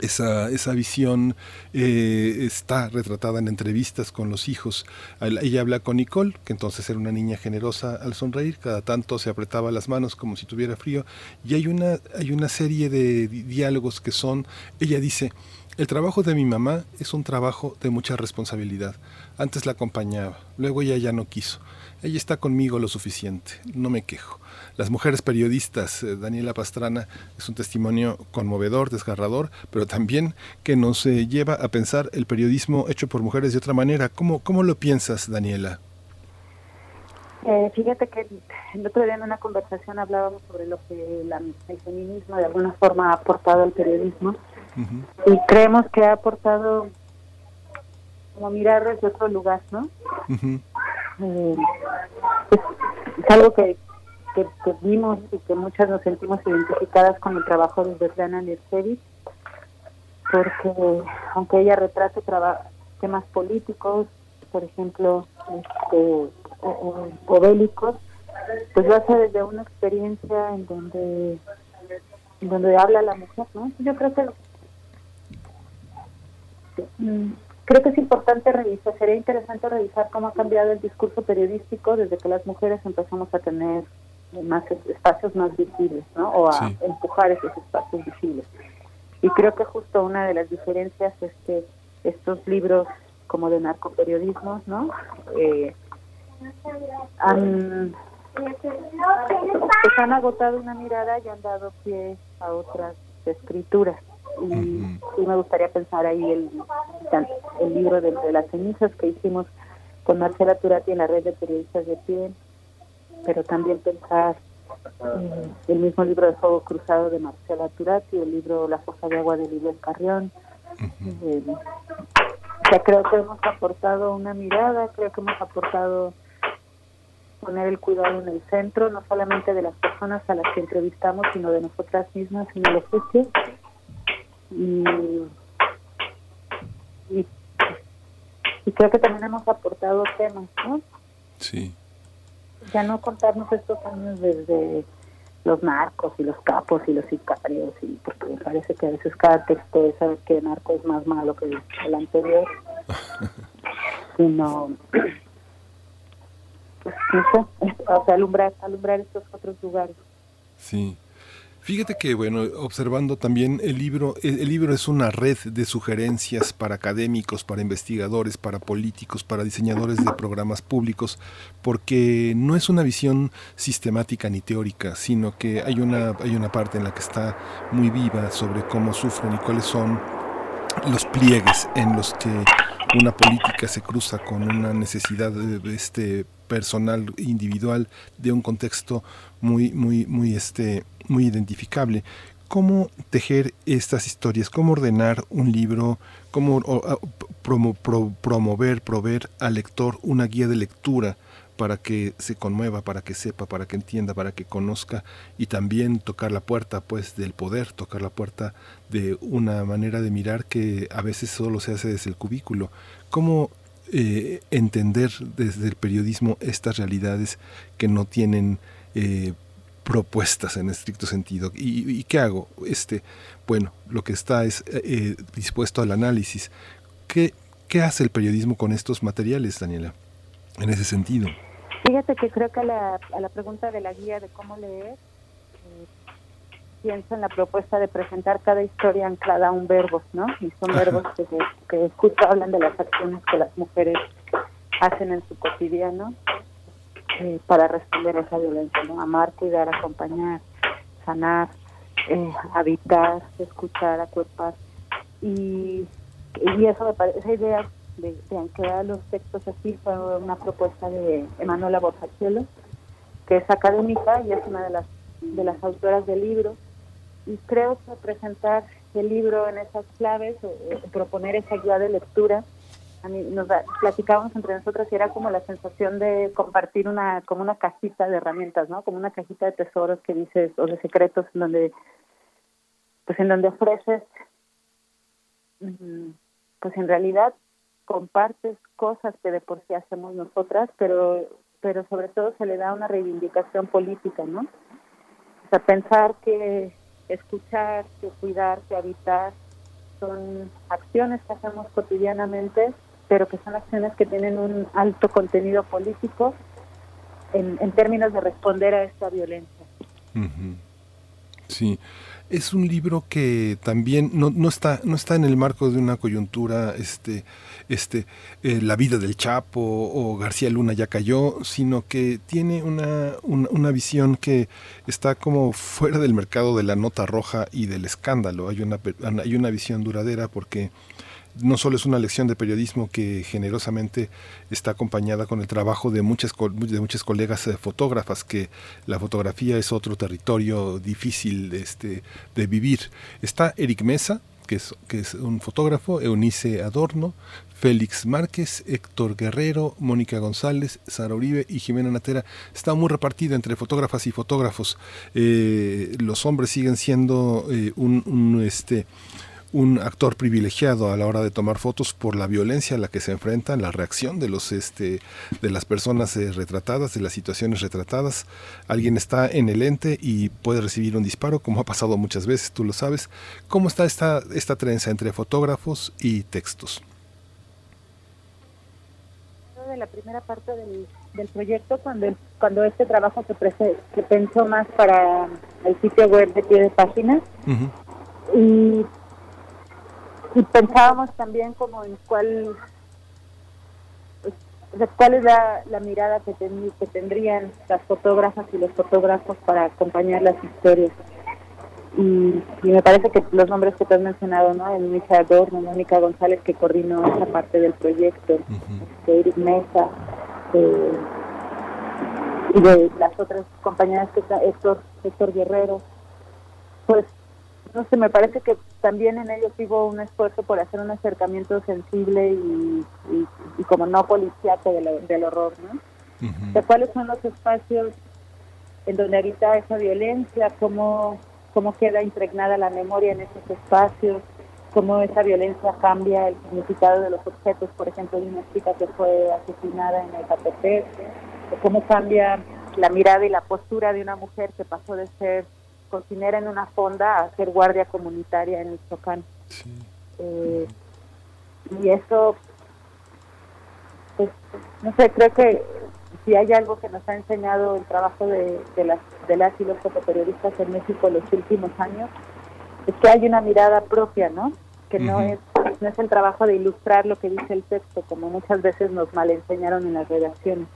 Speaker 1: Esa, esa visión eh, está retratada en entrevistas con los hijos. Ella habla con Nicole, que entonces era una niña generosa al sonreír, cada tanto se apretaba las manos como si tuviera frío, y hay una, hay una serie de diálogos que son, ella dice, el trabajo de mi mamá es un trabajo de mucha responsabilidad. Antes la acompañaba, luego ella ya no quiso. Ella está conmigo lo suficiente, no me quejo. Las mujeres periodistas, eh, Daniela Pastrana, es un testimonio conmovedor, desgarrador, pero también que nos eh, lleva a pensar el periodismo hecho por mujeres de otra manera. ¿Cómo, cómo lo piensas, Daniela?
Speaker 16: Eh, fíjate que el otro día en una conversación hablábamos sobre lo que el feminismo de alguna forma ha aportado al periodismo y creemos que ha aportado como mirar desde otro lugar, ¿no? es, algo que, que, vimos y que muchas nos sentimos identificadas con el trabajo de Svetlana Nersevich, porque aunque ella retrate temas políticos, por ejemplo, este, o, bélicos, pues lo hace desde una experiencia en donde donde habla la mujer, ¿no? Yo creo que mm, creo que es importante revisar, sería interesante revisar cómo ha cambiado el discurso periodístico desde que las mujeres empezamos a tener más espacios más visibles, ¿no? O a empujar esos espacios visibles. Y creo que justo una de las diferencias es que estos libros como de narcoperiodismo, ¿no? Eh, han, pues han agotado una mirada y han dado pie a otras escrituras y, me gustaría pensar ahí el, el libro de, las cenizas que hicimos con Marcela Turati en la red de periodistas de pie, pero también pensar eh, el mismo libro de Fuego Cruzado de Marcela Turati, el libro La Fosa de Agua de Lidia Carrión. Eh, creo que hemos aportado una mirada, creo que hemos aportado poner el cuidado en el centro, no solamente de las personas a las que entrevistamos, sino de nosotras mismas en el oficio y, y, creo que también hemos aportado temas, ¿no?
Speaker 1: Sí.
Speaker 16: Ya no contarnos estos años desde los narcos y los capos y los sicarios, y porque me parece que a veces cada texto es saber que narco es más malo que el, anterior, sino pues, o sea, alumbrar, alumbrar estos otros lugares.
Speaker 1: Sí. Fíjate que, bueno, observando también el libro, el, libro es una red de sugerencias para académicos, para investigadores, para políticos, para diseñadores de programas públicos, porque no es una visión sistemática ni teórica, sino que hay una, hay una parte en la que está muy viva sobre cómo sufren y cuáles son los pliegues en los que una política se cruza con una necesidad este personal individual de un contexto muy muy muy este muy identificable. ¿Cómo tejer estas historias? ¿Cómo ordenar un libro? ¿Cómo promover, proveer al lector una guía de lectura para que se conmueva, para que sepa, para que entienda, para que conozca y también tocar la puerta pues del poder, tocar la puerta de una manera de mirar que a veces solo se hace desde el cubículo. ¿Cómo eh, entender desde el periodismo estas realidades que no tienen eh, propuestas en estricto sentido. ¿Y, qué hago? Este, bueno, lo que está es eh, dispuesto al análisis. ¿Qué, ¿Qué hace el periodismo con estos materiales, Daniela, en ese sentido?
Speaker 16: Fíjate que creo que la, a la pregunta de la guía de cómo leer, pienso en la propuesta de presentar cada historia anclada a un verbo, ¿no? Y son verbos que, que escucho, hablan de las acciones que las mujeres hacen en su cotidiano eh, para responder a esa violencia, ¿no? Amar, cuidar, acompañar, sanar, eh, habitar, escuchar, acuerpar. Y, y eso me parece, esa idea de, de anclar los textos así fue una propuesta de Emanuela Borjacielo, que es académica y es una de las de las autoras del libro y creo que presentar el libro en esas claves, o, proponer esa guía de lectura, a mí nos platicábamos entre nosotros y era como la sensación de compartir una como una cajita de herramientas, ¿no? Como una cajita de tesoros que dices o de secretos en donde pues en donde ofreces mm, pues en realidad compartes cosas que de por sí hacemos nosotras, pero pero sobre todo se le da una reivindicación política, ¿no? O sea, pensar que escuchar, que cuidar, que habitar, son acciones que hacemos cotidianamente, pero que son acciones que tienen un alto contenido político en, en términos de responder a esta violencia.
Speaker 1: Sí, es un libro que también no, no, está no está en el marco de una coyuntura este este eh, la vida del Chapo o García Luna ya cayó sino que tiene una, una, visión que está como fuera del mercado de la nota roja y del escándalo. Hay una hay una visión duradera porque no solo es una lección de periodismo que generosamente está acompañada con el trabajo de muchas, de muchas colegas eh, fotógrafas, que la fotografía es otro territorio difícil este, de vivir. Está Eric Mesa, que es, que es un fotógrafo, Eunice Adorno, Félix Márquez, Héctor Guerrero, Mónica González, Sara Uribe y Jimena Natera. Está muy repartido entre fotógrafas y fotógrafos. Eh, los hombres siguen siendo eh, un, un, este, un actor privilegiado a la hora de tomar fotos por la violencia a la que se enfrentan, la reacción de los este de las personas eh, retratadas, de las situaciones retratadas. Alguien está en el ente y puede recibir un disparo, como ha pasado muchas veces, tú lo sabes. ¿Cómo está esta esta trenza entre fotógrafos y textos?
Speaker 16: De la primera parte del, del proyecto, cuando cuando este trabajo se, se pensó más para el sitio web de pie de página. Y y pensábamos también como en cuál pues, cuál es la, mirada que, que tendrían las fotógrafas y los fotógrafos para acompañar las historias. Y, me parece que los nombres que te has mencionado, ¿no? El Adorno, Mónica González, que coordinó esa parte del proyecto, de Eric Mesa, y de las otras compañeras que está Héctor, Héctor Guerrero, pues no sé, me parece que también en ellos hubo un esfuerzo por hacer un acercamiento sensible y, como no policíaco del horror, ¿no? ¿Cuáles son los espacios en donde habita esa violencia? ¿Cómo, ¿Cómo queda impregnada la memoria en esos espacios? ¿Cómo esa violencia cambia el significado de los objetos? Por ejemplo, de una chica que fue asesinada en el KPP. ¿Cómo cambia la mirada y la postura de una mujer que pasó de ser cocinera en una fonda a ser guardia comunitaria en Michoacán. Eh, y eso, pues, no sé, creo que si hay algo que nos ha enseñado el trabajo de, las, de las y los fotoperiodistas en México los últimos años, es que hay una mirada propia, ¿no? Que no, es, no es el trabajo de ilustrar lo que dice el texto, como muchas veces nos mal enseñaron en las redacciones,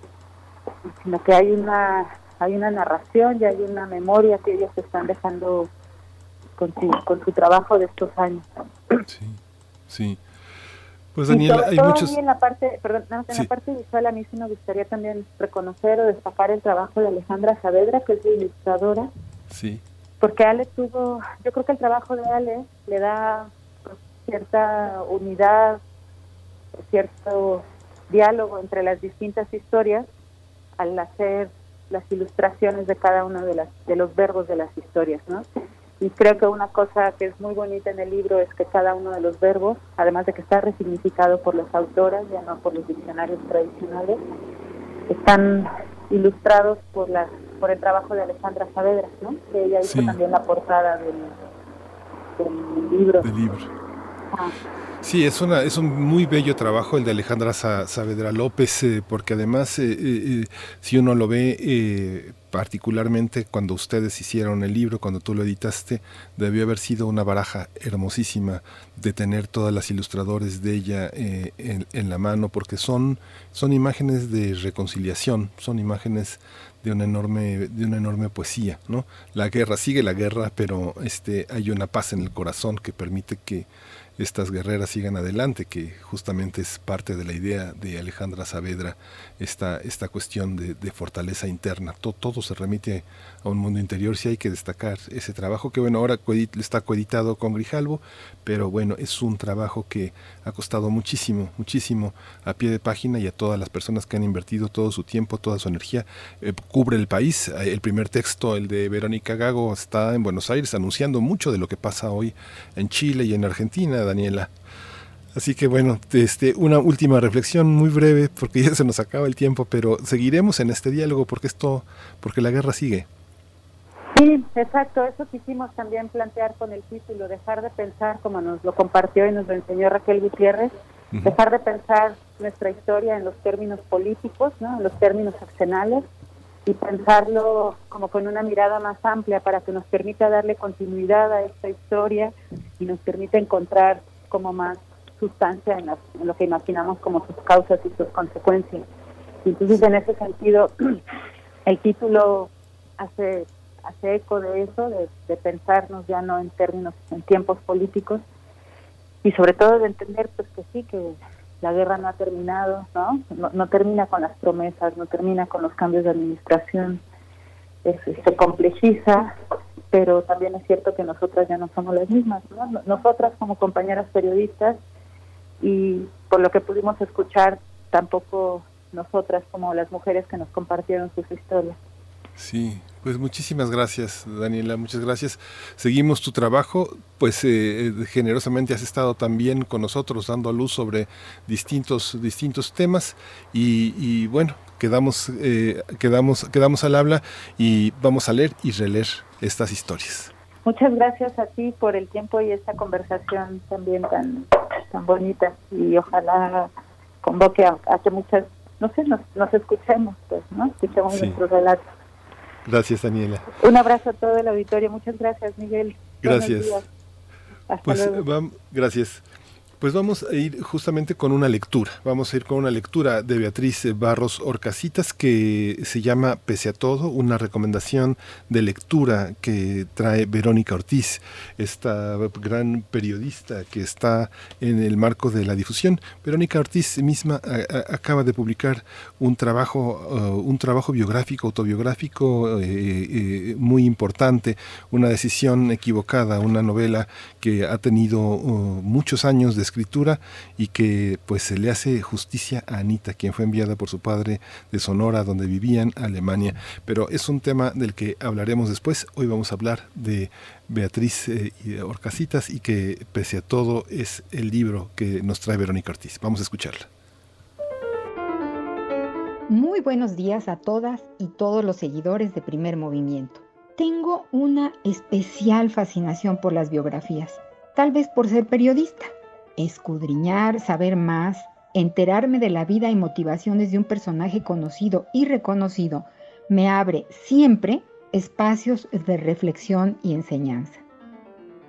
Speaker 16: sino que hay una hay una narración y hay una memoria que ellos están dejando con su, con su trabajo de estos años.
Speaker 1: Sí, sí. Pues Daniel, hay muchos...
Speaker 16: En la parte, perdón, en la parte visual a mí sí me gustaría también reconocer o destacar el trabajo de Alejandra Saavedra, que es ilustradora.
Speaker 1: Sí.
Speaker 16: Porque Ale tuvo, yo creo que el trabajo de Ale le da cierta unidad, cierto diálogo entre las distintas historias al hacer las ilustraciones de cada uno de, las, de los verbos de las historias, ¿no? Y creo que una cosa que es muy bonita en el libro es que cada uno de los verbos, además de que está resignificado por las autoras, ya no por los diccionarios tradicionales, están ilustrados por la por el trabajo de Alejandra Saavedra, ¿no? Que ella hizo también la portada del, libro.
Speaker 1: Del libro. Sí, es, una, es un muy bello trabajo el de Alejandra Saavedra López, eh, porque además, eh, eh, si uno lo ve particularmente cuando ustedes hicieron el libro, cuando tú lo editaste, debió haber sido una baraja hermosísima de tener todas las ilustradores de ella en, en, la mano, porque son, son imágenes de reconciliación, son imágenes de una enorme de una enorme poesía no la guerra sigue la guerra pero este hay una paz en el corazón que permite que estas guerreras sigan adelante, que justamente es parte de la idea de Alejandra Saavedra, esta, esta cuestión de, fortaleza interna. Todo, todo, se remite a un mundo interior, sí hay que destacar ese trabajo, que bueno, ahora está coeditado con Grijalvo, pero bueno, es un trabajo que ha costado muchísimo, muchísimo a pie de página y a todas las personas que han invertido todo su tiempo, toda su energía, eh, cubre el país. El primer texto, el de Verónica Gago, está en Buenos Aires anunciando mucho de lo que pasa hoy en Chile y en Argentina Daniela. Así que bueno, este, una última reflexión muy breve, porque ya se nos acaba el tiempo, pero seguiremos en este diálogo porque esto, porque la guerra sigue.
Speaker 16: Sí, exacto, eso quisimos también plantear con el título, dejar de pensar como nos lo compartió y nos lo enseñó Raquel Gutiérrez, dejar de pensar nuestra historia en los términos políticos, ¿no? en los términos accionales, y pensarlo como con una mirada más amplia para que nos permita darle continuidad a esta historia y nos permita encontrar como más sustancia en, lo que imaginamos como sus causas y sus consecuencias. Entonces en ese sentido el título hace hace eco de eso, de, de pensarnos ya no en términos, en tiempos políticos y sobre todo de entender pues que sí, que la guerra no ha terminado, ¿no? No, termina con las promesas, no termina con los cambios de administración, se complejiza, pero también es cierto que nosotras ya no somos las mismas, ¿no? Nosotras como compañeras periodistas y por lo que pudimos escuchar, tampoco nosotras como las mujeres que nos compartieron sus historias.
Speaker 1: Sí, pues muchísimas gracias, Daniela, muchas gracias. Seguimos tu trabajo, pues eh, eh, generosamente has estado también con nosotros dando a luz sobre distintos, distintos temas y, bueno, quedamos, eh, quedamos, quedamos al habla y vamos a leer y releer estas historias.
Speaker 16: Muchas gracias a ti por el tiempo y esta conversación también tan, tan bonita y ojalá convoque a, que muchas, no sé, nos, nos escuchemos, pues, ¿no? Escuchemos nuestros relatos.
Speaker 1: Gracias, Daniela.
Speaker 16: Un abrazo a todo el auditorio. Muchas gracias, Miguel.
Speaker 1: Gracias. Hasta pues, luego. gracias. Pues vamos a ir justamente con una lectura. Vamos a ir con una lectura de Beatriz Barros Orcasitas que se llama Pese a todo, una recomendación de lectura que trae Verónica Ortiz, esta gran periodista que está en el marco de la difusión. Verónica Ortiz misma acaba de publicar un trabajo, uh, un trabajo biográfico, autobiográfico eh, eh, muy importante, una decisión equivocada, una novela que ha tenido uh, muchos años de escritura y que pues se le hace justicia a Anita, quien fue enviada por su padre de Sonora, donde vivían, Alemania. Pero es un tema del que hablaremos después. Hoy vamos a hablar de Beatriz eh, Orcasitas y que pese a todo es el libro que nos trae Verónica Ortiz. Vamos a escucharla.
Speaker 17: Muy buenos días a todas y todos los seguidores de Primer Movimiento. Tengo una especial fascinación por las biografías, tal vez por ser periodista escudriñar, saber más, enterarme de la vida y motivaciones de un personaje conocido y reconocido, me abre siempre espacios de reflexión y enseñanza.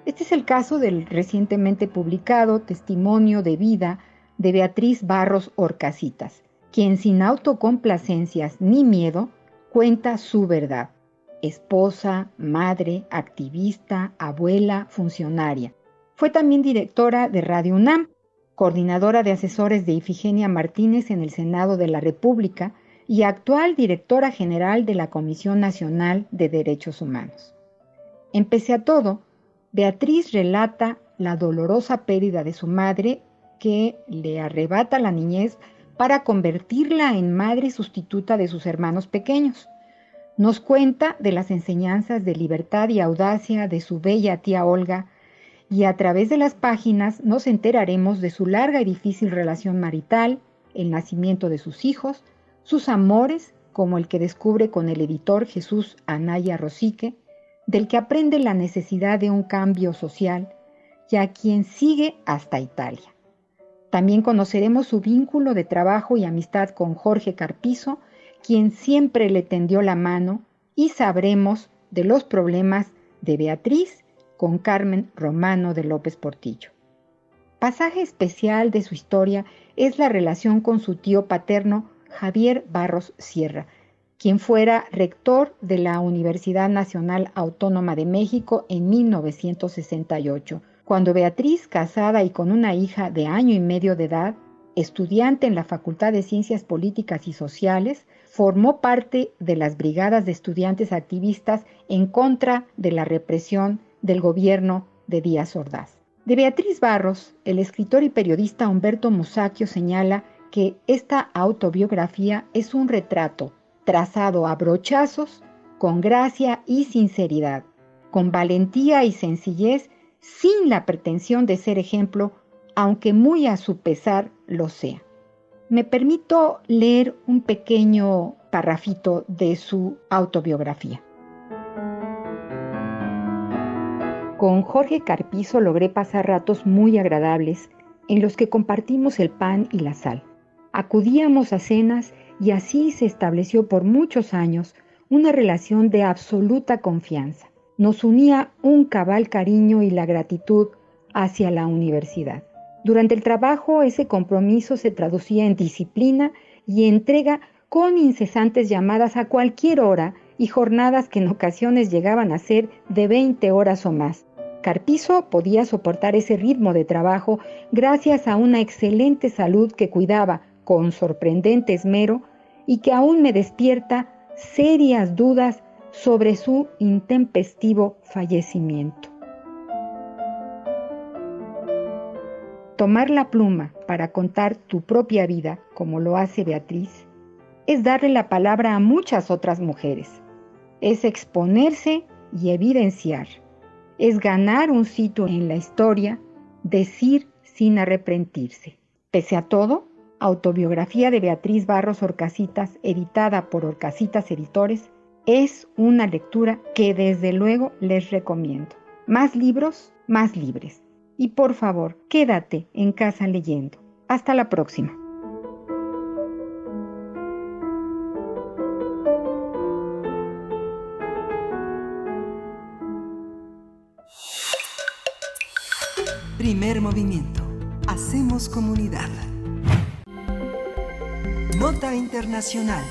Speaker 17: Este es el caso del recientemente publicado Testimonio de Vida de Beatriz Barros Orcasitas, quien sin autocomplacencias ni miedo cuenta su verdad. Esposa, madre, activista, abuela, funcionaria fue también directora de Radio UNAM, coordinadora de asesores de Ifigenia Martínez en el Senado de la República y actual directora general de la Comisión Nacional de Derechos Humanos. Empecé a todo, Beatriz relata la dolorosa pérdida de su madre que le arrebata la niñez para convertirla en madre sustituta de sus hermanos pequeños. Nos cuenta de las enseñanzas de libertad y audacia de su bella tía Olga y a través de las páginas nos enteraremos de su larga y difícil relación marital, el nacimiento de sus hijos, sus amores, como el que descubre con el editor Jesús Anaya Rosique, del que aprende la necesidad de un cambio social y a quien sigue hasta Italia. También conoceremos su vínculo de trabajo y amistad con Jorge Carpizo, quien siempre le tendió la mano, y sabremos de los problemas de Beatriz con Carmen Romano de López Portillo. Pasaje especial de su historia es la relación con su tío paterno Javier Barros Sierra, quien fuera rector de la Universidad Nacional Autónoma de México en 1968, cuando Beatriz, casada y con una hija de año y medio de edad, estudiante en la Facultad de Ciencias Políticas y Sociales, formó parte de las brigadas de estudiantes activistas en contra de la represión del gobierno de Díaz Ordaz. De Beatriz Barros, el escritor y periodista Humberto Musacchio señala que esta autobiografía es un retrato trazado a brochazos, con gracia y sinceridad, con valentía y sencillez, sin la pretensión de ser ejemplo, aunque muy a su pesar lo sea. Me permito leer un pequeño parrafito de su autobiografía. Con Jorge Carpizo logré pasar ratos muy agradables en los que compartimos el pan y la sal. Acudíamos a cenas y así se estableció por muchos años una relación de absoluta confianza. Nos unía un cabal cariño y la gratitud hacia la universidad. Durante el trabajo ese compromiso se traducía en disciplina y entrega con incesantes llamadas a cualquier hora y jornadas que en ocasiones llegaban a ser de 20 horas o más. Carpizo podía soportar ese ritmo de trabajo gracias a una excelente salud que cuidaba con sorprendente esmero y que aún me despierta serias dudas sobre su intempestivo fallecimiento. Tomar la pluma para contar tu propia vida, como lo hace Beatriz, es darle la palabra a muchas otras mujeres. Es exponerse y evidenciar. Es ganar un sitio en la historia, decir sin arrepentirse. Pese a todo, autobiografía de Beatriz Barros Orcasitas, editada por Orcasitas Editores, es una lectura que desde luego les recomiendo. Más libros, más libres. Y por favor, quédate en casa leyendo. Hasta la próxima.
Speaker 2: Hacemos comunidad. Nota Internacional.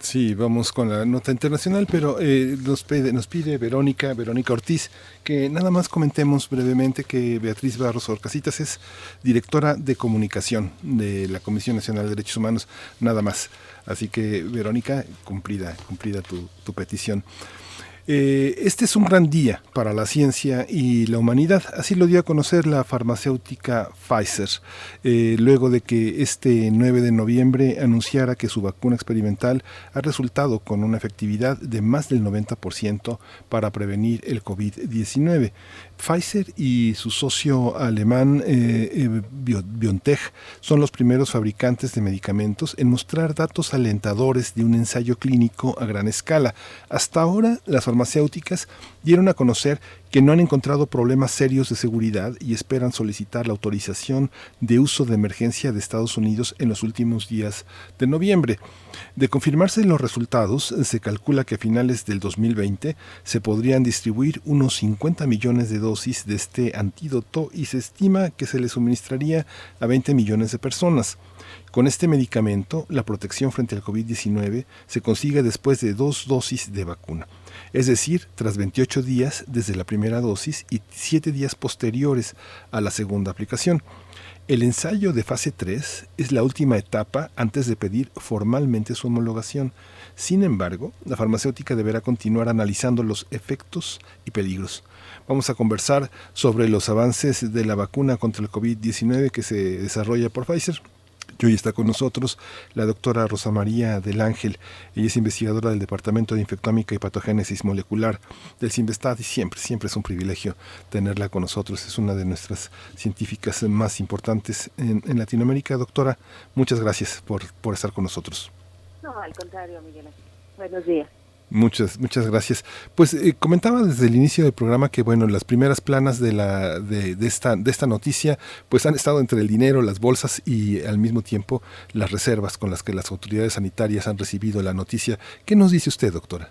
Speaker 1: Sí, vamos con la nota internacional, pero eh, nos, pide, Verónica, Verónica Ortiz, que nada más comentemos brevemente que Beatriz Barros Orcasitas es directora de comunicación de la Comisión Nacional de Derechos Humanos, nada más. Así que, Verónica, cumplida, cumplida tu petición. Eh, este es un gran día para la ciencia y la humanidad, así lo dio a conocer la farmacéutica Pfizer, eh, luego de que este 9 de noviembre anunciara que su vacuna experimental ha resultado con una efectividad de más del 90% para prevenir el COVID-19. Pfizer y su socio alemán eh, BioNTech son los primeros fabricantes de medicamentos en mostrar datos alentadores de un ensayo clínico a gran escala. Hasta ahora, las farmacéuticas dieron a conocer que no han encontrado problemas serios de seguridad y esperan solicitar la autorización de uso de emergencia de Estados Unidos en los últimos días de noviembre. De confirmarse los resultados, se calcula que a finales del 2020 se podrían distribuir unos 50 millones de dosis de este antídoto y se estima que se le suministraría a 20 millones de personas. Con este medicamento, la protección frente al COVID-19 se consigue después de dos dosis de vacuna es decir, tras 28 días desde la primera dosis y 7 días posteriores a la segunda aplicación. El ensayo de fase 3 es la última etapa antes de pedir formalmente su homologación. Sin embargo, la farmacéutica deberá continuar analizando los efectos y peligros. Vamos a conversar sobre los avances de la vacuna contra el COVID-19 que se desarrolla por Pfizer Y hoy está con nosotros la doctora Rosa María del Ángel. Ella es investigadora del Departamento de Infectómica y Patogénesis Molecular del CIMBESTAD y siempre, siempre es un privilegio tenerla con nosotros. Es una de nuestras científicas más importantes en, Latinoamérica. Doctora, muchas gracias por, por estar con nosotros.
Speaker 18: No, al contrario, Miguel. Buenos días.
Speaker 1: Muchas, muchas gracias. Pues eh, comentaba desde el inicio del programa que bueno, las primeras planas de la de, de, esta de esta noticia pues han estado entre el dinero, las bolsas y al mismo tiempo las reservas con las que las autoridades sanitarias han recibido la noticia. ¿Qué nos dice usted, doctora?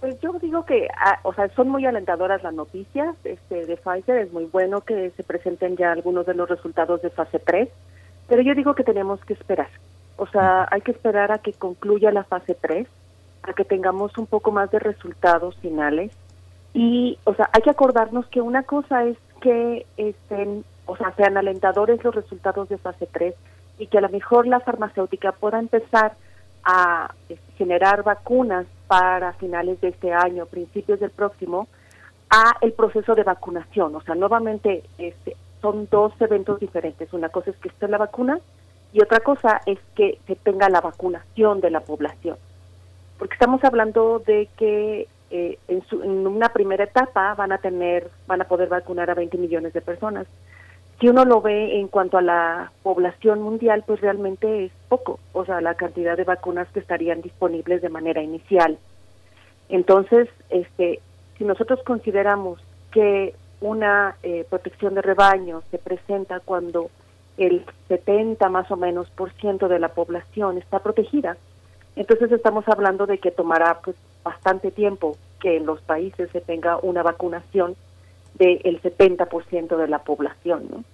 Speaker 18: Pues yo digo que, ah, o sea, son muy alentadoras las noticias este, de Pfizer. Es muy bueno que se presenten ya algunos de los resultados de fase 3, pero yo digo que tenemos que esperar. O sea, hay que esperar a que concluya la fase 3 a que tengamos un poco más de resultados finales. Y, o sea, hay que acordarnos que una cosa es que estén, o sea, sean alentadores los resultados de fase 3 y que a lo mejor la farmacéutica pueda empezar a este, generar vacunas para finales de este año, principios del próximo, a el proceso de vacunación. O sea, nuevamente este, son dos eventos diferentes. Una cosa es que esté la vacuna y otra cosa es que se tenga la vacunación de la población porque estamos hablando de que eh, en, una primera etapa van a tener, van a poder vacunar a 20 millones de personas. Si uno lo ve en cuanto a la población mundial, pues realmente es poco, o sea, la cantidad de vacunas que estarían disponibles de manera inicial. Entonces, este, si nosotros consideramos que una eh, protección de rebaño se presenta cuando el 70 más o menos por ciento de la población está protegida, entonces estamos hablando de que tomará pues bastante tiempo que en los países se tenga una vacunación del 70% de la población, ¿no?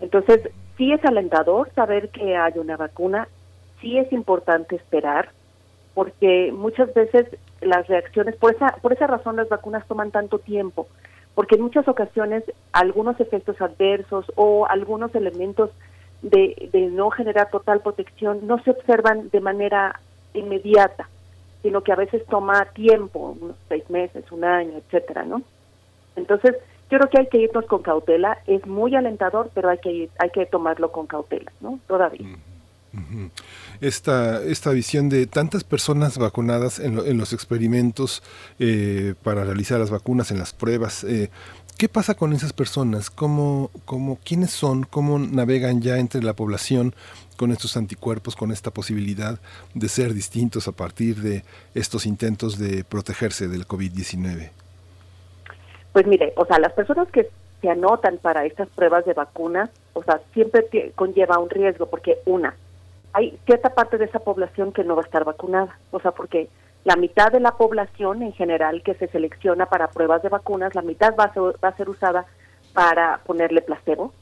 Speaker 18: Entonces, sí es alentador saber que hay una vacuna, sí es importante esperar, porque muchas veces las reacciones, por esa, por esa razón las vacunas toman tanto tiempo, porque en muchas ocasiones algunos efectos adversos o algunos elementos de, de no generar total protección no se observan de manera inmediata, sino que a veces toma tiempo, unos seis meses, un año, etcétera, ¿no? Entonces, yo creo que hay que irnos con cautela, es muy alentador, pero hay que hay que tomarlo con cautela, ¿no? Todavía.
Speaker 1: Esta, esta visión de tantas personas vacunadas en, en los experimentos eh, para realizar las vacunas, en las pruebas, eh, ¿Qué pasa con esas personas? ¿Cómo, cómo, ¿Quiénes son? ¿Cómo navegan ya entre la población con estos anticuerpos, con esta posibilidad de ser distintos a partir de estos intentos de protegerse del COVID-19?
Speaker 18: Pues mire, o sea, las personas que se anotan para estas pruebas de vacunas, o sea, siempre conlleva un riesgo porque una, hay cierta parte de esa población que no va a estar vacunada, o sea, porque la mitad de la población en general que se selecciona para pruebas de vacunas, la mitad va a ser, va a ser usada para ponerle placebo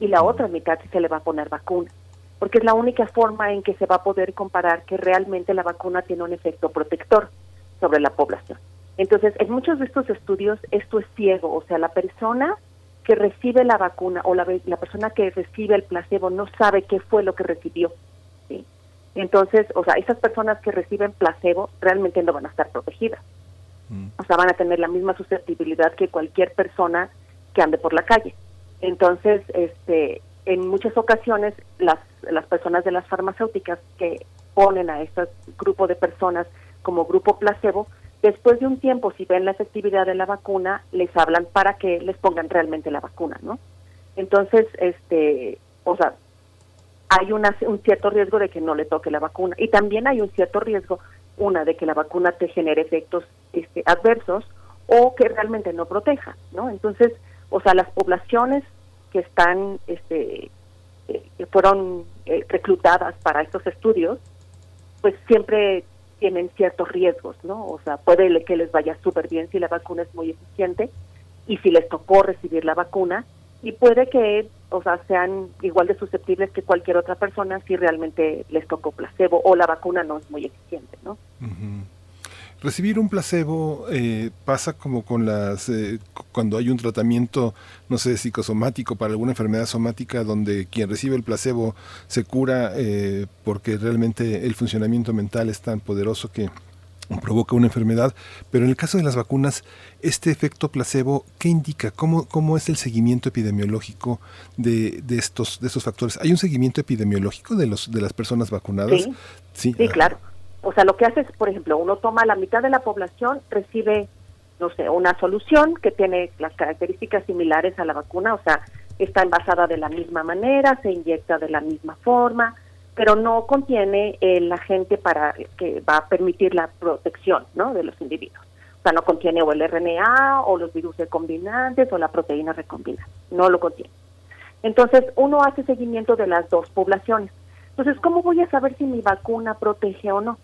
Speaker 18: y la otra mitad se le va a poner vacuna, porque es la única forma en que se va a poder comparar que realmente la vacuna tiene un efecto protector sobre la población. Entonces, en muchos de estos estudios esto es ciego, o sea, la persona que recibe la vacuna o la, la persona que recibe el placebo no sabe qué fue lo que recibió. ¿sí? Entonces, o sea, esas personas que reciben placebo realmente no van a estar protegidas. Mm. O sea, van a tener la misma susceptibilidad que cualquier persona que ande por la calle. Entonces, este, en muchas ocasiones las, las personas de las farmacéuticas que ponen a este grupo de personas como grupo placebo, después de un tiempo, si ven la efectividad de la vacuna, les hablan para que les pongan realmente la vacuna, ¿no? Entonces, este, o sea, hay una, un cierto riesgo de que no le toque la vacuna. Y también hay un cierto riesgo, una, de que la vacuna te genere efectos este, adversos o que realmente no proteja, ¿no? Entonces, o sea, las poblaciones que están, este, eh, que fueron eh, reclutadas para estos estudios, pues siempre tienen ciertos riesgos, ¿no? O sea, puede que les vaya súper bien si la vacuna es muy eficiente y si les tocó recibir la vacuna, y puede que, o sea, sean igual de susceptibles que cualquier otra persona si realmente les tocó placebo o la vacuna no es muy eficiente, ¿no?
Speaker 1: Recibir un placebo eh, pasa como con las eh, cuando hay un tratamiento, no sé, psicosomático para alguna enfermedad somática donde quien recibe el placebo se cura eh, porque realmente el funcionamiento mental es tan poderoso que provoca una enfermedad, pero en el caso de las vacunas, este efecto placebo, ¿qué indica? ¿Cómo, cómo es el seguimiento epidemiológico de, de, estos, de estos factores? ¿Hay un seguimiento epidemiológico de, los, de las personas vacunadas?
Speaker 18: Sí, sí, claro. O sea, lo que hace es, por ejemplo, uno toma la mitad de la población, recibe, no sé, una solución que tiene las características similares a la vacuna, o sea, está envasada de la misma manera, se inyecta de la misma forma, pero no contiene el agente para que va a permitir la protección ¿no? de los individuos. O sea, no contiene o el RNA o los virus recombinantes o la proteína recombinante, no lo contiene. Entonces, uno hace seguimiento de las dos poblaciones. Entonces, ¿cómo voy a saber si mi vacuna protege o no?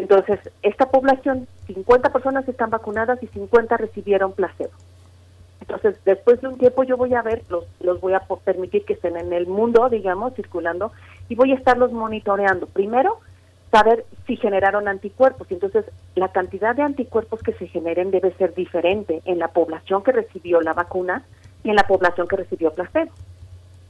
Speaker 18: Entonces, esta población, 50 personas están vacunadas y 50 recibieron placebo. Entonces, después de un tiempo yo voy a ver, los, los voy a permitir que estén en el mundo, digamos, circulando, y voy a estarlos monitoreando. Primero, saber si generaron anticuerpos. Entonces, la cantidad de anticuerpos que se generen debe ser diferente en la población que recibió la vacuna y en la población que recibió placebo.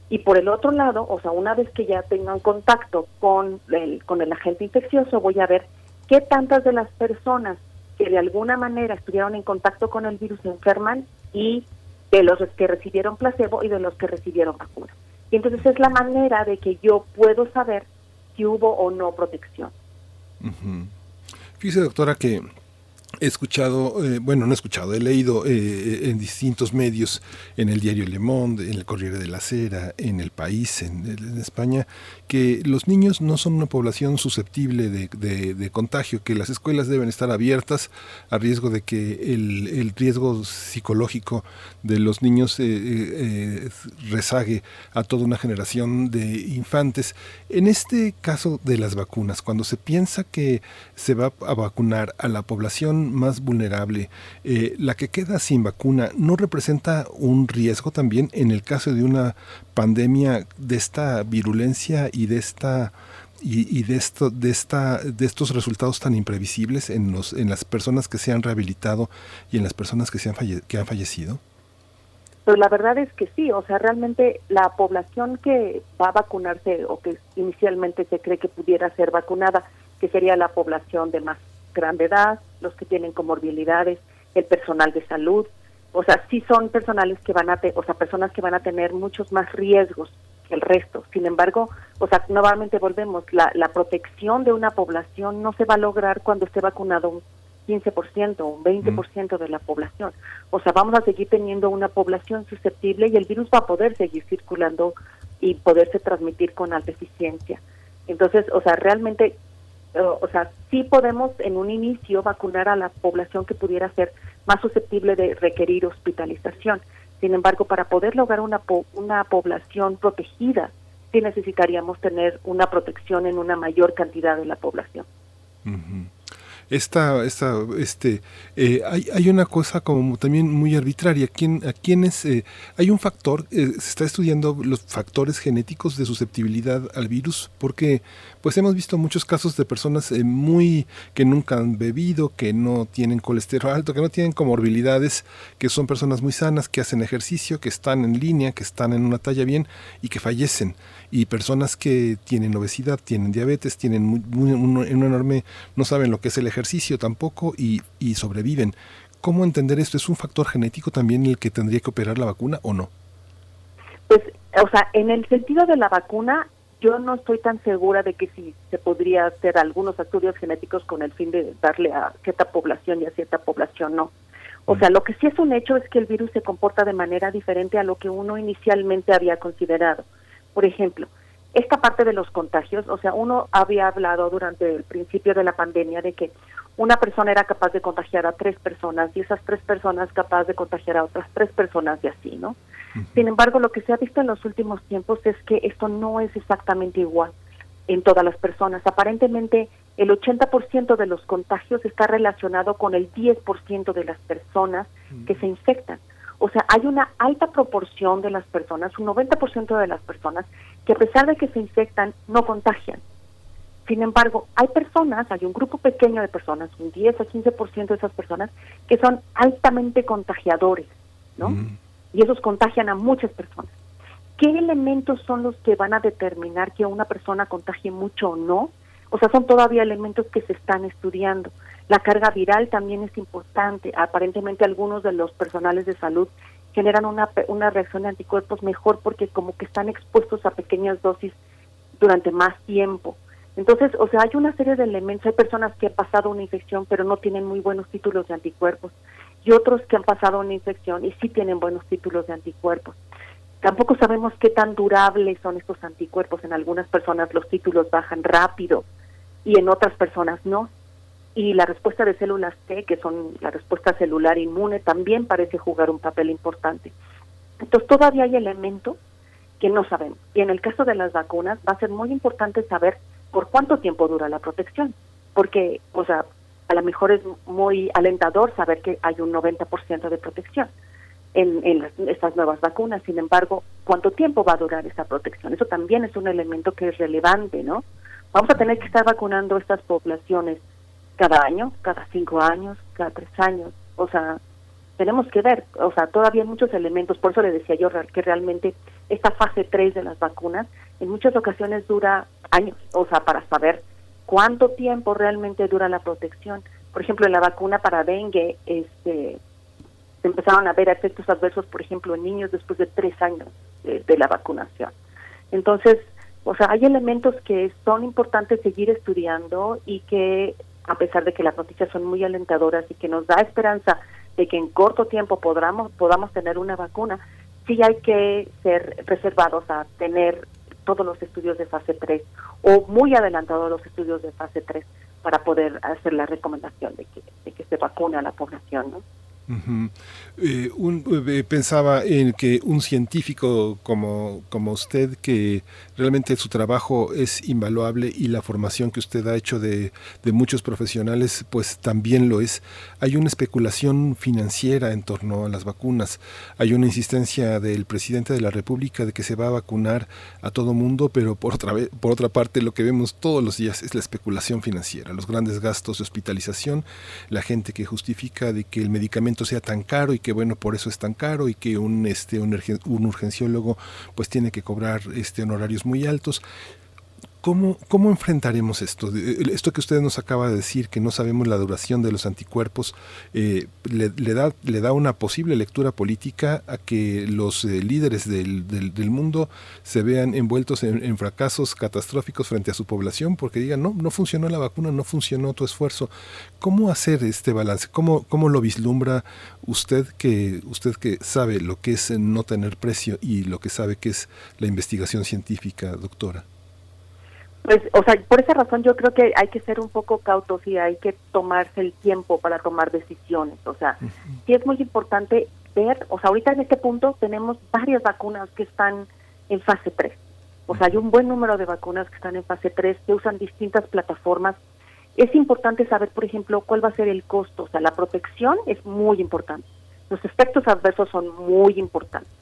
Speaker 18: Y por el otro lado, o sea, una vez que ya tengan contacto con el, con el agente infeccioso, voy a ver qué tantas de las personas que de alguna manera estuvieron en contacto con el virus se enferman y de los que recibieron placebo y de los que recibieron vacuna. Y entonces es la manera de que yo puedo saber si hubo o no protección.
Speaker 1: Fíjese, doctora, que he escuchado, eh, bueno, no he escuchado, he leído eh, en distintos medios, en el diario Le Monde, en el Corriere de la Cera, en El País, en, España, que los niños no son una población susceptible de, contagio, que las escuelas deben estar abiertas a riesgo de que el, riesgo psicológico de los niños eh, rezague a toda una generación de infantes. En este caso de las vacunas, cuando se piensa que se va a vacunar a la población más vulnerable, eh, la que queda sin vacuna, ¿no representa un riesgo también en el caso de una pandemia de esta virulencia y de esta y, de esto de esta de estos resultados tan imprevisibles en los en las personas que se han rehabilitado y en las personas que se han que han fallecido?
Speaker 18: Pues la verdad es que sí, o sea, realmente la población que va a vacunarse o que inicialmente se cree que pudiera ser vacunada, que sería la población de más grande edad, los que tienen comorbilidades, el personal de salud, o sea, sí son personales que van a, o sea, personas que van a tener muchos más riesgos que el resto. Sin embargo, o sea, nuevamente volvemos, la, la protección de una población no se va a lograr cuando esté vacunado un 15% o un 20% de la población. O sea, vamos a seguir teniendo una población susceptible y el virus va a poder seguir circulando y poderse transmitir con alta eficiencia. Entonces, o sea, realmente o sea, sí podemos en un inicio vacunar a la población que pudiera ser más susceptible de requerir hospitalización. Sin embargo, para poder lograr una, una población protegida, sí necesitaríamos tener una protección en una mayor cantidad de la población
Speaker 1: esta, esta, este, eh, hay, hay, una cosa como también muy arbitraria. ¿Quién, a quiénes, eh, hay un factor, eh, se está estudiando los factores genéticos de susceptibilidad al virus, porque pues hemos visto muchos casos de personas muy que nunca han bebido, que no tienen colesterol alto, que no tienen comorbilidades, que son personas muy sanas, que hacen ejercicio, que están en línea, que están en una talla bien y que fallecen y personas que tienen obesidad, tienen diabetes, tienen un, enorme, no saben lo que es el ejercicio tampoco y, y sobreviven. ¿Cómo entender esto? ¿Es un factor genético también el que tendría que operar la vacuna o no?
Speaker 18: Pues, o sea, en el sentido de la vacuna, yo no estoy tan segura de que si se podría hacer algunos estudios genéticos con el fin de darle a cierta población y a cierta población no. O sea, lo que sí es un hecho es que el virus se comporta de manera diferente a lo que uno inicialmente había considerado. Por ejemplo, esta parte de los contagios, o sea, uno había hablado durante el principio de la pandemia de que una persona era capaz de contagiar a tres personas y esas tres personas capaz de contagiar a otras tres personas y así, ¿no? Sin embargo, lo que se ha visto en los últimos tiempos es que esto no es exactamente igual en todas las personas. Aparentemente, el 80% de los contagios está relacionado con el 10% de las personas que se infectan. O sea, hay una alta proporción de las personas, un 90% de las personas, que a pesar de que se infectan, no contagian. Sin embargo, hay personas, hay un grupo pequeño de personas, un 10 o 15% de esas personas, que son altamente contagiadores, ¿no? Y esos contagian a muchas personas. ¿Qué elementos son los que van a determinar que una persona contagie mucho o no? O sea, son todavía elementos que se están estudiando. La carga viral también es importante. Aparentemente algunos de los personales de salud generan una, una reacción de anticuerpos mejor porque como que están expuestos a pequeñas dosis durante más tiempo. Entonces, o sea, hay una serie de elementos. Hay personas que han pasado una infección pero no tienen muy buenos títulos de anticuerpos y otros que han pasado una infección y sí tienen buenos títulos de anticuerpos. Tampoco sabemos qué tan durables son estos anticuerpos. En algunas personas los títulos bajan rápido y en otras personas no. Y la respuesta de células T, que son la respuesta celular inmune, también parece jugar un papel importante. Entonces todavía hay elementos que no sabemos. Y en el caso de las vacunas va a ser muy importante saber por cuánto tiempo dura la protección. Porque, o sea, a lo mejor es muy alentador saber que hay un 90% de protección en, en estas nuevas vacunas. Sin embargo, ¿cuánto tiempo va a durar esa protección? Eso también es un elemento que es relevante, ¿no? Vamos a tener que estar vacunando estas poblaciones cada año, cada cinco años, cada tres años. O sea, tenemos que ver, o sea, todavía hay muchos elementos, por eso le decía yo que realmente esta fase 3 de las vacunas en muchas ocasiones dura años, o sea, para saber cuánto tiempo realmente dura la protección. Por ejemplo, en la vacuna para dengue, este, se empezaron a ver efectos adversos, por ejemplo, en niños después de tres años de la vacunación. Entonces, o sea, hay elementos que son importantes seguir estudiando y que a pesar de que las noticias son muy alentadoras y que nos da esperanza de que en corto tiempo podamos, podamos tener una vacuna, sí hay que ser reservados a tener todos los estudios de fase 3 o muy adelantados los estudios de fase 3 para poder hacer la recomendación de que, de que se vacune a la población. ¿no?
Speaker 1: Eh, un, eh, pensaba en que un científico como, como usted, que realmente su trabajo es invaluable y la formación que usted ha hecho de, de, muchos profesionales, pues también lo es. Hay una especulación financiera en torno a las vacunas. Hay una insistencia del presidente de la República de que se va a vacunar a todo mundo, pero por otra, vez, por otra parte lo que vemos todos los días es la especulación financiera, los grandes gastos de hospitalización, la gente que justifica de que el medicamento sea tan caro y que bueno por eso es tan caro y que un este un, urgenciólogo pues tiene que cobrar este honorarios muy altos ¿Cómo, ¿Cómo enfrentaremos esto? Esto que usted nos acaba de decir, que no sabemos la duración de los anticuerpos, eh, le, da, le da una posible lectura política a que los eh, líderes del, del, mundo se vean envueltos en, fracasos catastróficos frente a su población porque digan, no, no funcionó la vacuna, no funcionó tu esfuerzo. ¿Cómo hacer este balance? ¿Cómo, cómo lo vislumbra usted que, usted que sabe lo que es no tener precio y lo que sabe que es la investigación científica, doctora?
Speaker 18: Pues, o sea, por esa razón yo creo que hay que ser un poco cautos y hay que tomarse el tiempo para tomar decisiones. O sea, sí es muy importante ver, o sea, ahorita en este punto tenemos varias vacunas que están en fase 3. O sea, hay un buen número de vacunas que están en fase 3 que usan distintas plataformas. Es importante saber, por ejemplo, cuál va a ser el costo. O sea, la protección es muy importante. Los efectos adversos son muy importantes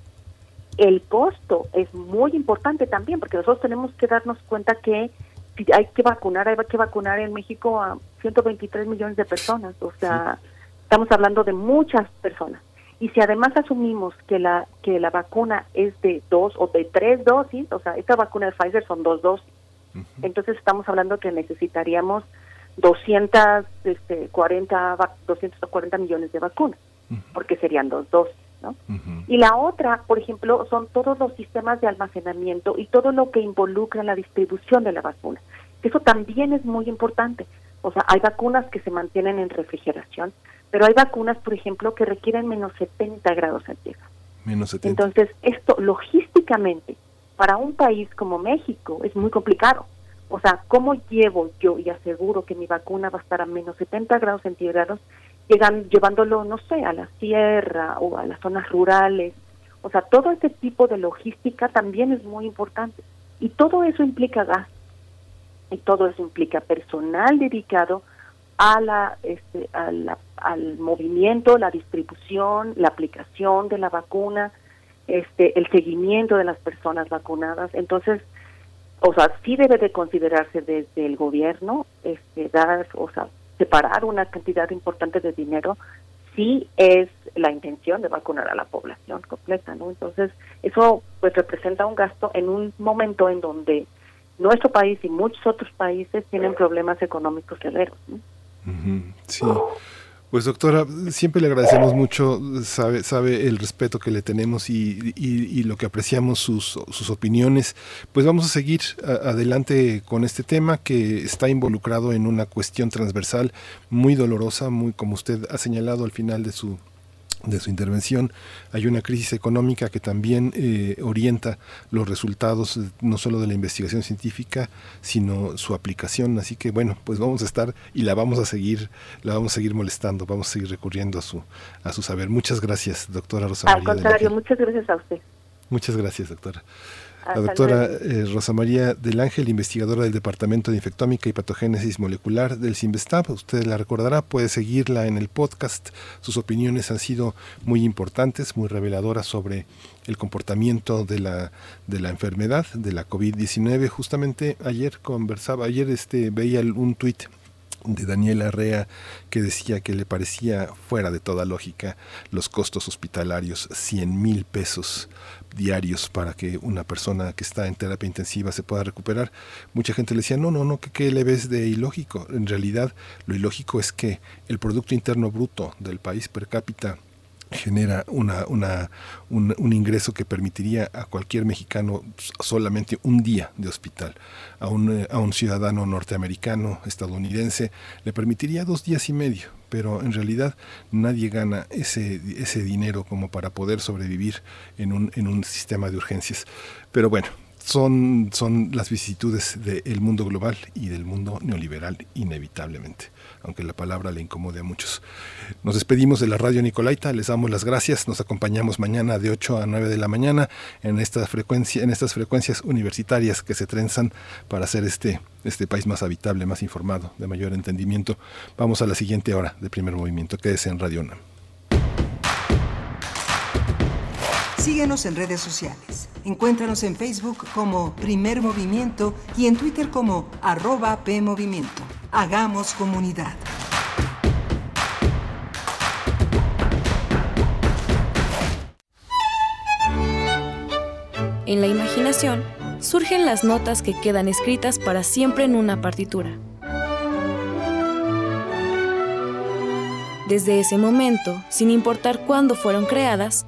Speaker 18: el costo es muy importante también, porque nosotros tenemos que darnos cuenta que hay que vacunar, hay que vacunar en México a 123 millones de personas, o sea, estamos hablando de muchas personas. Y si además asumimos que la que la vacuna es de dos o de tres dosis, o sea, esta vacuna de Pfizer son dos dosis, entonces estamos hablando que necesitaríamos 240, este, 240 millones de vacunas, porque serían dos dosis. Y la otra, por ejemplo, son todos los sistemas de almacenamiento y todo lo que involucra la distribución de la vacuna. Eso también es muy importante. O sea, hay vacunas que se mantienen en refrigeración, pero hay vacunas, por ejemplo, que requieren menos 70 grados centígrados.
Speaker 1: Menos 70.
Speaker 18: Entonces, esto logísticamente para un país como México es muy complicado. O sea, ¿cómo llevo yo y aseguro que mi vacuna va a estar a menos 70 grados centígrados llegan, llevándolo, no sé, a la sierra o a las zonas rurales. O sea, todo ese tipo de logística también es muy importante. Y todo eso implica gas. Y todo eso implica personal dedicado a la, este, al movimiento, la distribución, la aplicación de la vacuna, este, el seguimiento de las personas vacunadas. Entonces, o sea, sí debe de considerarse desde el gobierno, este, dar, o sea, separar una cantidad importante de dinero si es la intención de vacunar a la población completa, ¿no? Entonces, eso pues representa un gasto en un momento en donde nuestro país y muchos otros países tienen problemas económicos severos, ¿no?
Speaker 1: Sí. Pues doctora, siempre le agradecemos mucho, sabe, sabe el respeto que le tenemos y, y, lo que apreciamos sus, sus, opiniones. Pues vamos a seguir adelante con este tema que está involucrado en una cuestión transversal muy dolorosa, muy como usted ha señalado al final de su de su intervención. Hay una crisis económica que también eh, orienta los resultados no solo de la investigación científica, sino su aplicación. Así que bueno, pues vamos a estar y la vamos a seguir, la vamos a seguir molestando, vamos a seguir recurriendo a su a su saber. Muchas gracias, doctora Rosa María.
Speaker 18: Al contrario, muchas gracias a usted.
Speaker 1: Muchas gracias, doctora. La doctora eh, Rosa María del Ángel, investigadora del Departamento de Infectómica y Patogénesis Molecular del CIMBESTAP. Usted la recordará, puede seguirla en el podcast. Sus opiniones han sido muy importantes, muy reveladoras sobre el comportamiento de la, de la enfermedad, de la COVID-19. Justamente ayer conversaba, ayer este, veía un tuit de Daniel Arrea que decía que le parecía fuera de toda lógica los costos hospitalarios, 100 mil pesos diarios para que una persona que está en terapia intensiva se pueda recuperar. Mucha gente le decía, no, no, no, ¿qué, le ves de ilógico? En realidad, lo ilógico es que el Producto Interno Bruto del país per cápita genera una, una, un, ingreso que permitiría a cualquier mexicano solamente un día de hospital. A un, a un ciudadano norteamericano, estadounidense, le permitiría dos días y medio, pero en realidad nadie gana ese, ese dinero como para poder sobrevivir en un, en un sistema de urgencias. Pero bueno, son, son las vicisitudes del mundo global y del mundo neoliberal inevitablemente aunque la palabra le incomode a muchos. Nos despedimos de la radio Nicolaita, les damos las gracias, nos acompañamos mañana de 8 a 9 de la mañana en, estas frecuencias universitarias que se trenzan para hacer este, este país más habitable, más informado, de mayor entendimiento. Vamos a la siguiente hora de primer movimiento, que es en Radio UNAM.
Speaker 2: Síguenos en redes sociales. Encuéntranos en Facebook como Primer Movimiento y en Twitter como arroba PMovimiento. Hagamos comunidad.
Speaker 13: En la imaginación surgen las notas que quedan escritas para siempre en una partitura. Desde ese momento, sin importar cuándo fueron creadas,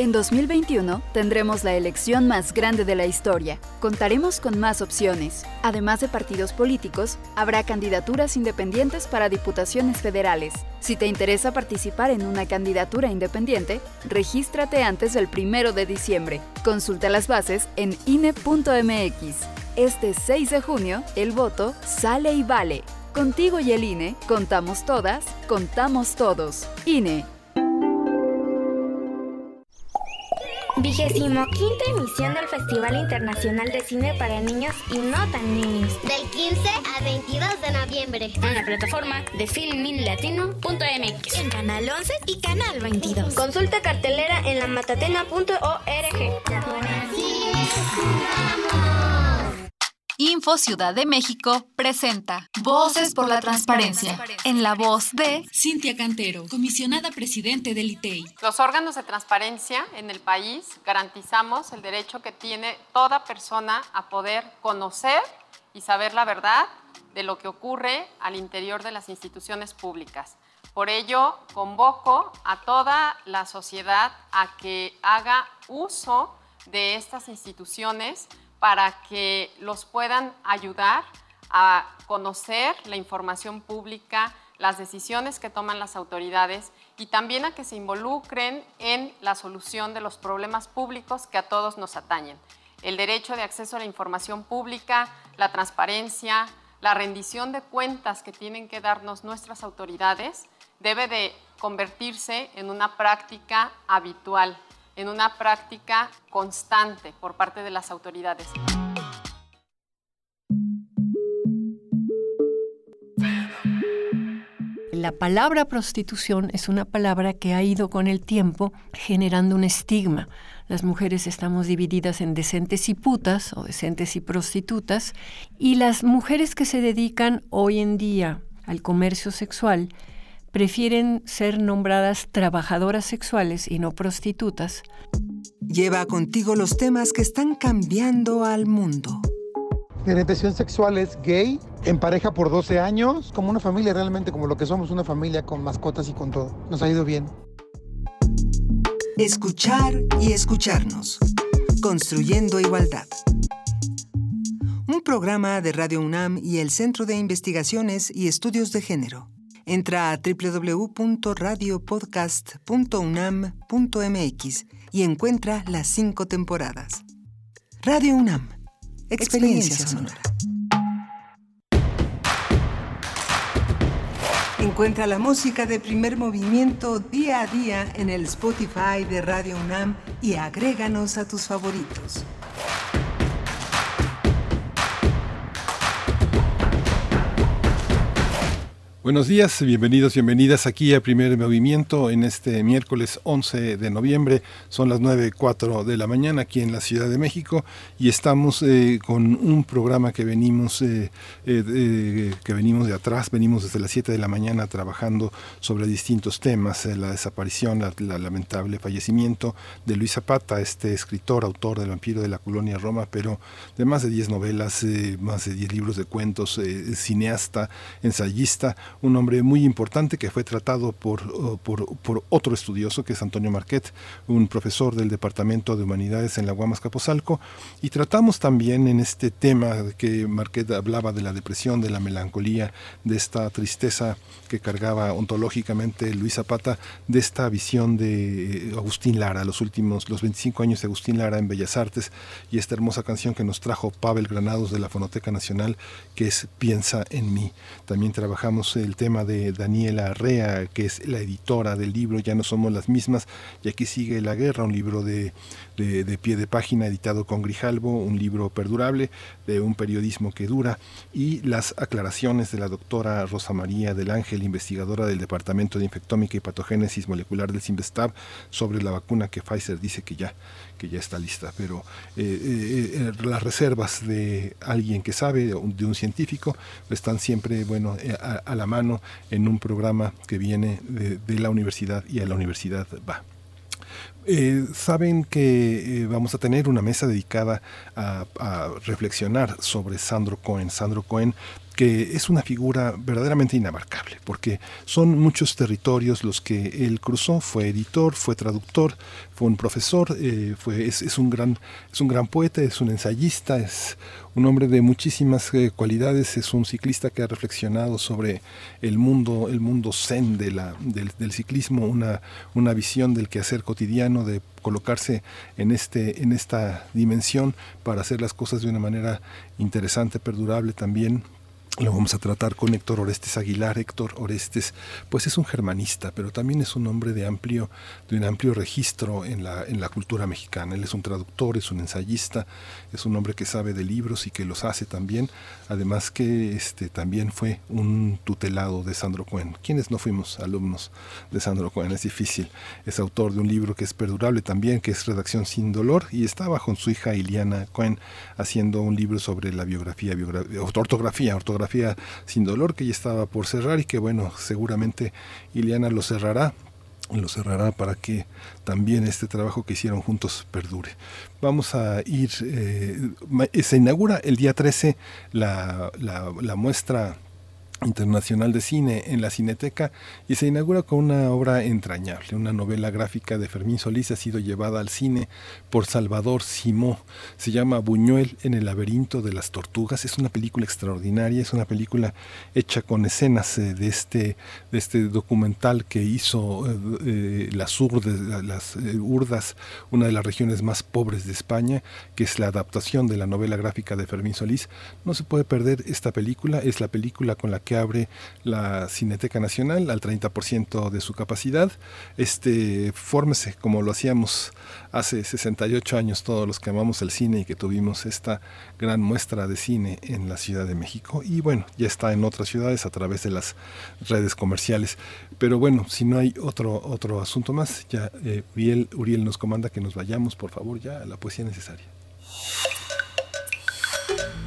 Speaker 19: En 2021 tendremos la elección más grande de la historia. Contaremos con más opciones. Además de partidos políticos, habrá candidaturas independientes para diputaciones federales. Si te interesa participar en una candidatura independiente, regístrate antes del 1 de diciembre. Consulta las bases en INE.mx. Este 6 de junio, el voto sale y vale. Contigo y el INE, contamos todas, contamos todos. INE.
Speaker 20: Vigésimo quinta emisión del Festival Internacional de Cine para Niños y No Tan Niños.
Speaker 21: Del 15 al 22 de noviembre.
Speaker 20: En la plataforma de filminlatino.mx.
Speaker 21: En Canal 11 y Canal 22.
Speaker 20: Consulta cartelera en la matatena.org.
Speaker 19: Info Ciudad de México presenta Voces por la Transparencia, en la voz de Cintia Cantero, comisionada presidente del ITEI.
Speaker 22: Los órganos de transparencia en el país garantizamos el derecho que tiene toda persona a poder conocer y saber la verdad de lo que ocurre al interior de las instituciones públicas. Por ello, convoco a toda la sociedad a que haga uso de estas instituciones para que los puedan ayudar a conocer la información pública, las decisiones que toman las autoridades y también a que se involucren en la solución de los problemas públicos que a todos nos atañen. El derecho de acceso a la información pública, la transparencia, la rendición de cuentas que tienen que darnos nuestras autoridades debe de convertirse en una práctica habitual en una práctica constante por parte de las autoridades.
Speaker 23: La palabra prostitución es una palabra que ha ido con el tiempo generando un estigma. Las mujeres estamos divididas en decentes y putas o decentes y prostitutas y las mujeres que se dedican hoy en día al comercio sexual prefieren ser nombradas trabajadoras sexuales y no prostitutas.
Speaker 2: Lleva contigo los temas que están cambiando al mundo.
Speaker 24: Mi orientación sexual es gay, en pareja por 12 años, como una familia realmente, como lo que somos, una familia con mascotas y con todo. Nos ha ido bien.
Speaker 2: Escuchar y escucharnos. Construyendo igualdad. Un programa de Radio UNAM y el Centro de Investigaciones y Estudios de Género. Entra a www.radiopodcast.unam.mx y encuentra las cinco temporadas. Radio UNAM Experiencia sonora. Encuentra la música de primer movimiento día a día en el Spotify de Radio UNAM y agréganos a tus favoritos.
Speaker 1: Buenos días, bienvenidos, bienvenidas aquí a Primer Movimiento en este miércoles 11 de noviembre. Son las 9.04 de la mañana aquí en la Ciudad de México y estamos eh, con un programa que venimos, eh, eh, que venimos de atrás, venimos desde las 7 de la mañana trabajando sobre distintos temas, la desaparición, la, lamentable fallecimiento de Luis Zapata, este escritor, autor del vampiro de la colonia Roma, pero de más de 10 novelas, más de 10 libros de cuentos, cineasta, ensayista un hombre muy importante que fue tratado por, por, otro estudioso que es Antonio Marquet, un profesor del Departamento de Humanidades en la Guamas Capozalco, y tratamos también en este tema que Marquet hablaba de la depresión, de la melancolía, de esta tristeza que cargaba ontológicamente Luis Zapata, de esta visión de Agustín Lara, los últimos, los 25 años de Agustín Lara en Bellas Artes, y esta hermosa canción que nos trajo Pavel Granados de la Fonoteca Nacional, que es Piensa en mí. También trabajamos el tema de Daniela Arrea, que es la editora del libro Ya no somos las mismas, y aquí sigue La Guerra, un libro de, de, pie de página editado con Grijalbo, un libro perdurable de un periodismo que dura, y las aclaraciones de la doctora Rosa María del Ángel, investigadora del Departamento de Infectómica y Patogénesis Molecular del CIMBESTAB, sobre la vacuna que Pfizer dice que ya que ya está lista, pero eh, eh, eh, las reservas de alguien que sabe, de un, científico, están siempre bueno, a, la mano en un programa que viene de, la universidad y a la universidad va. saben que vamos a tener una mesa dedicada a, a, reflexionar sobre Sandro Cohen. Sandro Cohen que es una figura verdaderamente inabarcable, porque son muchos territorios los que él cruzó, fue editor, fue traductor, fue un profesor, eh, fue, es, un gran, es un gran poeta, es un ensayista, es un hombre de muchísimas eh, cualidades, es un ciclista que ha reflexionado sobre el mundo, el mundo zen de la, del, ciclismo, una, una visión del quehacer cotidiano, de colocarse en, este, en esta dimensión para hacer las cosas de una manera interesante, perdurable también, lo vamos a tratar con Héctor Orestes Aguilar. Héctor Orestes, pues es un germanista, pero también es un hombre de amplio, de un amplio registro en la, en la cultura mexicana. Él es un traductor, es un ensayista, es un hombre que sabe de libros y que los hace también. Además que este también fue un tutelado de Sandro Cohen. ¿Quiénes no fuimos alumnos de Sandro Cohen? Es difícil. Es autor de un libro que es perdurable también, que es Redacción sin dolor, y estaba con su hija Iliana Cohen haciendo un libro sobre la biografía, biografía ortografía, ortografía sin dolor que ya estaba por cerrar y que bueno, seguramente Ileana lo cerrará lo cerrará para que también este trabajo que hicieron juntos perdure. Vamos a ir, eh, se inaugura el día 13 la, la, la muestra Internacional de Cine en la Cineteca y se inaugura con una obra entrañable, una novela gráfica de Fermín Solís ha sido llevada al cine por Salvador Simó. Se llama Buñuel en el laberinto de las tortugas. Es una película extraordinaria, es una película hecha con escenas eh, de este de este documental que hizo eh, eh, las urdes, las urdas, una de las regiones más pobres de España, que es la adaptación de la novela gráfica de Fermín Solís. No se puede perder esta película, es la película con la que que abre la Cineteca Nacional al 30% de su capacidad. Este, fórmese como lo hacíamos hace 68 años todos los que amamos el cine y que tuvimos esta gran muestra de cine en la Ciudad de México. Y bueno, ya está en otras ciudades a través de las redes comerciales. Pero bueno, si no hay otro, otro asunto más, ya eh, Uriel, Uriel nos comanda que nos vayamos, por favor, ya a la poesía necesaria.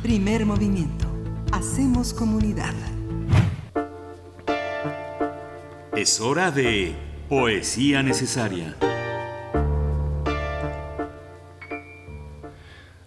Speaker 2: Primer movimiento. Hacemos comunidad.
Speaker 8: Es hora de poesía necesaria.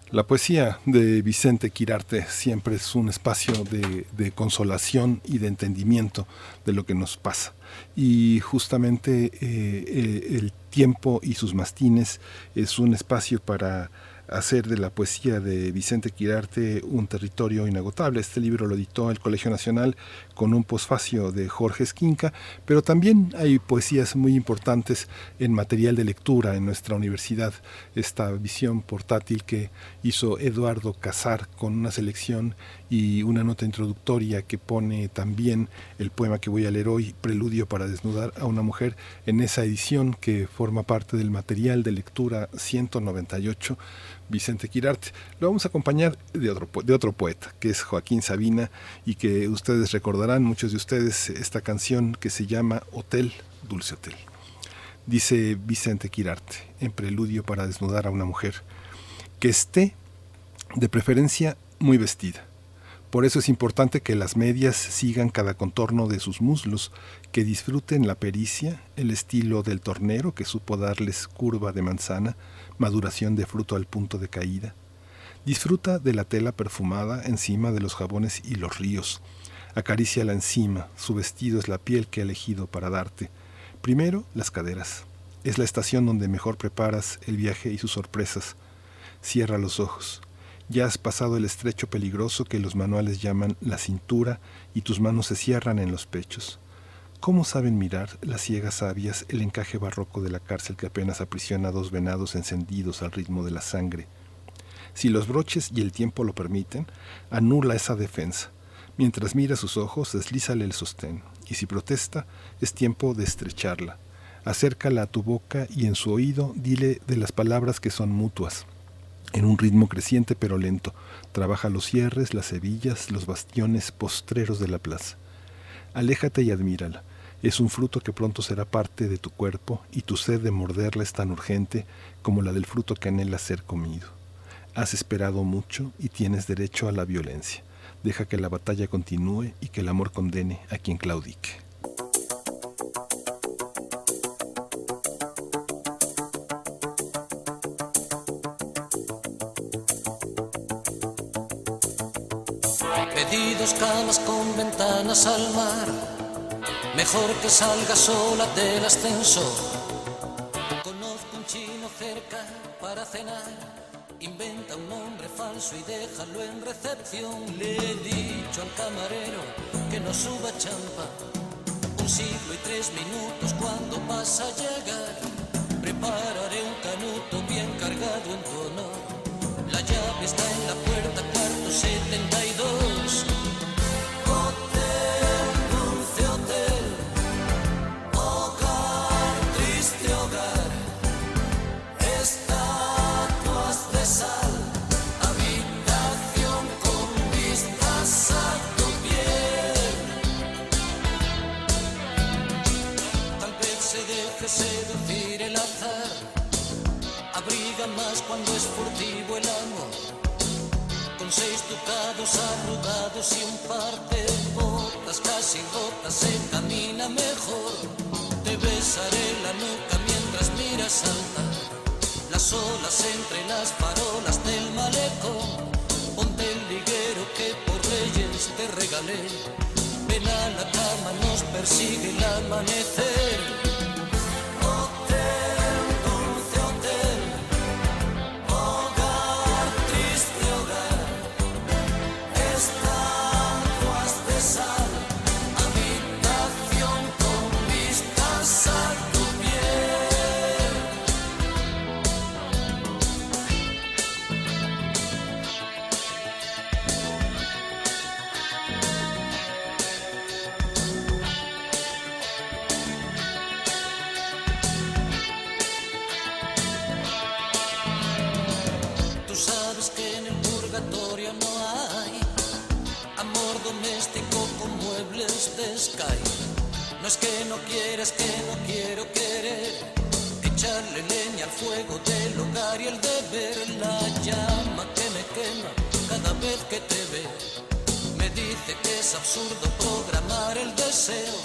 Speaker 1: La poesía de Vicente Quirarte siempre es un espacio de, consolación y de entendimiento de lo que nos pasa. Y justamente eh, eh, el tiempo y sus mastines es un espacio para hacer de la poesía de Vicente Quirarte un territorio inagotable. Este libro lo editó el Colegio Nacional con un posfacio de Jorge Esquinca, pero también hay poesías muy importantes en material de lectura en nuestra universidad. Esta visión portátil que hizo Eduardo Casar con una selección y una nota introductoria que pone también el poema que voy a leer hoy, Preludio para desnudar a una mujer, en esa edición que forma parte del material de lectura 198 Vicente Quirarte. Lo vamos a acompañar de otro, de otro poeta, que es Joaquín Sabina, y que ustedes recordarán, muchos de ustedes, esta canción que se llama Hotel, Dulce Hotel. Dice Vicente Quirarte, en preludio para desnudar a una mujer, que esté, de preferencia, muy vestida. Por eso es importante que las medias sigan cada contorno de sus muslos, que disfruten la pericia, el estilo del tornero que supo darles curva de manzana, maduración de fruto al punto de caída. Disfruta de la tela perfumada encima de los jabones y los ríos. la encima, su vestido es la piel que he elegido para darte. Primero, las caderas. Es la estación donde mejor preparas el viaje y sus sorpresas. Cierra los ojos. Ya has pasado el estrecho peligroso que los manuales llaman la cintura y tus manos se cierran en los pechos. ¿Cómo saben mirar las ciegas sabias el encaje barroco de la cárcel que apenas aprisiona dos venados encendidos al ritmo de la sangre? Si los broches y el tiempo lo permiten, anula esa defensa. Mientras mira sus ojos, deslízale el sostén, y si protesta, es tiempo de estrecharla. Acércala a tu boca y en su oído dile de las palabras que son mutuas. En un ritmo creciente pero lento, trabaja los cierres, las hebillas, los bastiones postreros de la plaza. Aléjate y admírala. Es un fruto que pronto será parte de tu cuerpo y tu sed de morderla es tan urgente como la del fruto que anhela ser comido. Has esperado mucho y tienes derecho a la violencia. Deja que la batalla continúe y que el amor condene a quien claudique.
Speaker 25: Con ventanas al mar Mejor que salga sola del ascenso. Conozco un chino cerca para cenar. Inventa un nombre falso y déjalo en recepción. Le he dicho al camarero que no suba champa. Un siglo y tres minutos cuando vas a llegar. Prepararé un canuto bien cargado en tu honor. La llave está en la puerta, cuarto 72. Cuando es furtivo el amor. Con seis ducados arrugados y un par de botas casi rotas se camina mejor. Te besaré la nuca mientras miras saltar las olas entre las farolas del malecón. Ponte el liguero que por leyes te regalé. Ven a la cama, nos persigue el amanecer. No es que no quieras, que no quiero querer. Echarle leña al fuego del hogar y el deber. La llama que me quema cada vez que te ve. Me dice que es absurdo programar el deseo.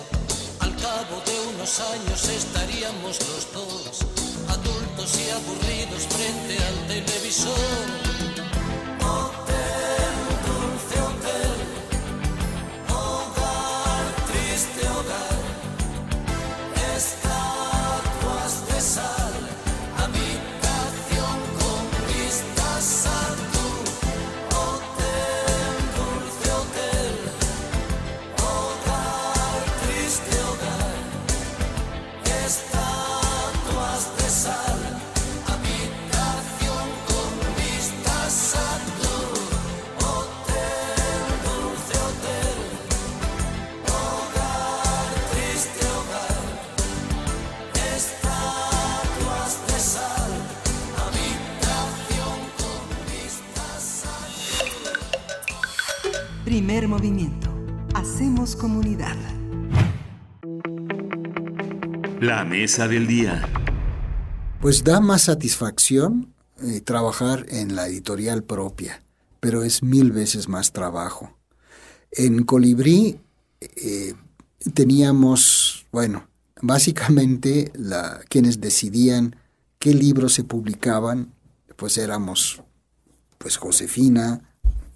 Speaker 25: Al cabo de unos años estaríamos los dos, adultos y aburridos frente al televisor.
Speaker 8: Mesa del día.
Speaker 26: Pues da más satisfacción eh, trabajar en la editorial propia, pero es mil veces más trabajo. En Colibrí eh, teníamos, bueno, básicamente la, quienes decidían qué libros se publicaban, pues éramos pues Josefina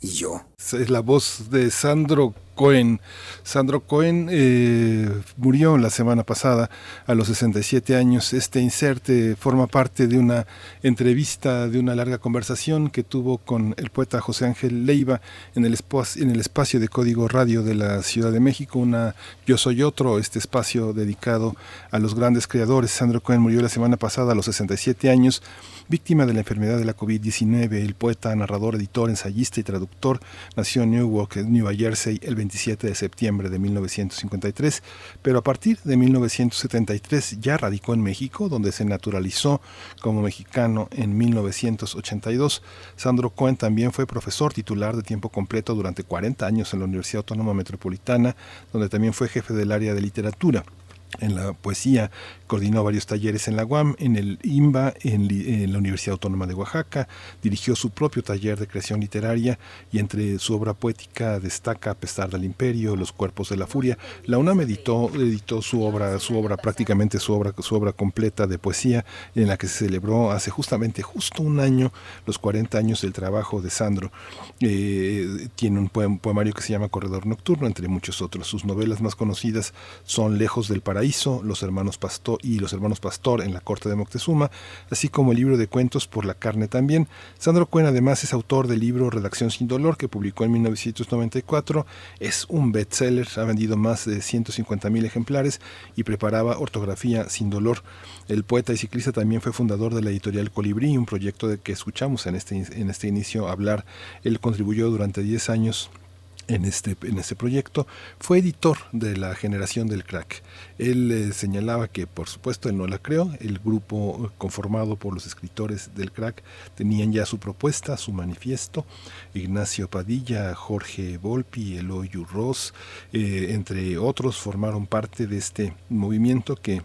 Speaker 26: y yo.
Speaker 1: Es la voz de Sandro Cohen. Sandro Cohen eh, murió la semana pasada a los 67 años. Este inserte forma parte de una entrevista, de una larga conversación que tuvo con el poeta José Ángel Leiva en el, en el espacio de Código Radio de la Ciudad de México, una Yo Soy Otro, este espacio dedicado a los grandes creadores. Sandro Cohen murió la semana pasada a los 67 años víctima de la enfermedad de la COVID-19. El poeta, narrador, editor, ensayista y traductor nació en Newark, Nueva Jersey, el 27 de septiembre de 1953, pero a partir de 1973 ya radicó en México, donde se naturalizó como mexicano en 1982. Sandro Cohen también fue profesor titular de tiempo completo durante 40 años en la Universidad Autónoma Metropolitana, donde también fue jefe del área de literatura en la poesía, coordinó varios talleres en la UAM, en el IMBA, en, en, la Universidad Autónoma de Oaxaca, dirigió su propio taller de creación literaria y entre su obra poética destaca A pesar del imperio, Los cuerpos de la furia. La UNAM editó, editó su obra, su obra prácticamente su obra, su obra completa de poesía, en la que se celebró hace justamente justo un año los 40 años del trabajo de Sandro. Eh, tiene un poem, poemario que se llama Corredor Nocturno, entre muchos otros. Sus novelas más conocidas son Lejos del Paraíso, Los Hermanos Pastor y Los Hermanos Pastor en la Corte de Moctezuma, así como el libro de cuentos Por la Carne también. Sandro Cuen además es autor del libro Redacción sin Dolor, que publicó en 1994. Es un bestseller, ha vendido más de 150 mil ejemplares y preparaba ortografía sin dolor. El poeta y ciclista también fue fundador de la editorial Colibrí, un proyecto de que escuchamos en este, en este inicio hablar. Él contribuyó durante 10 años en este, en este proyecto, fue editor de la generación del crack. Él eh, señalaba que, por supuesto, él no la creó, el grupo conformado por los escritores del crack tenían ya su propuesta, su manifiesto, Ignacio Padilla, Jorge Volpi, Eloy Ross, eh, entre otros, formaron parte de este movimiento que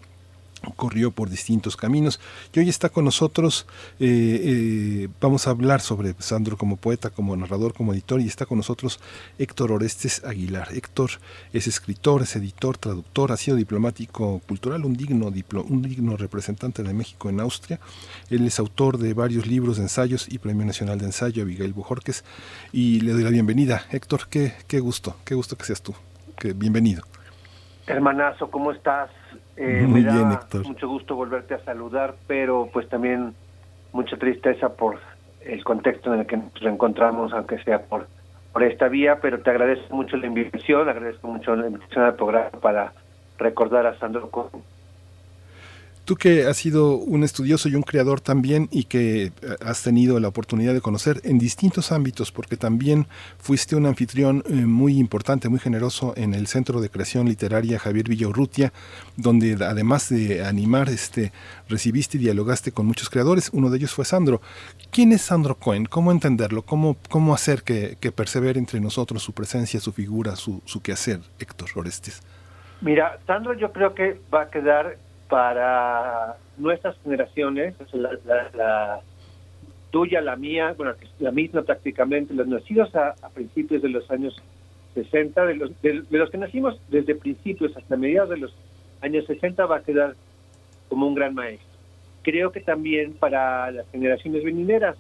Speaker 1: corrió por distintos caminos. Y hoy está con nosotros eh, eh, vamos a hablar sobre Sandro como poeta como narrador como editor y está con nosotros Héctor Orestes Aguilar. Héctor es escritor es editor traductor ha sido diplomático cultural un digno un digno representante de México en Austria. Él es autor de varios libros de ensayos y Premio Nacional de Ensayo Abigail Bujorques. Y le doy la bienvenida. Héctor qué, qué gusto qué gusto que seas tú. Bienvenido.
Speaker 27: Hermanazo cómo estás eh,
Speaker 1: Muy
Speaker 27: me da
Speaker 1: bien, Héctor.
Speaker 27: mucho gusto volverte a saludar, pero pues también mucha tristeza por el contexto en el que nos reencontramos, aunque sea por, por esta vía, pero te agradezco mucho la invitación, agradezco mucho la invitación al programa para recordar a Sandro Cohen.
Speaker 1: Tú que has sido un estudioso y un creador también y que eh, has tenido la oportunidad de conocer en distintos ámbitos, porque también fuiste un anfitrión eh, muy importante, muy generoso en el Centro de Creación Literaria Javier Villaurrutia, donde además de animar, este, recibiste y dialogaste con muchos creadores. Uno de ellos fue Sandro. ¿Quién es Sandro Cohen? ¿Cómo entenderlo? ¿Cómo, cómo hacer que, que entre nosotros su presencia, su figura, su, su quehacer, Héctor Orestes?
Speaker 27: Mira, Sandro yo creo que va a quedar para nuestras generaciones, la, tuya, la mía, bueno, la misma prácticamente, los nacidos a, principios de los años 60, de los, de, los que nacimos desde principios hasta mediados de los años 60 va a quedar como un gran maestro. Creo que también para las generaciones venideras,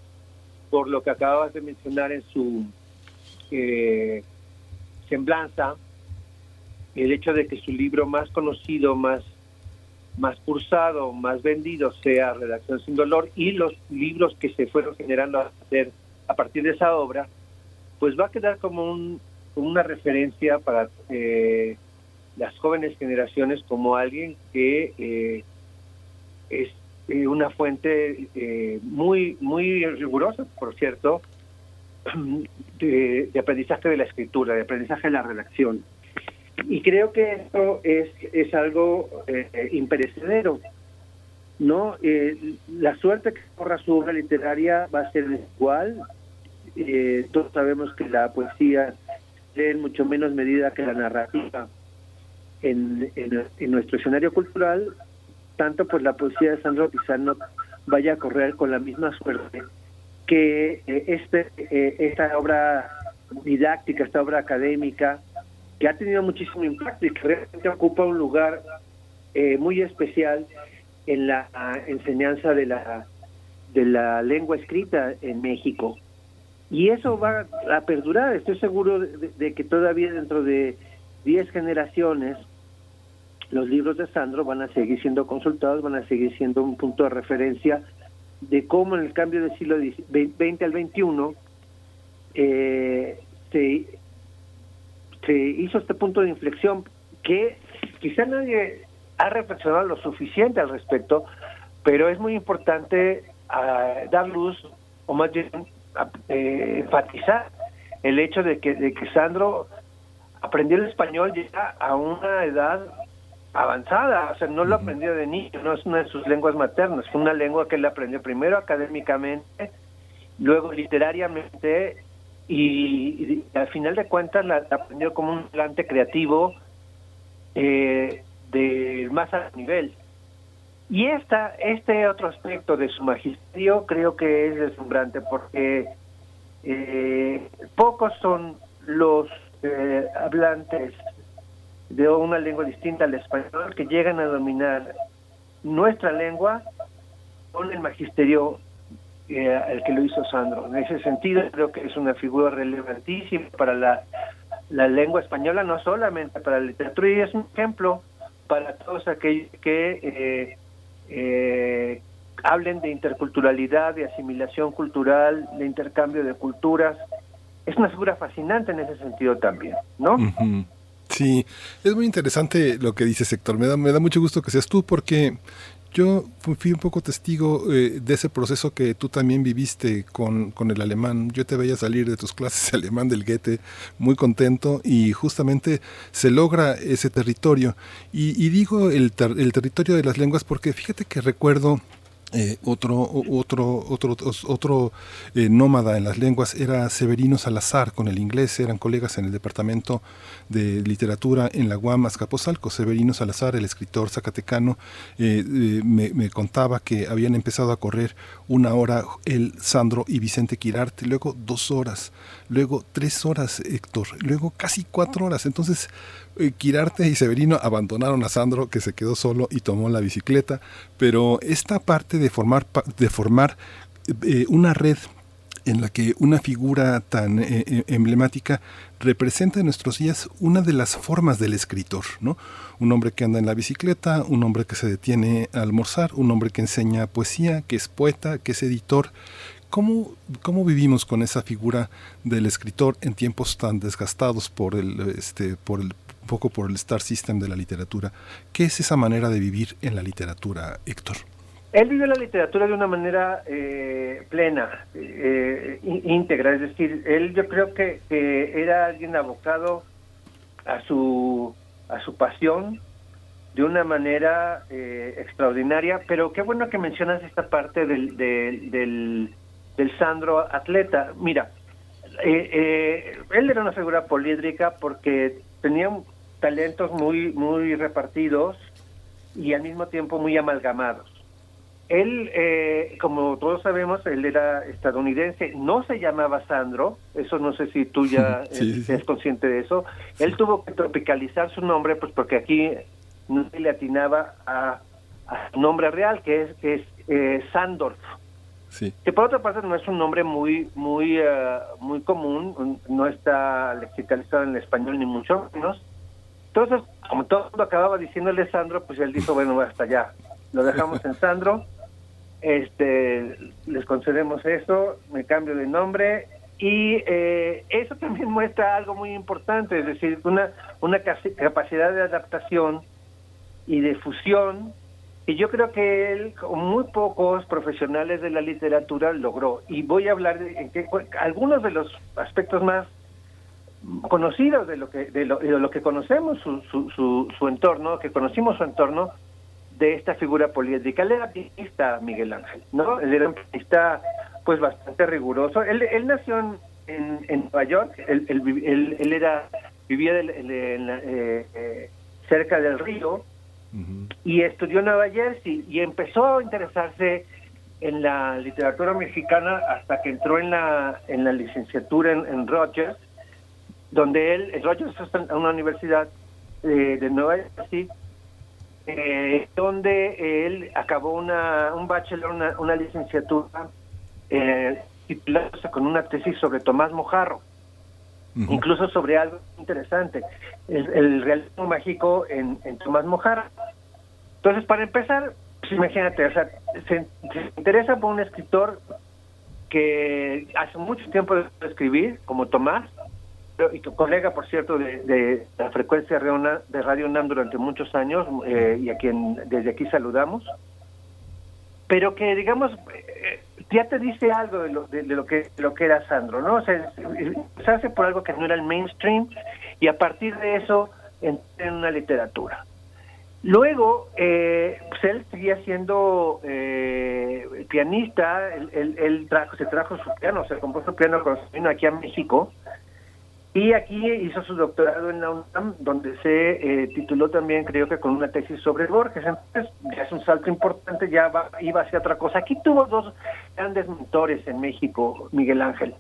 Speaker 27: por lo que acabas de mencionar en su eh, semblanza, el hecho de que su libro más conocido, más más cursado, más vendido sea Redacción sin Dolor y los libros que se fueron generando a, hacer a partir de esa obra, pues va a quedar como un, una referencia para eh, las jóvenes generaciones como alguien que eh, es eh, una fuente muy muy rigurosa, por cierto, de, de aprendizaje de la escritura, de aprendizaje de la redacción y creo que esto es, es algo eh, imperecedero. ¿no? Eh, la suerte que corra su obra literaria va a ser igual. Eh, todos sabemos que la poesía tiene en mucho menos medida que la narrativa en, en, nuestro escenario cultural, tanto pues la poesía de Sandro Pizarro vaya a correr con la misma suerte que este, esta obra didáctica, esta obra académica, que ha tenido muchísimo impacto y que realmente ocupa un lugar eh, muy especial en la enseñanza de la de la lengua escrita en México. Y eso va a perdurar, estoy seguro de, que todavía dentro de 10 generaciones los libros de Sandro van a seguir siendo consultados, van a seguir siendo un punto de referencia de cómo en el cambio del siglo XX al XXI eh, se se hizo este punto de inflexión que quizá nadie ha reflexionado lo suficiente al respecto, pero es muy importante ah, dar luz, o más bien eh, enfatizar el hecho de que, de que Sandro aprendió el español ya a una edad avanzada, o sea, no lo aprendió de niño, no es una de sus lenguas maternas, fue una lengua que él aprendió primero académicamente, luego literariamente y, al final de cuentas la, aprendió como un plante creativo eh, de más alto nivel. Y esta, este otro aspecto de su magisterio creo que es deslumbrante porque eh, pocos son los eh, hablantes de una lengua distinta al español que llegan a dominar nuestra lengua con el magisterio el que lo hizo Sandro. En ese sentido, creo que es una figura relevantísima para la, la lengua española, no solamente para la literatura, y es un ejemplo para todos aquellos que eh, eh, hablen de interculturalidad, de asimilación cultural, de intercambio de culturas. Es una figura fascinante en ese sentido también, ¿no?
Speaker 1: Sí, es muy interesante lo que dice Héctor. Me da, me da mucho gusto que seas tú porque yo fui un poco testigo eh, de ese proceso que tú también viviste con, con, el alemán. Yo te veía salir de tus clases de alemán del Goethe muy contento y justamente se logra ese territorio. Y, y digo el, el territorio de las lenguas porque fíjate que recuerdo eh, otro otro otro otro eh, nómada en las lenguas era Severino Salazar con el inglés eran colegas en el departamento de literatura en la UAM Azcapotzalco. Severino Salazar el escritor zacatecano eh, me, contaba que habían empezado a correr una hora él Sandro y Vicente Quirarte luego dos horas luego tres horas Héctor luego casi cuatro horas. Entonces Quirarte y Severino abandonaron a Sandro que se quedó solo y tomó la bicicleta, pero esta parte de formar, de formar eh, una red en la que una figura tan eh, emblemática representa en nuestros días una de las formas del escritor, ¿no? Un hombre que anda en la bicicleta, un hombre que se detiene a almorzar, un hombre que enseña poesía, que es poeta, que es editor. ¿Cómo, ¿Cómo vivimos con esa figura del escritor en tiempos tan desgastados por el, este, por el un poco por el Star System de la literatura. ¿Qué es esa manera de vivir en la literatura, Héctor?
Speaker 27: Él vivió la literatura de una manera eh, plena, eh, íntegra, es decir, él yo creo que, era alguien abocado a su, a su pasión de una manera eh, extraordinaria, pero qué bueno que mencionas esta parte del, del, del, Sandro atleta. Mira, él era una figura poliédrica porque tenía talentos muy, muy repartidos y al mismo tiempo muy amalgamados. Él, eh, como todos sabemos, él era estadounidense, no se llamaba Sandro, eso no sé si tú ya
Speaker 1: Sí,
Speaker 27: eh, eres consciente de eso. Él tuvo que tropicalizar su nombre, pues porque aquí no se le atinaba a, a su nombre real, que es, que es eh, Sandorf. Que por otra parte no es un nombre muy muy eh, muy común, no está lexicalizado en español ni mucho menos. Entonces, como todo el mundo acababa diciéndole Sandro, pues él dijo, bueno, hasta allá. Lo dejamos en Sandro, este, les concedemos eso, me cambio de nombre y eh, eso también muestra algo muy importante, es decir, una, una capacidad de adaptación y de fusión y yo creo que él, con muy pocos profesionales de la literatura, logró. Y voy a hablar de, en qué- algunos de los aspectos más conocidos de lo que de lo, de lo que conocemos su, su, su, entorno, que conocimos su entorno de esta figura política. Él era pianista, Miguel Ángel, ¿no? Él era un pianista pues bastante riguroso. Él, él nació en, en, Nueva York, él, él, él- era vivía del- en la- eh, eh, cerca del río, y estudió en Nueva Jersey y empezó a interesarse en la literatura mexicana hasta que entró en la en la licenciatura en, Rogers, donde él, Rogers es una universidad eh, de Nueva Jersey, eh, donde él acabó una, un bachelor, una, una licenciatura, eh, titulándose con una tesis sobre Tomás Mojarro incluso sobre algo interesante, el, realismo mágico en, Tomás Mojarra. Entonces, para empezar, pues imagínate, o sea, se, interesa por un escritor que hace mucho tiempo de escribir, como Tomás, y tu colega, por cierto, de, de la frecuencia de Radio UNAM durante muchos años, eh, y a quien desde aquí saludamos, pero que, digamos, eh, ya te dice algo de lo, de, lo que lo que era Sandro, ¿no? O sea, se hace por algo que no era el mainstream y a partir de eso entra en una literatura. Luego, eh, pues él seguía siendo eh, pianista, él, él- él trajo, se trajo su piano, se compró su piano cuando vino aquí a México y aquí hizo su doctorado en la UNAM, donde se eh, tituló también, creo que con una tesis sobre Borges. Entonces, ya es un salto importante, ya va- iba hacia otra cosa. Aquí tuvo dos grandes mentores en México, Miguel Ángel.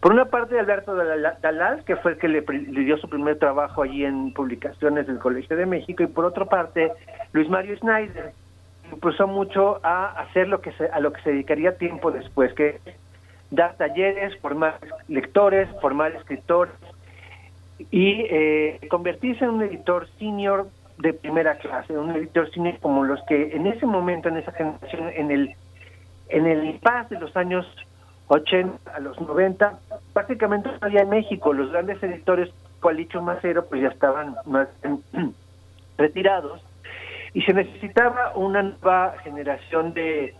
Speaker 27: Por una parte, Alberto Dala- Dalal, que fue el que le, le dio su primer trabajo allí en publicaciones del Colegio de México, y por otra parte, Luis Mario Schneider, impulsó mucho a hacer lo que se, a lo que se dedicaría tiempo después, que dar talleres, formar lectores, formar escritores y eh, convertirse en un editor senior de primera clase, un editor senior como los que en ese momento, en esa generación, en el en el impasse de los años 80 a los 90, prácticamente no había en México. Los grandes editores, Cualicho Macero, pues ya estaban más retirados y se necesitaba una nueva generación de,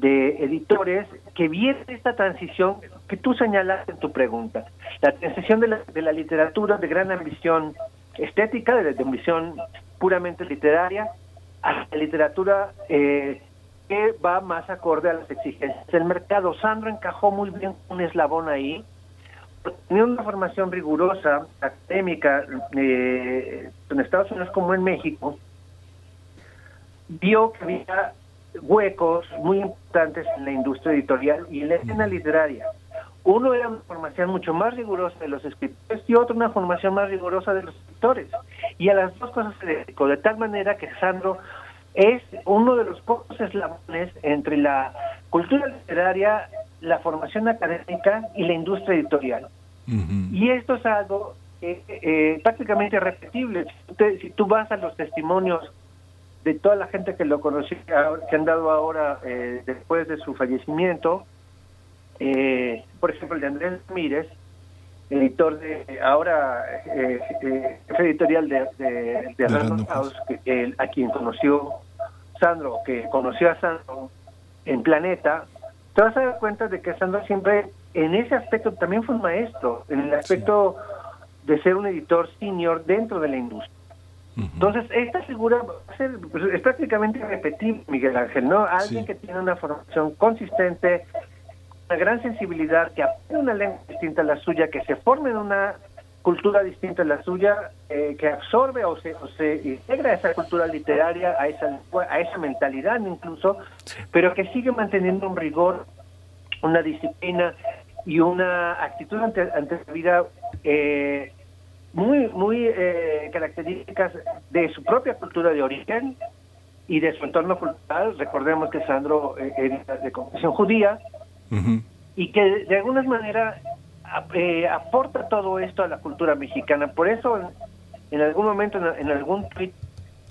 Speaker 27: de editores que viera esta transición que tú señalaste en tu pregunta, la transición de la, de la literatura de gran ambición estética, de, de ambición puramente literaria, a la literatura eh, que va más acorde a las exigencias del mercado. Sandro encajó muy bien un eslabón ahí, tenía una formación rigurosa, académica, eh, en Estados Unidos como en México, vio que había huecos muy importantes en la industria editorial y en la escena literaria. Uno era una formación mucho más rigurosa de los escritores y otro una formación más rigurosa de los escritores. Y a las dos cosas se dedicó, de tal manera que Sandro es uno de los pocos eslabones entre la cultura literaria, la formación académica y la industria editorial. Y esto es algo eh, eh, prácticamente repetible. Si tú, te- si tú vas a los testimonios de toda la gente que lo conoció, que han dado ahora eh, después de su fallecimiento, eh, por ejemplo, el de Andrés Ramírez, editor de, ahora eh, eh, jefe editorial de, de, de Random House, que, a quien conoció Sandro, que conoció a Sandro en Planeta, te vas a dar cuenta de que Sandro siempre, en ese aspecto, también fue un maestro, en el aspecto de ser un editor senior dentro de la industria. Entonces, esta figura va a ser, pues, es prácticamente repetible, Miguel Ángel, ¿no? Alguien que tiene una formación consistente, una gran sensibilidad, que aprende una lengua distinta a la suya, que se forma en una cultura distinta a la suya, eh, que absorbe o se, se integra a esa cultura literaria, a esa, a esa mentalidad incluso, pero que sigue manteniendo un rigor, una disciplina y una actitud ante, ante la vida eh, muy, muy eh, características de su propia cultura de origen y de su entorno cultural. Recordemos que Sandro es de confesión judía y que de alguna manera eh, aporta todo esto a la cultura mexicana. Por eso, en, algún momento, en, algún tweet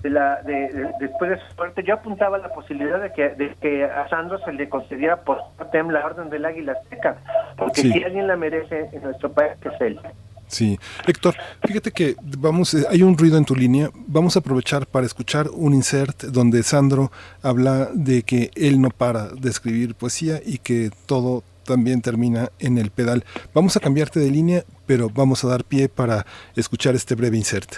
Speaker 27: de la, de, después de su muerte, yo apuntaba la posibilidad de que, de que a Sandro se le concediera por la Orden del Águila Seca, porque si alguien la merece en nuestro país, es él.
Speaker 1: Sí, Héctor, fíjate que vamos, eh, hay un ruido en tu línea, vamos a aprovechar para escuchar un insert donde Sandro habla de que él no para de escribir poesía y que todo también termina en el pedal. Vamos a cambiarte de línea, pero vamos a dar pie para escuchar este breve insert.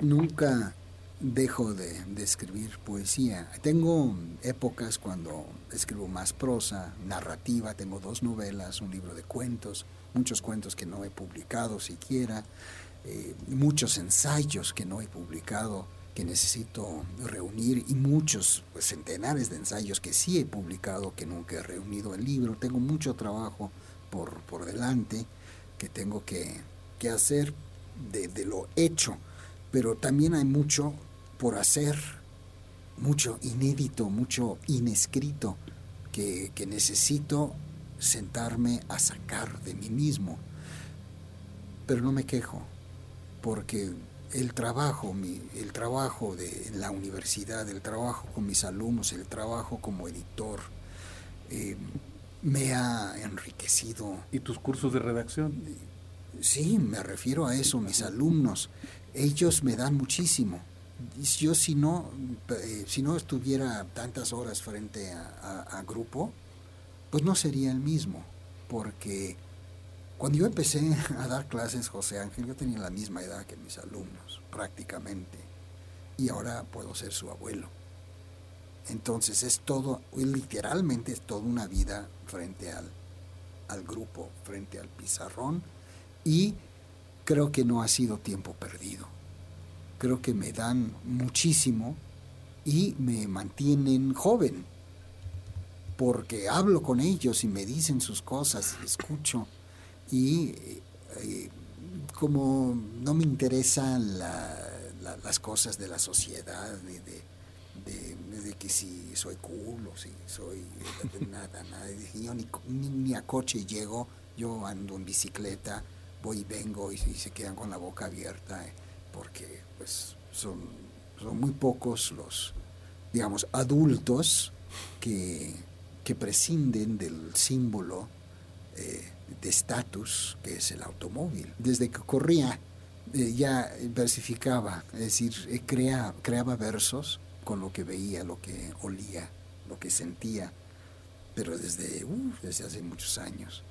Speaker 26: Nunca dejo de, escribir poesía. Tengo épocas cuando escribo más prosa, narrativa, tengo dos novelas, un libro de cuentos, muchos cuentos que no he publicado siquiera, eh, muchos ensayos que no he publicado que necesito reunir y muchos, pues centenares de ensayos que sí he publicado, que nunca he reunido en libro. Tengo mucho trabajo por, por delante que tengo que, hacer de, lo hecho, pero también hay mucho por hacer, mucho inédito, mucho inescrito que, que necesito sentarme a sacar de mí mismo. Pero no me quejo, porque el trabajo, el trabajo de la universidad, el trabajo con mis alumnos, el trabajo como editor, eh, me ha enriquecido.
Speaker 1: ¿Y tus cursos de redacción?
Speaker 26: Sí, me refiero a eso, mis alumnos. Ellos me dan muchísimo. Yo si no, eh, si no estuviera tantas horas frente a grupo, pues no sería el mismo, porque cuando yo empecé a dar clases, José Ángel, yo tenía la misma edad que mis alumnos, prácticamente, y ahora puedo ser su abuelo. Entonces es todo, literalmente es toda una vida frente al, al grupo, frente al pizarrón, y creo que no ha sido tiempo perdido. Creo que me dan muchísimo y me mantienen joven, porque hablo con ellos y me dicen sus cosas, escucho. Y eh, como no me interesan las cosas de la sociedad, de, de, que si soy cool o si soy nada, nada, yo ni, a coche llego, yo ando en bicicleta, voy y vengo y, se quedan con la boca abierta, eh, porque pues son, son muy pocos los, digamos, adultos que, que prescinden del símbolo eh, de estatus que es el automóvil. Desde que corría eh, ya versificaba, es decir, eh, creaba versos con lo que veía, lo que olía, lo que sentía, pero desde, desde hace muchos años.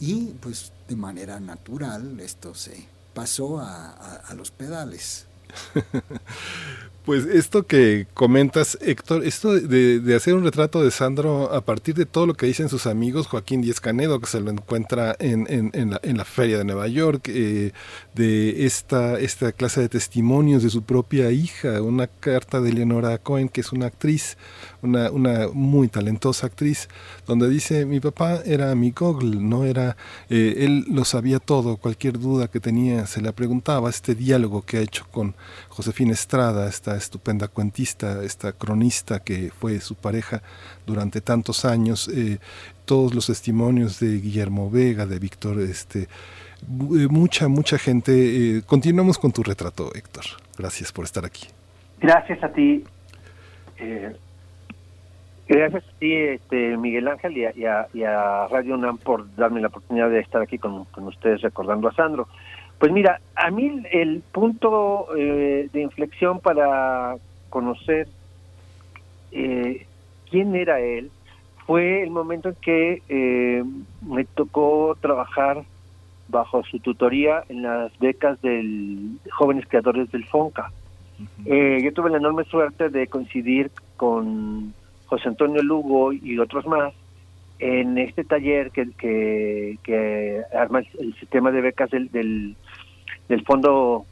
Speaker 26: Y pues de manera natural esto se pasó a, a los pedales.
Speaker 1: Pues esto que comentas, Héctor, esto de, hacer un retrato de Sandro a partir de todo lo que dicen sus amigos, Joaquín Díez Canedo, que se lo encuentra en, la, Feria de Nueva York, eh, de esta, esta clase de testimonios de su propia hija, una carta de Leonora Cohen, que es una actriz, una, muy talentosa actriz, donde dice, mi papá era mi Google, no era, eh, él lo sabía todo, cualquier duda que tenía se la preguntaba, este diálogo que ha hecho con Josefina Estrada, esta estupenda cuentista, esta cronista que fue su pareja durante tantos años, eh, todos los testimonios de Guillermo Vega, de Víctor, este, eh, mucha, mucha gente. Eh, continuamos con tu retrato, Héctor. Gracias por estar aquí.
Speaker 27: Gracias a ti. Gracias a ti, este, Miguel Ángel, y a, Radio UNAM por darme la oportunidad de estar aquí con, con ustedes recordando a Sandro. Pues mira, a mí el punto eh, de inflexión para conocer eh, quién era él fue el momento en que eh, me tocó trabajar bajo su tutoría en las becas del jóvenes creadores del FONCA. yo tuve la enorme suerte de coincidir con José Antonio Lugo y otros más en este taller que, que, arma el, sistema de becas del, del fondo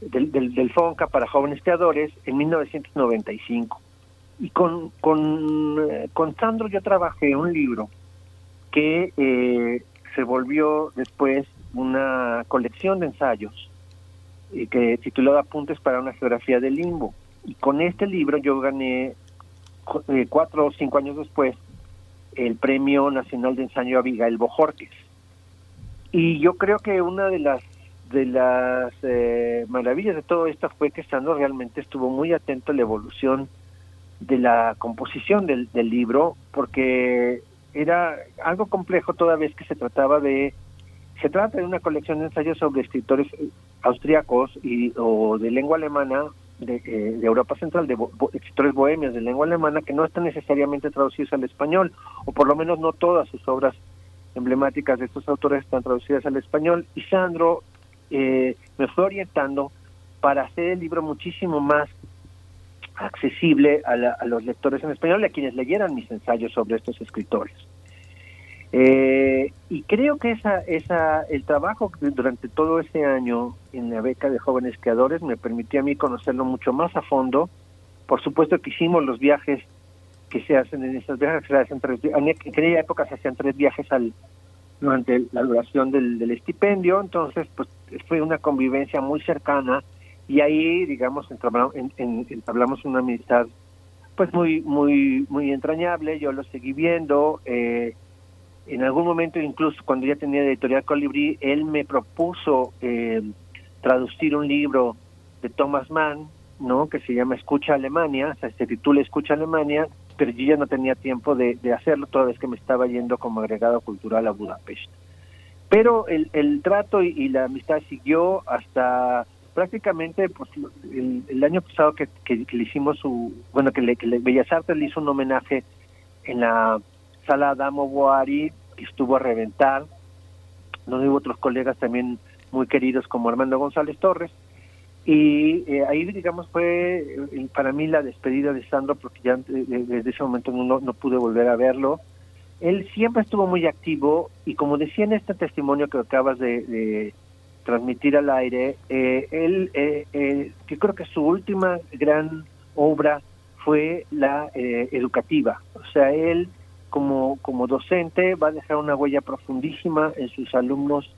Speaker 27: del, del, FONCA para jóvenes creadores en 1995. Y con, con, con Sandro yo trabajé un libro que eh, se volvió después una colección de ensayos eh, que titulado Apuntes para una geografía del limbo. Y con este libro yo gané cuatro o cinco años después el Premio Nacional de Ensayo Abigail Bojorques. Y yo creo que una de las de las eh, maravillas de todo esto fue que Sandro realmente estuvo muy atento a la evolución de la composición del, del libro, porque era algo complejo toda vez que se trataba de se trata de una colección de ensayos sobre escritores austriacos y o de lengua alemana de, eh, de Europa Central, de escritores bohemios de lengua alemana que no están necesariamente traducidos al español, o por lo menos no todas sus obras emblemáticas de estos autores están traducidas al español. Y Sandro eh, me fue orientando para hacer el libro muchísimo más accesible a, los lectores en español y a quienes leyeran mis ensayos sobre estos escritores. Eh, y creo que esa, esa, el trabajo durante todo ese año en la beca de jóvenes creadores me permitió a mí conocerlo mucho más a fondo. Por supuesto que hicimos los viajes que se hacen en esas viajes, se hacen tres, en aquella época se hacían tres viajes al, durante la duración del, del estipendio, entonces pues fue una convivencia muy cercana y ahí digamos entablamos, en, entablamos una amistad pues muy muy muy entrañable yo lo seguí viendo eh, en algún momento incluso cuando ya tenía editorial Colibrí él me propuso eh, traducir un libro de Thomas Mann no que se llama Escucha Alemania o sea se titula Escucha Alemania pero yo ya no tenía tiempo de, hacerlo toda vez que me estaba yendo como agregado cultural a Budapest. Pero el, el trato y, la amistad siguió hasta prácticamente pues, el, año pasado que, que, le hicimos su, bueno, que, le, que Bellas Artes le hizo un homenaje en la sala Adamo Boari, que estuvo a reventar, donde hubo otros colegas también muy queridos como Armando González Torres, y eh, ahí digamos fue eh, para mí la despedida de Sandro porque ya desde ese momento no, no pude volver a verlo. Él siempre estuvo muy activo y como decía en este testimonio que acabas de, transmitir al aire, eh, él, eh, eh, creo que su última gran obra fue la eh, educativa. O sea, él como, como docente va a dejar una huella profundísima en sus alumnos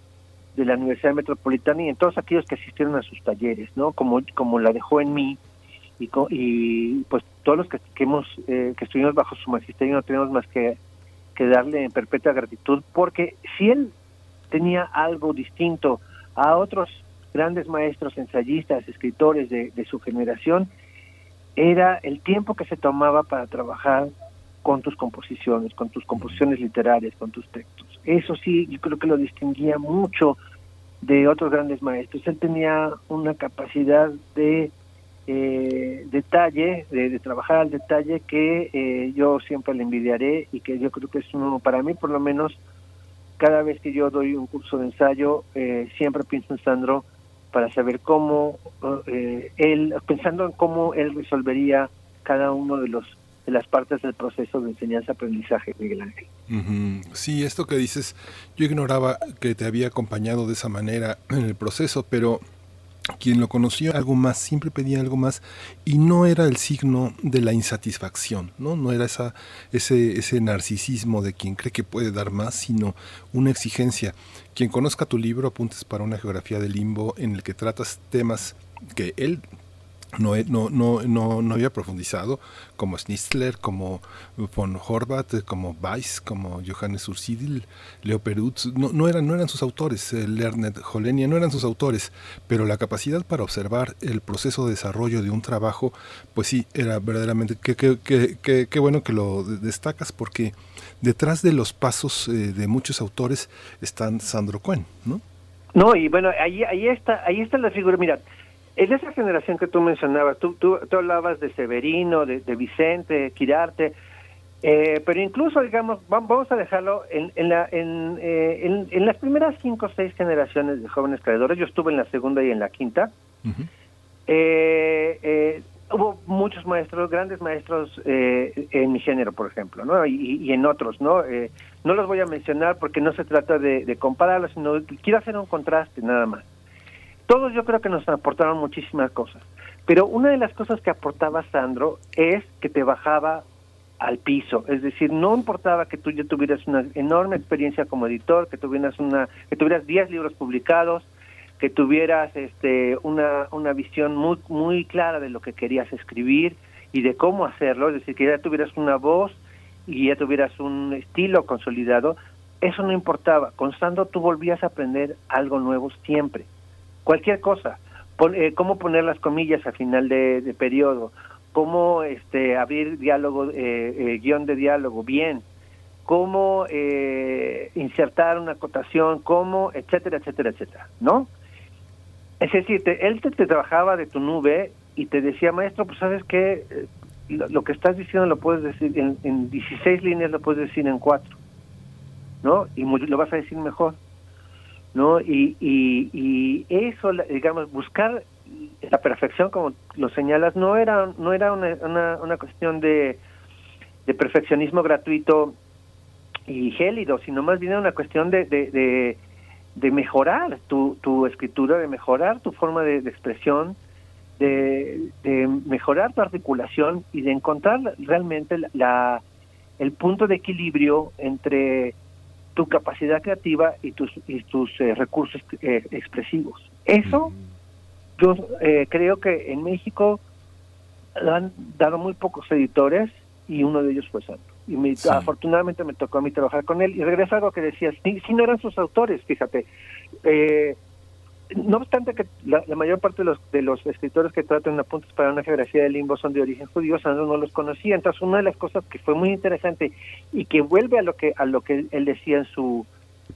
Speaker 27: de la Universidad Metropolitana y en todos aquellos que asistieron a sus talleres, ¿no? Como, como la dejó en mí y, y pues todos los que, que hemos que estuvimos bajo su magisterio no tenemos más que que darle en perpetua gratitud, porque si él tenía algo distinto a otros grandes maestros, ensayistas, escritores de, su generación, era el tiempo que se tomaba para trabajar con tus composiciones, con tus composiciones literarias, con tus textos. Eso sí, yo creo que lo distinguía mucho de otros grandes maestros. Él tenía una capacidad de eh, detalle, de, trabajar al detalle que eh, yo siempre le envidiaré y que yo creo que es uno, para mí por lo menos, cada vez que yo doy un curso de ensayo, eh, siempre pienso en Sandro para saber cómo eh, él, pensando en cómo él resolvería cada uno de los de las partes del proceso de enseñanza-aprendizaje, Miguel Ángel.
Speaker 1: Sí, esto que dices, yo ignoraba que te había acompañado de esa manera en el proceso, pero quien lo conoció algo más, siempre pedía algo más y no era el signo de la insatisfacción, ¿no? No era esa, ese, ese narcisismo de quien cree que puede dar más, sino una exigencia. Quien conozca tu libro, Apuntes para una geografía del limbo, en el que tratas temas que él no, no, no, no, no había profundizado, como Schnitzler, como von Horvath, como Weiss, como Johannes Ursidil, Leo Perutz, no, no, eran, no eran sus autores, eh, Lernet, Holenia, no eran sus autores, pero la capacidad para observar el proceso de desarrollo de un trabajo, pues sí, era verdaderamente, qué que, bueno que lo destacas, porque detrás de los pasos eh, de muchos autores están Sandro Cohen, ¿no?
Speaker 27: No, y bueno, ahí, ahí, está, ahí está la figura, mira, en esa generación que tú mencionabas, tú, tú, hablabas de Severino, de, Vicente, Quirarte, eh, pero incluso, digamos, vamos a dejarlo en, en, la, en, eh, en, las primeras cinco o seis generaciones de jóvenes creadores, yo estuve en la segunda y en la quinta, eh, hubo muchos maestros, grandes maestros en mi género, por ejemplo, ¿no? Y, en otros, ¿no? no los voy a mencionar porque no se trata de, de compararlos, sino quiero hacer un contraste nada más. Todos yo creo que nos aportaron muchísimas cosas. Pero una de las cosas que aportaba Sandro es que te bajaba al piso, es decir, no importaba que tú ya tuvieras una enorme experiencia como editor, que tuvieras una que tuvieras 10 libros publicados, que tuvieras este una una visión muy muy clara de lo que querías escribir y de cómo hacerlo, es decir, que ya tuvieras una voz y ya tuvieras un estilo consolidado, eso no importaba. Con Sandro tú volvías a aprender algo nuevo siempre. Cualquier cosa. Eh, cómo poner las comillas al final de, periodo, cómo este, abrir diálogo, eh, eh, guion de diálogo bien, cómo insertar una acotación, cómo, etcétera, etcétera, etcétera, ¿no? Es decir, él te, trabajaba de tu nube y te decía, maestro, pues sabes que lo, que estás diciendo lo puedes decir en, en 16 líneas, lo puedes decir en 4, ¿no? Y lo vas a decir mejor. ¿No? Y, y, eso, digamos, buscar la perfección, como lo señalas, no era, no era una, una, cuestión de, de perfeccionismo gratuito y gélido, sino más bien una cuestión de, de, de, mejorar tu, tu escritura, de mejorar tu forma de, expresión, de, de, mejorar tu articulación y de encontrar realmente la, el punto de equilibrio entre tu capacidad creativa y tus, y tus eh, recursos eh, expresivos. Eso yo eh, creo que en México lo han dado muy pocos editores y uno de ellos fue Santo. Y afortunadamente me tocó a mí trabajar con él. Y regresa a algo que decías, si, si no eran sus autores, fíjate. Eh, no obstante que la, mayor parte de los, de los escritores que tratan apuntes para una geografía del limbo son de origen judío, Sandro no los conocía. Entonces, una de las cosas que fue muy interesante y que vuelve a lo que a lo que él decía en su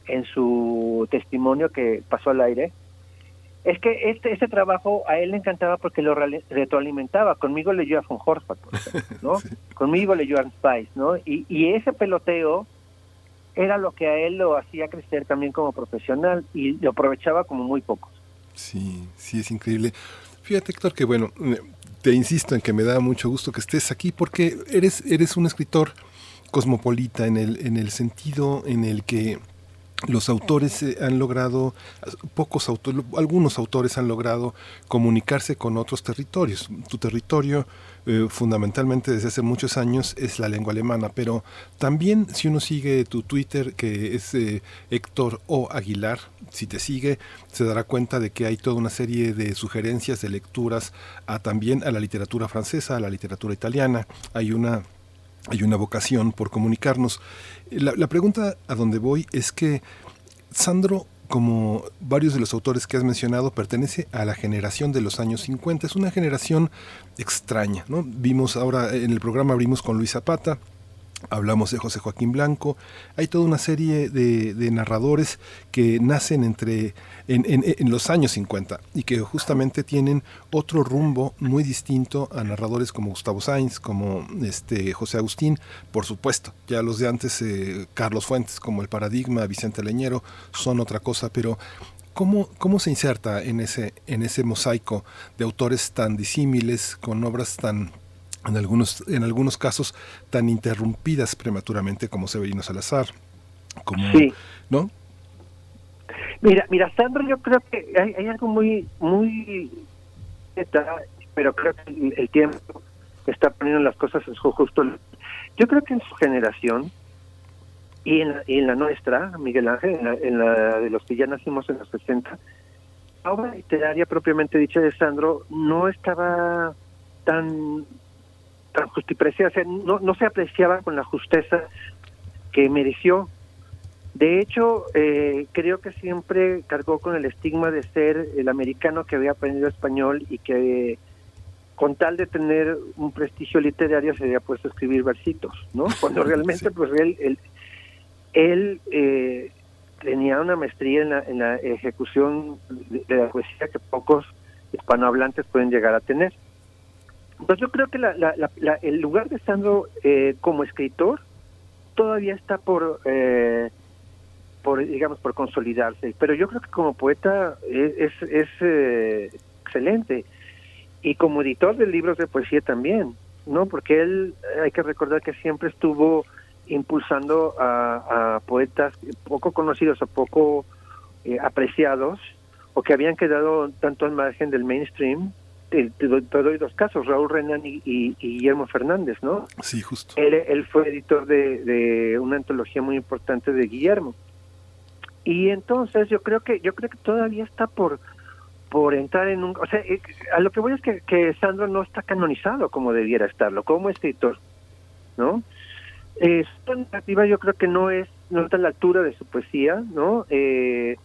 Speaker 27: en su testimonio que pasó al aire, es que este este trabajo a él le encantaba porque lo retroalimentaba. Conmigo leyó a von Horsford, ¿no? Conmigo leyó a Spice, ¿no? Y, y ese peloteo era lo que a él lo hacía crecer también como profesional y lo aprovechaba como muy pocos.
Speaker 1: Sí, sí, es increíble. Fíjate, Héctor, que bueno, te insisto en que me da mucho gusto que estés aquí porque eres, eres un escritor cosmopolita en el, en el sentido en el que los autores eh, han logrado, pocos autores, algunos autores han logrado comunicarse con otros territorios. Tu territorio eh, fundamentalmente desde hace muchos años es la lengua alemana, pero también si uno sigue tu Twitter, que es eh, Héctor O. Aguilar, si te sigue, se dará cuenta de que hay toda una serie de sugerencias, de lecturas a, también a la literatura francesa, a la literatura italiana. Hay una hay una vocación por comunicarnos. La, la, pregunta a donde voy es que Sandro como varios de los autores que has mencionado, pertenece a la generación de los años 50. Es una generación extraña, ¿no? Vimos ahora en el programa abrimos con Luis Zapata, Hablamos de José Joaquín Blanco. Hay toda una serie de, narradores que nacen entre en, los años 50 y que justamente tienen otro rumbo muy distinto a narradores como Gustavo Sainz, como este José Agustín, por supuesto. Ya los de antes, eh, Carlos Fuentes, como El Paradigma, Vicente Leñero, son otra cosa, pero ¿Cómo, ¿Cómo, se inserta en ese, en ese mosaico de autores tan disímiles, con obras tan en algunos, en algunos casos tan interrumpidas prematuramente como Severino Salazar, como,
Speaker 27: sí.
Speaker 1: ¿no?
Speaker 27: Mira, mira, Sandro, yo creo que hay, algo muy, muy, pero creo que el, tiempo está poniendo las cosas en su justo. Yo creo que en su generación y en la, en la nuestra, Miguel Ángel, en la, de los que ya nacimos en los 60, la obra literaria propiamente dicha de Sandro no estaba tan tan no, no se apreciaba con la justeza que mereció. De hecho, eh, creo que siempre cargó con el estigma de ser el americano que había aprendido español y que con tal de tener un prestigio literario se había puesto a escribir versitos, ¿no? Cuando realmente, pues él, él, eh, tenía una maestría en la, en la ejecución de, de la poesía que pocos hispanohablantes pueden llegar a tener. Pues yo creo que el lugar de Sandro eh, como escritor todavía está por, eh, por, digamos, por consolidarse. Pero yo creo que como poeta es, es, eh, excelente. Y como editor de libros de poesía también, ¿no? Porque él, hay que recordar que siempre estuvo impulsando a, a poetas poco conocidos o poco apreciados o que habían quedado tanto al margen del mainstream. Te, te doy- te doy dos casos, Raúl Renan y, y- y Guillermo Fernández, ¿no?
Speaker 1: Sí, justo.
Speaker 27: Él, él fue editor de, de una antología muy importante de Guillermo. Y entonces yo creo que yo creo que todavía está por por entrar en un, o sea, eh, a lo que voy es que, que Sandro no está canonizado como debiera estarlo, como escritor, ¿no? Eh, su narrativa yo creo que no es no está a la altura de su poesía, ¿no? Eh,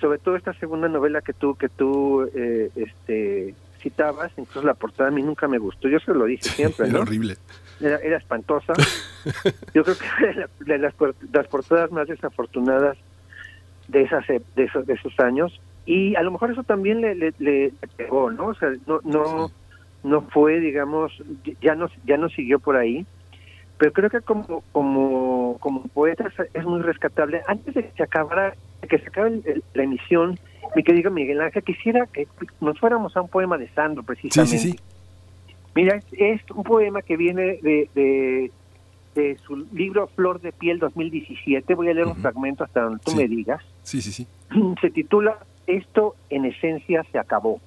Speaker 27: sobre todo esta segunda novela que tú que tú eh, este citabas, incluso la portada a mí nunca me gustó, yo se lo dije siempre,
Speaker 1: Era horrible.
Speaker 27: era, era espantosa. Yo creo que de, la- de las, las portadas más desafortunadas de esas e- de esos, de esos años y a lo mejor eso también le, le, le pegó, ¿no? O sea, no no no fue, digamos, ya no ya no siguió por ahí, pero creo que como como como poeta es- muy rescatable. Antes de que se acabara que se acabe el- el- la emisión, mi querido Miguel Ángel, quisiera que nos fuéramos a un poema de Sandro, precisamente.
Speaker 1: sí, sí.
Speaker 27: Mira, es, un poema que viene de, de, de su libro Flor de Piel 2017. Voy a leer un fragmento hasta donde tú
Speaker 1: Sí.
Speaker 27: me digas.
Speaker 1: Sí, sí, sí.
Speaker 27: Se titula Esto en esencia se acabó.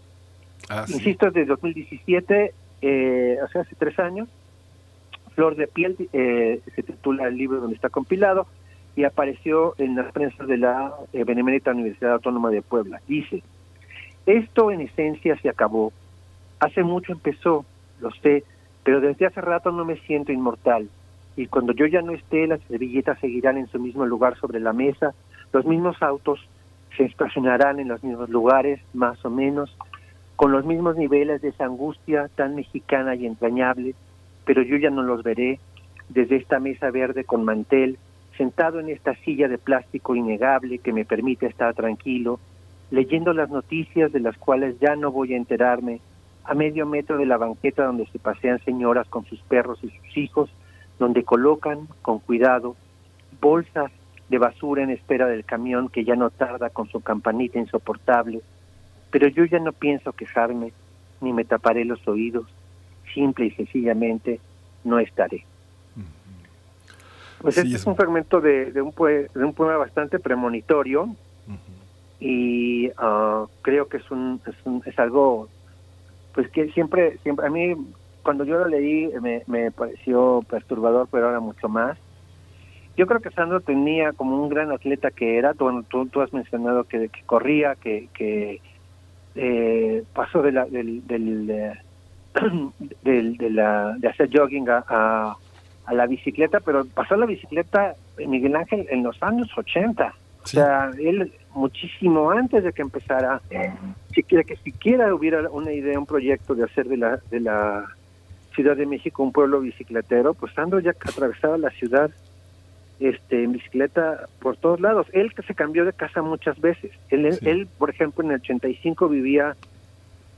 Speaker 1: Ah.
Speaker 27: Insisto, es de 2017, eh, o sea, hace tres años. Flor de Piel eh, se titula el libro donde está compilado y apareció en las prensa de la eh, Benemérita Universidad Autónoma de Puebla. Dice, esto en esencia se acabó. Hace mucho empezó, lo sé, pero desde hace rato no me siento inmortal. Y cuando yo ya no esté, las servilletas seguirán en su mismo lugar sobre la mesa, los mismos autos se estacionarán en los mismos lugares, más o menos, con los mismos niveles de esa angustia tan mexicana y entrañable, pero yo ya no los veré desde esta mesa verde con mantel, sentado en esta silla de plástico innegable que me permite estar tranquilo, leyendo las noticias de las cuales ya no voy a enterarme, a medio metro de la banqueta donde se pasean señoras con sus perros y sus hijos, donde colocan, con cuidado, bolsas de basura en espera del camión que ya no tarda con su campanita insoportable, pero yo ya no pienso quejarme, ni me taparé los oídos, simple y sencillamente no estaré. Pues
Speaker 1: Sí,
Speaker 27: este
Speaker 1: es-
Speaker 27: es un fragmento de, de un, de un poema bastante premonitorio. Y ah, creo que es, un, es, un- es algo pues que siempre, siempre a mí cuando yo lo leí me, me pareció perturbador, pero ahora mucho más. Yo creo que Sandro tenía como un gran atleta que era, tú, tú, tú has mencionado que, que corría, que, que eh, pasó de la, del, del, eh, de, la, de hacer jogging a, a, a la bicicleta, pero pasó la bicicleta Miguel Ángel en los años 80. O sea, él muchísimo antes de que empezara, siquiera que siquiera hubiera una idea, un proyecto de hacer de la, de la Ciudad de México un pueblo bicicletero, pues Sandro ya atravesaba la ciudad este en bicicleta por todos lados. Él que se cambió de casa muchas veces. Él, él, por ejemplo, en el 85 vivía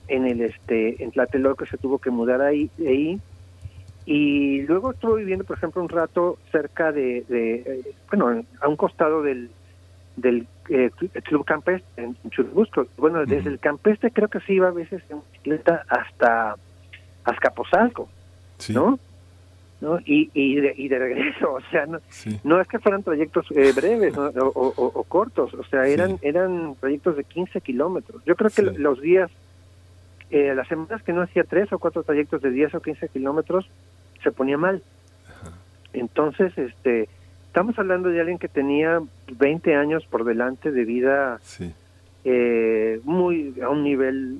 Speaker 27: en el este en Tlatelolco, se tuvo que mudar ahí, de ahí y luego estuvo viviendo, por ejemplo, un rato cerca de, de, eh, bueno, a un costado del del eh, cl- Club Campestre en Churubusco. Bueno, desde el Campestre creo que se iba a veces en bicicleta hasta Azcapotzalco, ¿no? ¿no? Y, y, de, y de regreso, o sea, no, no es que fueran trayectos eh, breves ¿no? o, o- o- o cortos, o sea, eran eran proyectos de 15 kilómetros. Yo creo que lo- los días, eh, las semanas que no hacía tres o cuatro trayectos de 10 o 15 kilómetros, se ponía mal. Entonces, este, estamos hablando de alguien que tenía 20 años por delante de vida eh, muy a un nivel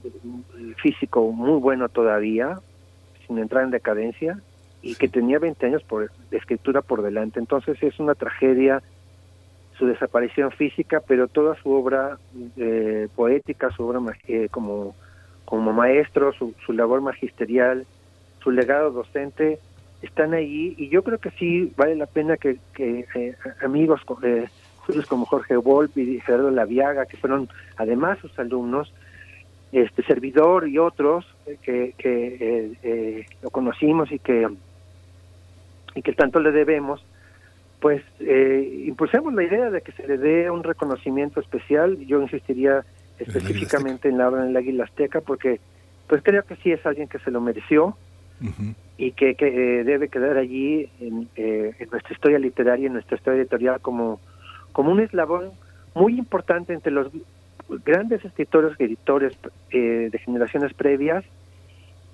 Speaker 27: físico muy bueno todavía, sin entrar en decadencia, y que tenía 20 años por de escritura por delante. Entonces es una tragedia su desaparición física, pero toda su obra eh, poética, su obra eh, como, como maestro, su, su labor magisterial, su legado docente, están allí y yo creo que sí vale la pena que, que eh, amigos eh, como Jorge Volpi y Gerardo Laviaga, que fueron además sus alumnos, este servidor y otros eh, que, que eh, eh, lo conocimos y que y que tanto le debemos, pues eh, impulsemos la idea de que se le dé un reconocimiento especial. Yo insistiría específicamente en la obra en el Águila Azteca porque pues creo que sí es alguien que se lo mereció y que, que, eh, debe quedar allí en, eh, en nuestra historia literaria, en nuestra historia editorial como, como un eslabón muy importante entre los grandes escritores y editores eh, de generaciones previas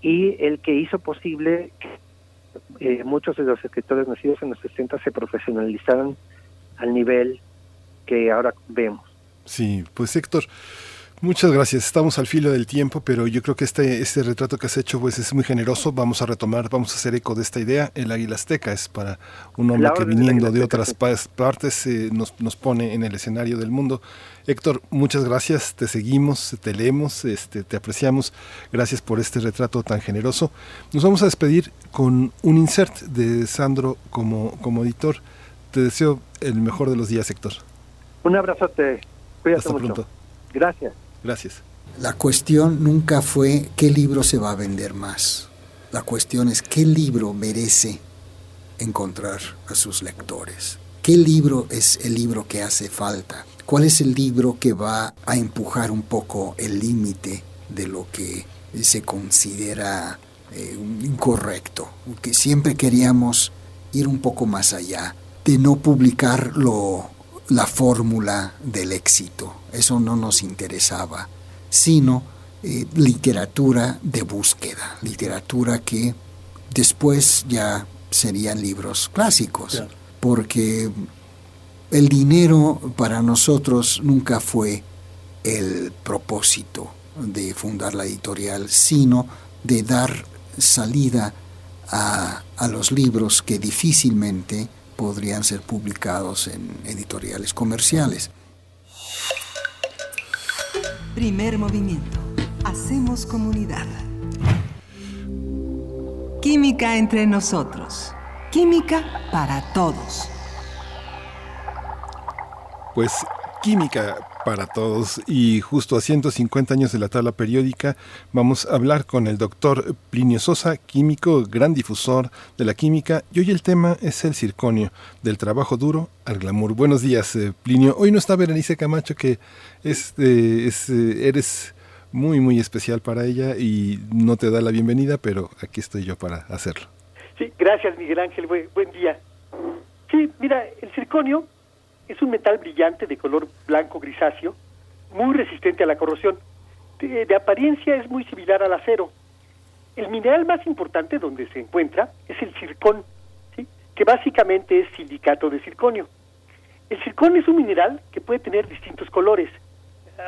Speaker 27: y el que hizo posible que eh, muchos de los escritores nacidos en los 60 se profesionalizaran al nivel que ahora vemos.
Speaker 1: Sí, pues Héctor, Muchas gracias. Estamos al filo del tiempo, pero yo creo que este, este retrato que has hecho pues es muy generoso. Vamos a retomar, vamos a hacer eco de esta idea. El águila azteca es para un hombre que viniendo de, otras partes eh, nos, nos, pone en el escenario del mundo. Héctor, muchas gracias. Te seguimos, te leemos, este, te apreciamos. Gracias por este retrato tan generoso. Nos vamos a despedir con un insert de Sandro como, como editor. Te deseo el mejor de los días, Héctor.
Speaker 27: Un abrazote. Cuídate
Speaker 1: Hasta
Speaker 27: mucho.
Speaker 1: pronto.
Speaker 27: Gracias.
Speaker 1: Gracias.
Speaker 26: La cuestión nunca fue qué libro se va a vender más. La cuestión es qué libro merece encontrar a sus lectores. ¿Qué libro es el libro que hace falta? ¿Cuál es el libro que va a empujar un poco el límite de lo que se considera eh, incorrecto? Que siempre queríamos ir un poco más allá, de no publicar lo, la fórmula del éxito. Eso no nos interesaba, sino eh, literatura de búsqueda, literatura que después ya serían libros clásicos, porque el dinero para nosotros nunca fue el propósito de fundar la editorial, sino de dar salida a, a los libros que difícilmente podrían ser publicados en editoriales comerciales.
Speaker 2: Primer movimiento. Hacemos comunidad. Química entre nosotros. Química para todos.
Speaker 1: Pues química para todos y justo a 150 años de la tabla periódica vamos a hablar con el doctor Plinio Sosa, químico, gran difusor de la química y hoy el tema es el circonio, del trabajo duro al glamour. Buenos días eh, Plinio, hoy no está Berenice Camacho que es, eh, eh, eres muy muy especial para ella y no te da la bienvenida, pero aquí estoy yo para hacerlo.
Speaker 28: Sí, gracias Miguel Ángel, buen, buen día. Sí, mira, el circonio es un metal brillante de color blanco grisáceo, muy resistente a la corrosión. De, apariencia es muy similar al acero. El mineral más importante donde se encuentra es el circón, que básicamente es silicato de circonio. El circón es un mineral que puede tener distintos colores.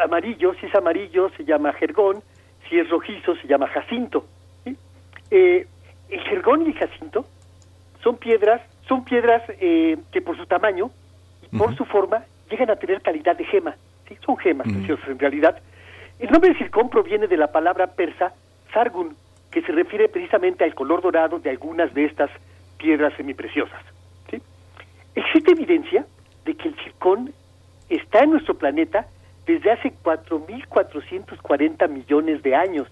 Speaker 28: Amarillo, si es amarillo se llama jergón, si es rojizo se llama jacinto. Eh, el jergón y el jacinto son piedras, son piedras eh, que por su tamaño por su forma, llegan a tener calidad de gema. ¿sí? Son gemas preciosas en realidad. El nombre de circón proviene de la palabra persa sargun, que se refiere precisamente al color dorado de algunas de estas piedras semipreciosas. ¿sí? Existe evidencia de que el circón está en nuestro planeta desde hace 4.440 millones de años,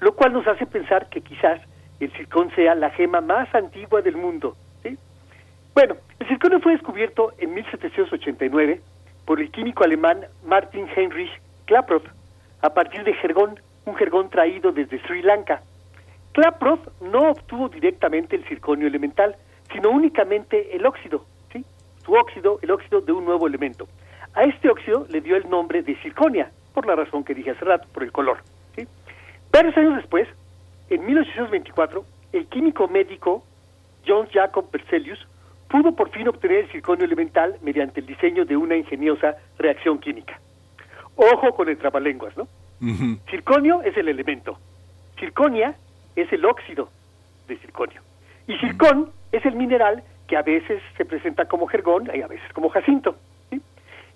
Speaker 28: lo cual nos hace pensar que quizás el circón sea la gema más antigua del mundo. Bueno, el circonio fue descubierto en 1789 por el químico alemán Martin Heinrich Klaproth a partir de jergón, un jergón traído desde Sri Lanka. Klaproth no obtuvo directamente el circonio elemental, sino únicamente el óxido, ¿sí? Su óxido, el óxido de un nuevo elemento. A este óxido le dio el nombre de circonia, por la razón que dije hace rato, por el color. ¿sí? Varios años después, en 1824, el químico médico John Jacob Berzelius pudo por fin obtener el circonio elemental mediante el diseño de una ingeniosa reacción química. Ojo con el trabalenguas, ¿no? Circonio es el elemento. Circonia es el óxido de circonio. Y circón es el mineral que a veces se presenta como jergón y a veces como jacinto. ¿sí?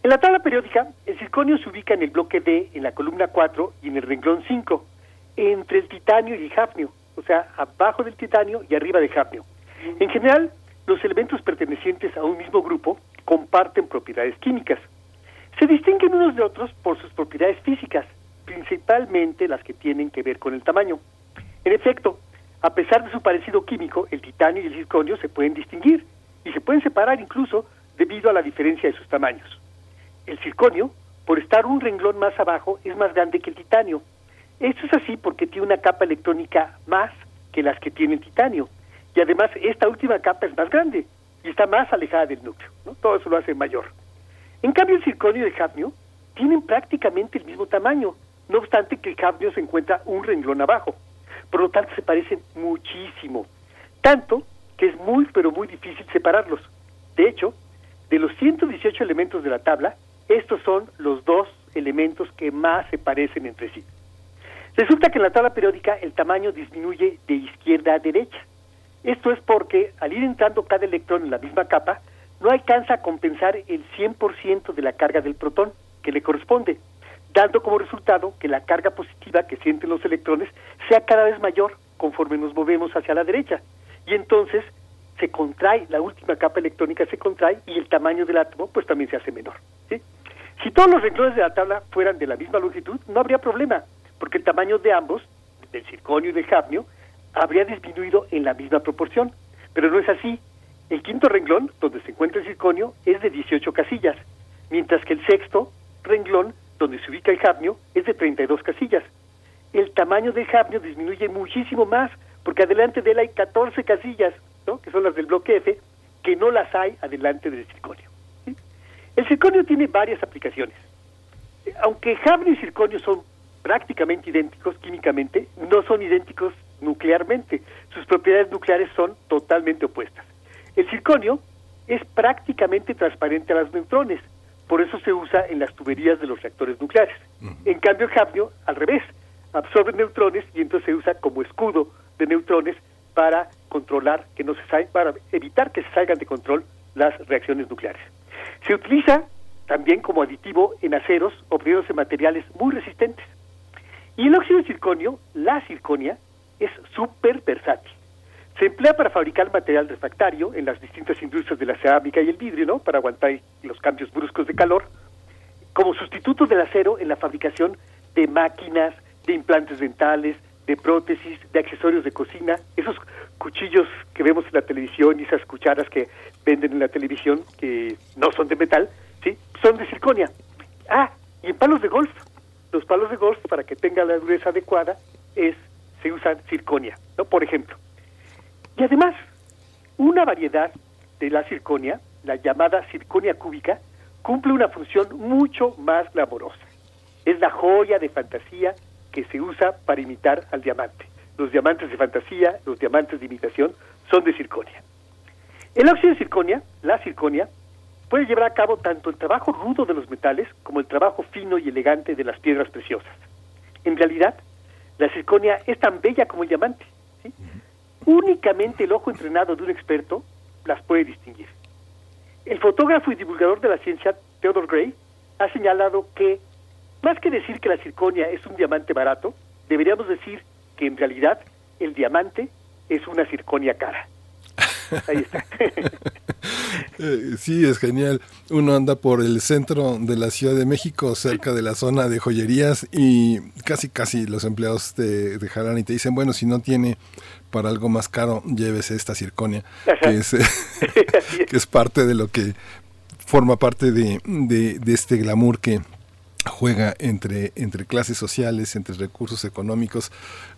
Speaker 28: En la tabla periódica, el circonio se ubica en el bloque D, en la columna 4 y en el renglón 5, entre el titanio y el hafnio, o sea, abajo del titanio y arriba del hafnio. En general, los elementos pertenecientes a un mismo grupo comparten propiedades químicas. Se distinguen unos de otros por sus propiedades físicas, principalmente las que tienen que ver con el tamaño. En efecto, a pesar de su parecido químico, el titanio y el circonio se pueden distinguir y se pueden separar incluso debido a la diferencia de sus tamaños. El circonio, por estar un renglón más abajo, es más grande que el titanio. Esto es así porque tiene una capa electrónica más que las que tiene el titanio y además esta última capa es más grande y está más alejada del núcleo, todo eso lo hace mayor. En cambio el circonio de cadmio tienen prácticamente el mismo tamaño, no obstante que el cadmio se encuentra un renglón abajo. Por lo tanto, se parecen muchísimo. Tanto que es muy, pero muy difícil separarlos. De hecho, de los 118 elementos de la tabla, estos son los dos elementos que más se parecen entre sí. Resulta que en la tabla periódica el tamaño disminuye de izquierda a derecha. Esto es porque al ir entrando cada electrón en la misma capa, no alcanza a compensar el 100% de la carga del protón que le corresponde, dando como resultado que la carga positiva que sienten los electrones sea cada vez mayor conforme nos movemos hacia la derecha. Y entonces se contrae, la última capa electrónica se contrae y el tamaño del átomo pues también se hace menor. Si todos los renglones de la tabla fueran de la misma longitud, no habría problema, porque el tamaño de ambos, del circonio y del hafnio, habría disminuido en la misma proporción. Pero no es así. El quinto renglón, donde se encuentra el circonio, es de 18 casillas, mientras que el sexto renglón, donde se ubica el hafnio, es de 32 casillas. El tamaño del hafnio disminuye muchísimo más, porque adelante de él hay 14 casillas, ¿no? que son las del bloque F, que no las hay adelante del circonio. El circonio tiene varias aplicaciones. Aunque hafnio y circonio son prácticamente idénticos químicamente, no son idénticos nuclearmente. Sus propiedades nucleares son totalmente opuestas. El circonio es prácticamente transparente a los neutrones, por eso se usa en las tuberías de los reactores nucleares. En cambio, el hafnio, al revés, absorbe neutrones y entonces se usa como escudo de neutrones para controlar que no se salgan, para evitar que se salgan de control las reacciones nucleares. Se utiliza también como aditivo en aceros obtenidos en materiales muy resistentes. Y el óxido de circonio, la circonia, es súper versátil. Se emplea para fabricar material refractario en las distintas industrias de la cerámica y el vidrio, ¿no? Para aguantar los cambios bruscos de calor. Como sustituto del acero en la fabricación de máquinas, de implantes dentales, de prótesis, de accesorios de cocina, esos cuchillos que vemos en la televisión y esas cucharas que venden en la televisión, que no son de metal, ¿sí? Son de circonia. Ah, y en palos de golf. Los palos de golf, para que tenga la dureza adecuada, es se usa circonia, ¿no? Por ejemplo. Y además, una variedad de la circonia, la llamada circonia cúbica, cumple una función mucho más glamorosa. Es la joya de fantasía que se usa para imitar al diamante. Los diamantes de fantasía, los diamantes de imitación, son de circonia. El óxido de circonia, la circonia, puede llevar a cabo tanto el trabajo rudo de los metales como el trabajo fino y elegante de las piedras preciosas. En realidad, la circonia es tan bella como el diamante. Únicamente el ojo entrenado de un experto las puede distinguir. El fotógrafo y divulgador de la ciencia, Theodore Gray, ha señalado que, más que decir que la circonia es un diamante barato, deberíamos decir que en realidad el diamante es una circonia cara. Ahí está.
Speaker 1: Eh, sí, es genial. Uno anda por el centro de la Ciudad de México, cerca de la zona de joyerías, y casi, casi los empleados te dejarán y te dicen, bueno, si no tiene para algo más caro, llévese esta circonia, que es, que es, parte de lo que forma parte de, de, este glamour que juega entre, entre clases sociales, entre recursos económicos.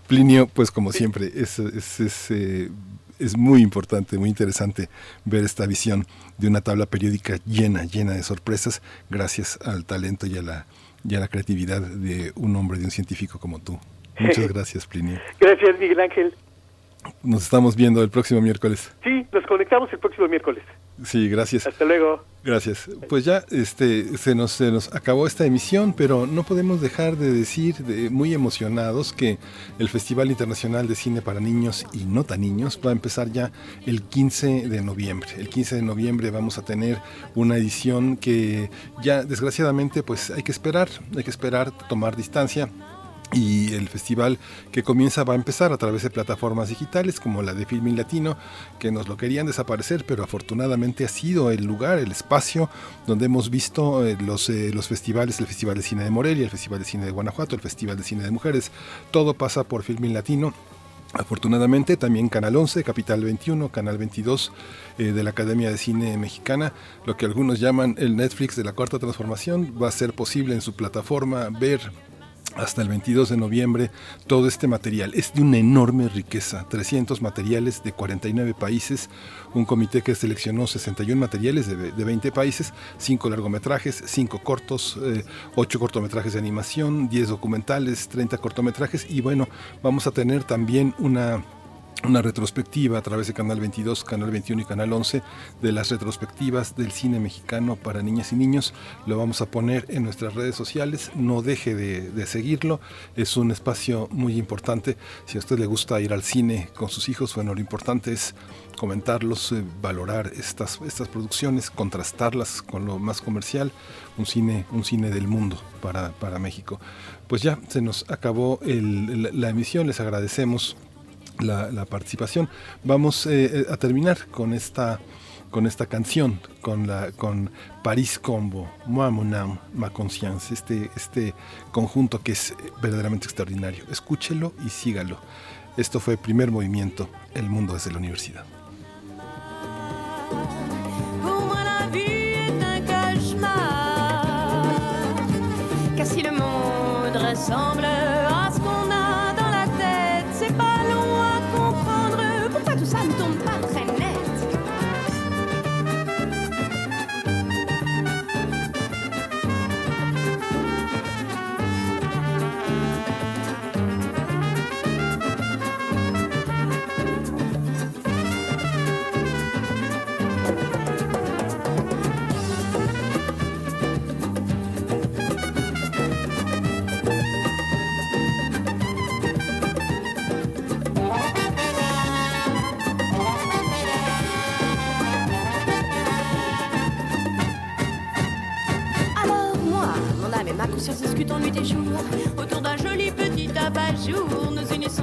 Speaker 1: Plinio, pues como siempre, es, es, eh, es muy importante, muy interesante ver esta visión de una tabla periódica llena, llena de sorpresas, gracias al talento y a la, y a la creatividad de un hombre, de un científico como tú. Muchas gracias, Plinio.
Speaker 28: Gracias, Miguel Ángel.
Speaker 1: Nos estamos viendo el próximo miércoles.
Speaker 28: Sí, nos conectamos el próximo miércoles.
Speaker 1: Sí, gracias.
Speaker 28: Hasta luego.
Speaker 1: Gracias. Pues ya este, se, nos, se nos acabó esta emisión, pero no podemos dejar de decir, de, muy emocionados, que el Festival Internacional de Cine para Niños y No Tan Niños va a empezar ya el 15 de noviembre. El 15 de noviembre vamos a tener una edición que ya desgraciadamente pues hay que esperar, hay que esperar, tomar distancia y el festival que comienza va a empezar a través de plataformas digitales como la de Filmin Latino, que nos lo querían desaparecer, pero afortunadamente ha sido el lugar, el espacio donde hemos visto eh, los, eh, los festivales, el Festival de Cine de Morelia, el Festival de Cine de Guanajuato, el Festival de Cine de Mujeres, todo pasa por Filmin Latino. Afortunadamente también Canal 11, Capital 21, Canal 22 eh, de la Academia de Cine Mexicana, lo que algunos llaman el Netflix de la Cuarta Transformación, va a ser posible en su plataforma ver hasta el 22 de noviembre todo este material. Es de una enorme riqueza, 300 materiales de 49 países, un comité que seleccionó 61 materiales de, 20 países, 5 largometrajes, 5 cortos, 8 eh, cortometrajes de animación, 10 documentales, 30 cortometrajes y bueno, vamos a tener también una una retrospectiva a través de Canal 22, Canal 21 y Canal 11 de las retrospectivas del cine mexicano para niñas y niños. Lo vamos a poner en nuestras redes sociales. No deje de, seguirlo. Es un espacio muy importante. Si a usted le gusta ir al cine con sus hijos, bueno, lo importante es comentarlos, eh, valorar estas, estas producciones, contrastarlas con lo más comercial, un cine, un cine del mundo para, para México. Pues ya se nos acabó la emisión, les agradecemos la, participación. Vamos eh, eh, a terminar con esta con esta canción, con la con Paris Combo, Moi mon ma conscience, este, este conjunto que es verdaderamente extraordinario. Escúchelo y sígalo. Esto fue Primer Movimiento, El Mundo desde la Universidad.
Speaker 29: Discutons nuit et jour autour d'un joli petit abat-jour. Nous unissons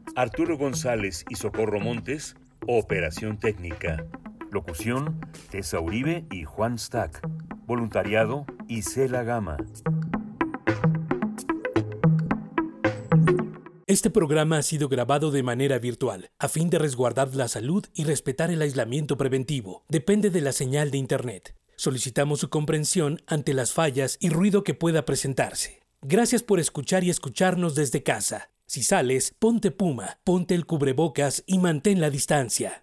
Speaker 8: Arturo González y Socorro Montes, Operación Técnica. Locución, Tessa Uribe y Juan Stack. Voluntariado, Isela Gama.
Speaker 30: Este programa ha sido grabado de manera virtual, a fin de resguardar la salud y respetar el aislamiento preventivo. Depende de la señal de Internet. Solicitamos su comprensión ante las fallas y ruido que pueda presentarse. Gracias por escuchar y escucharnos desde casa. Si sales, ponte puma, ponte el cubrebocas y mantén la distancia.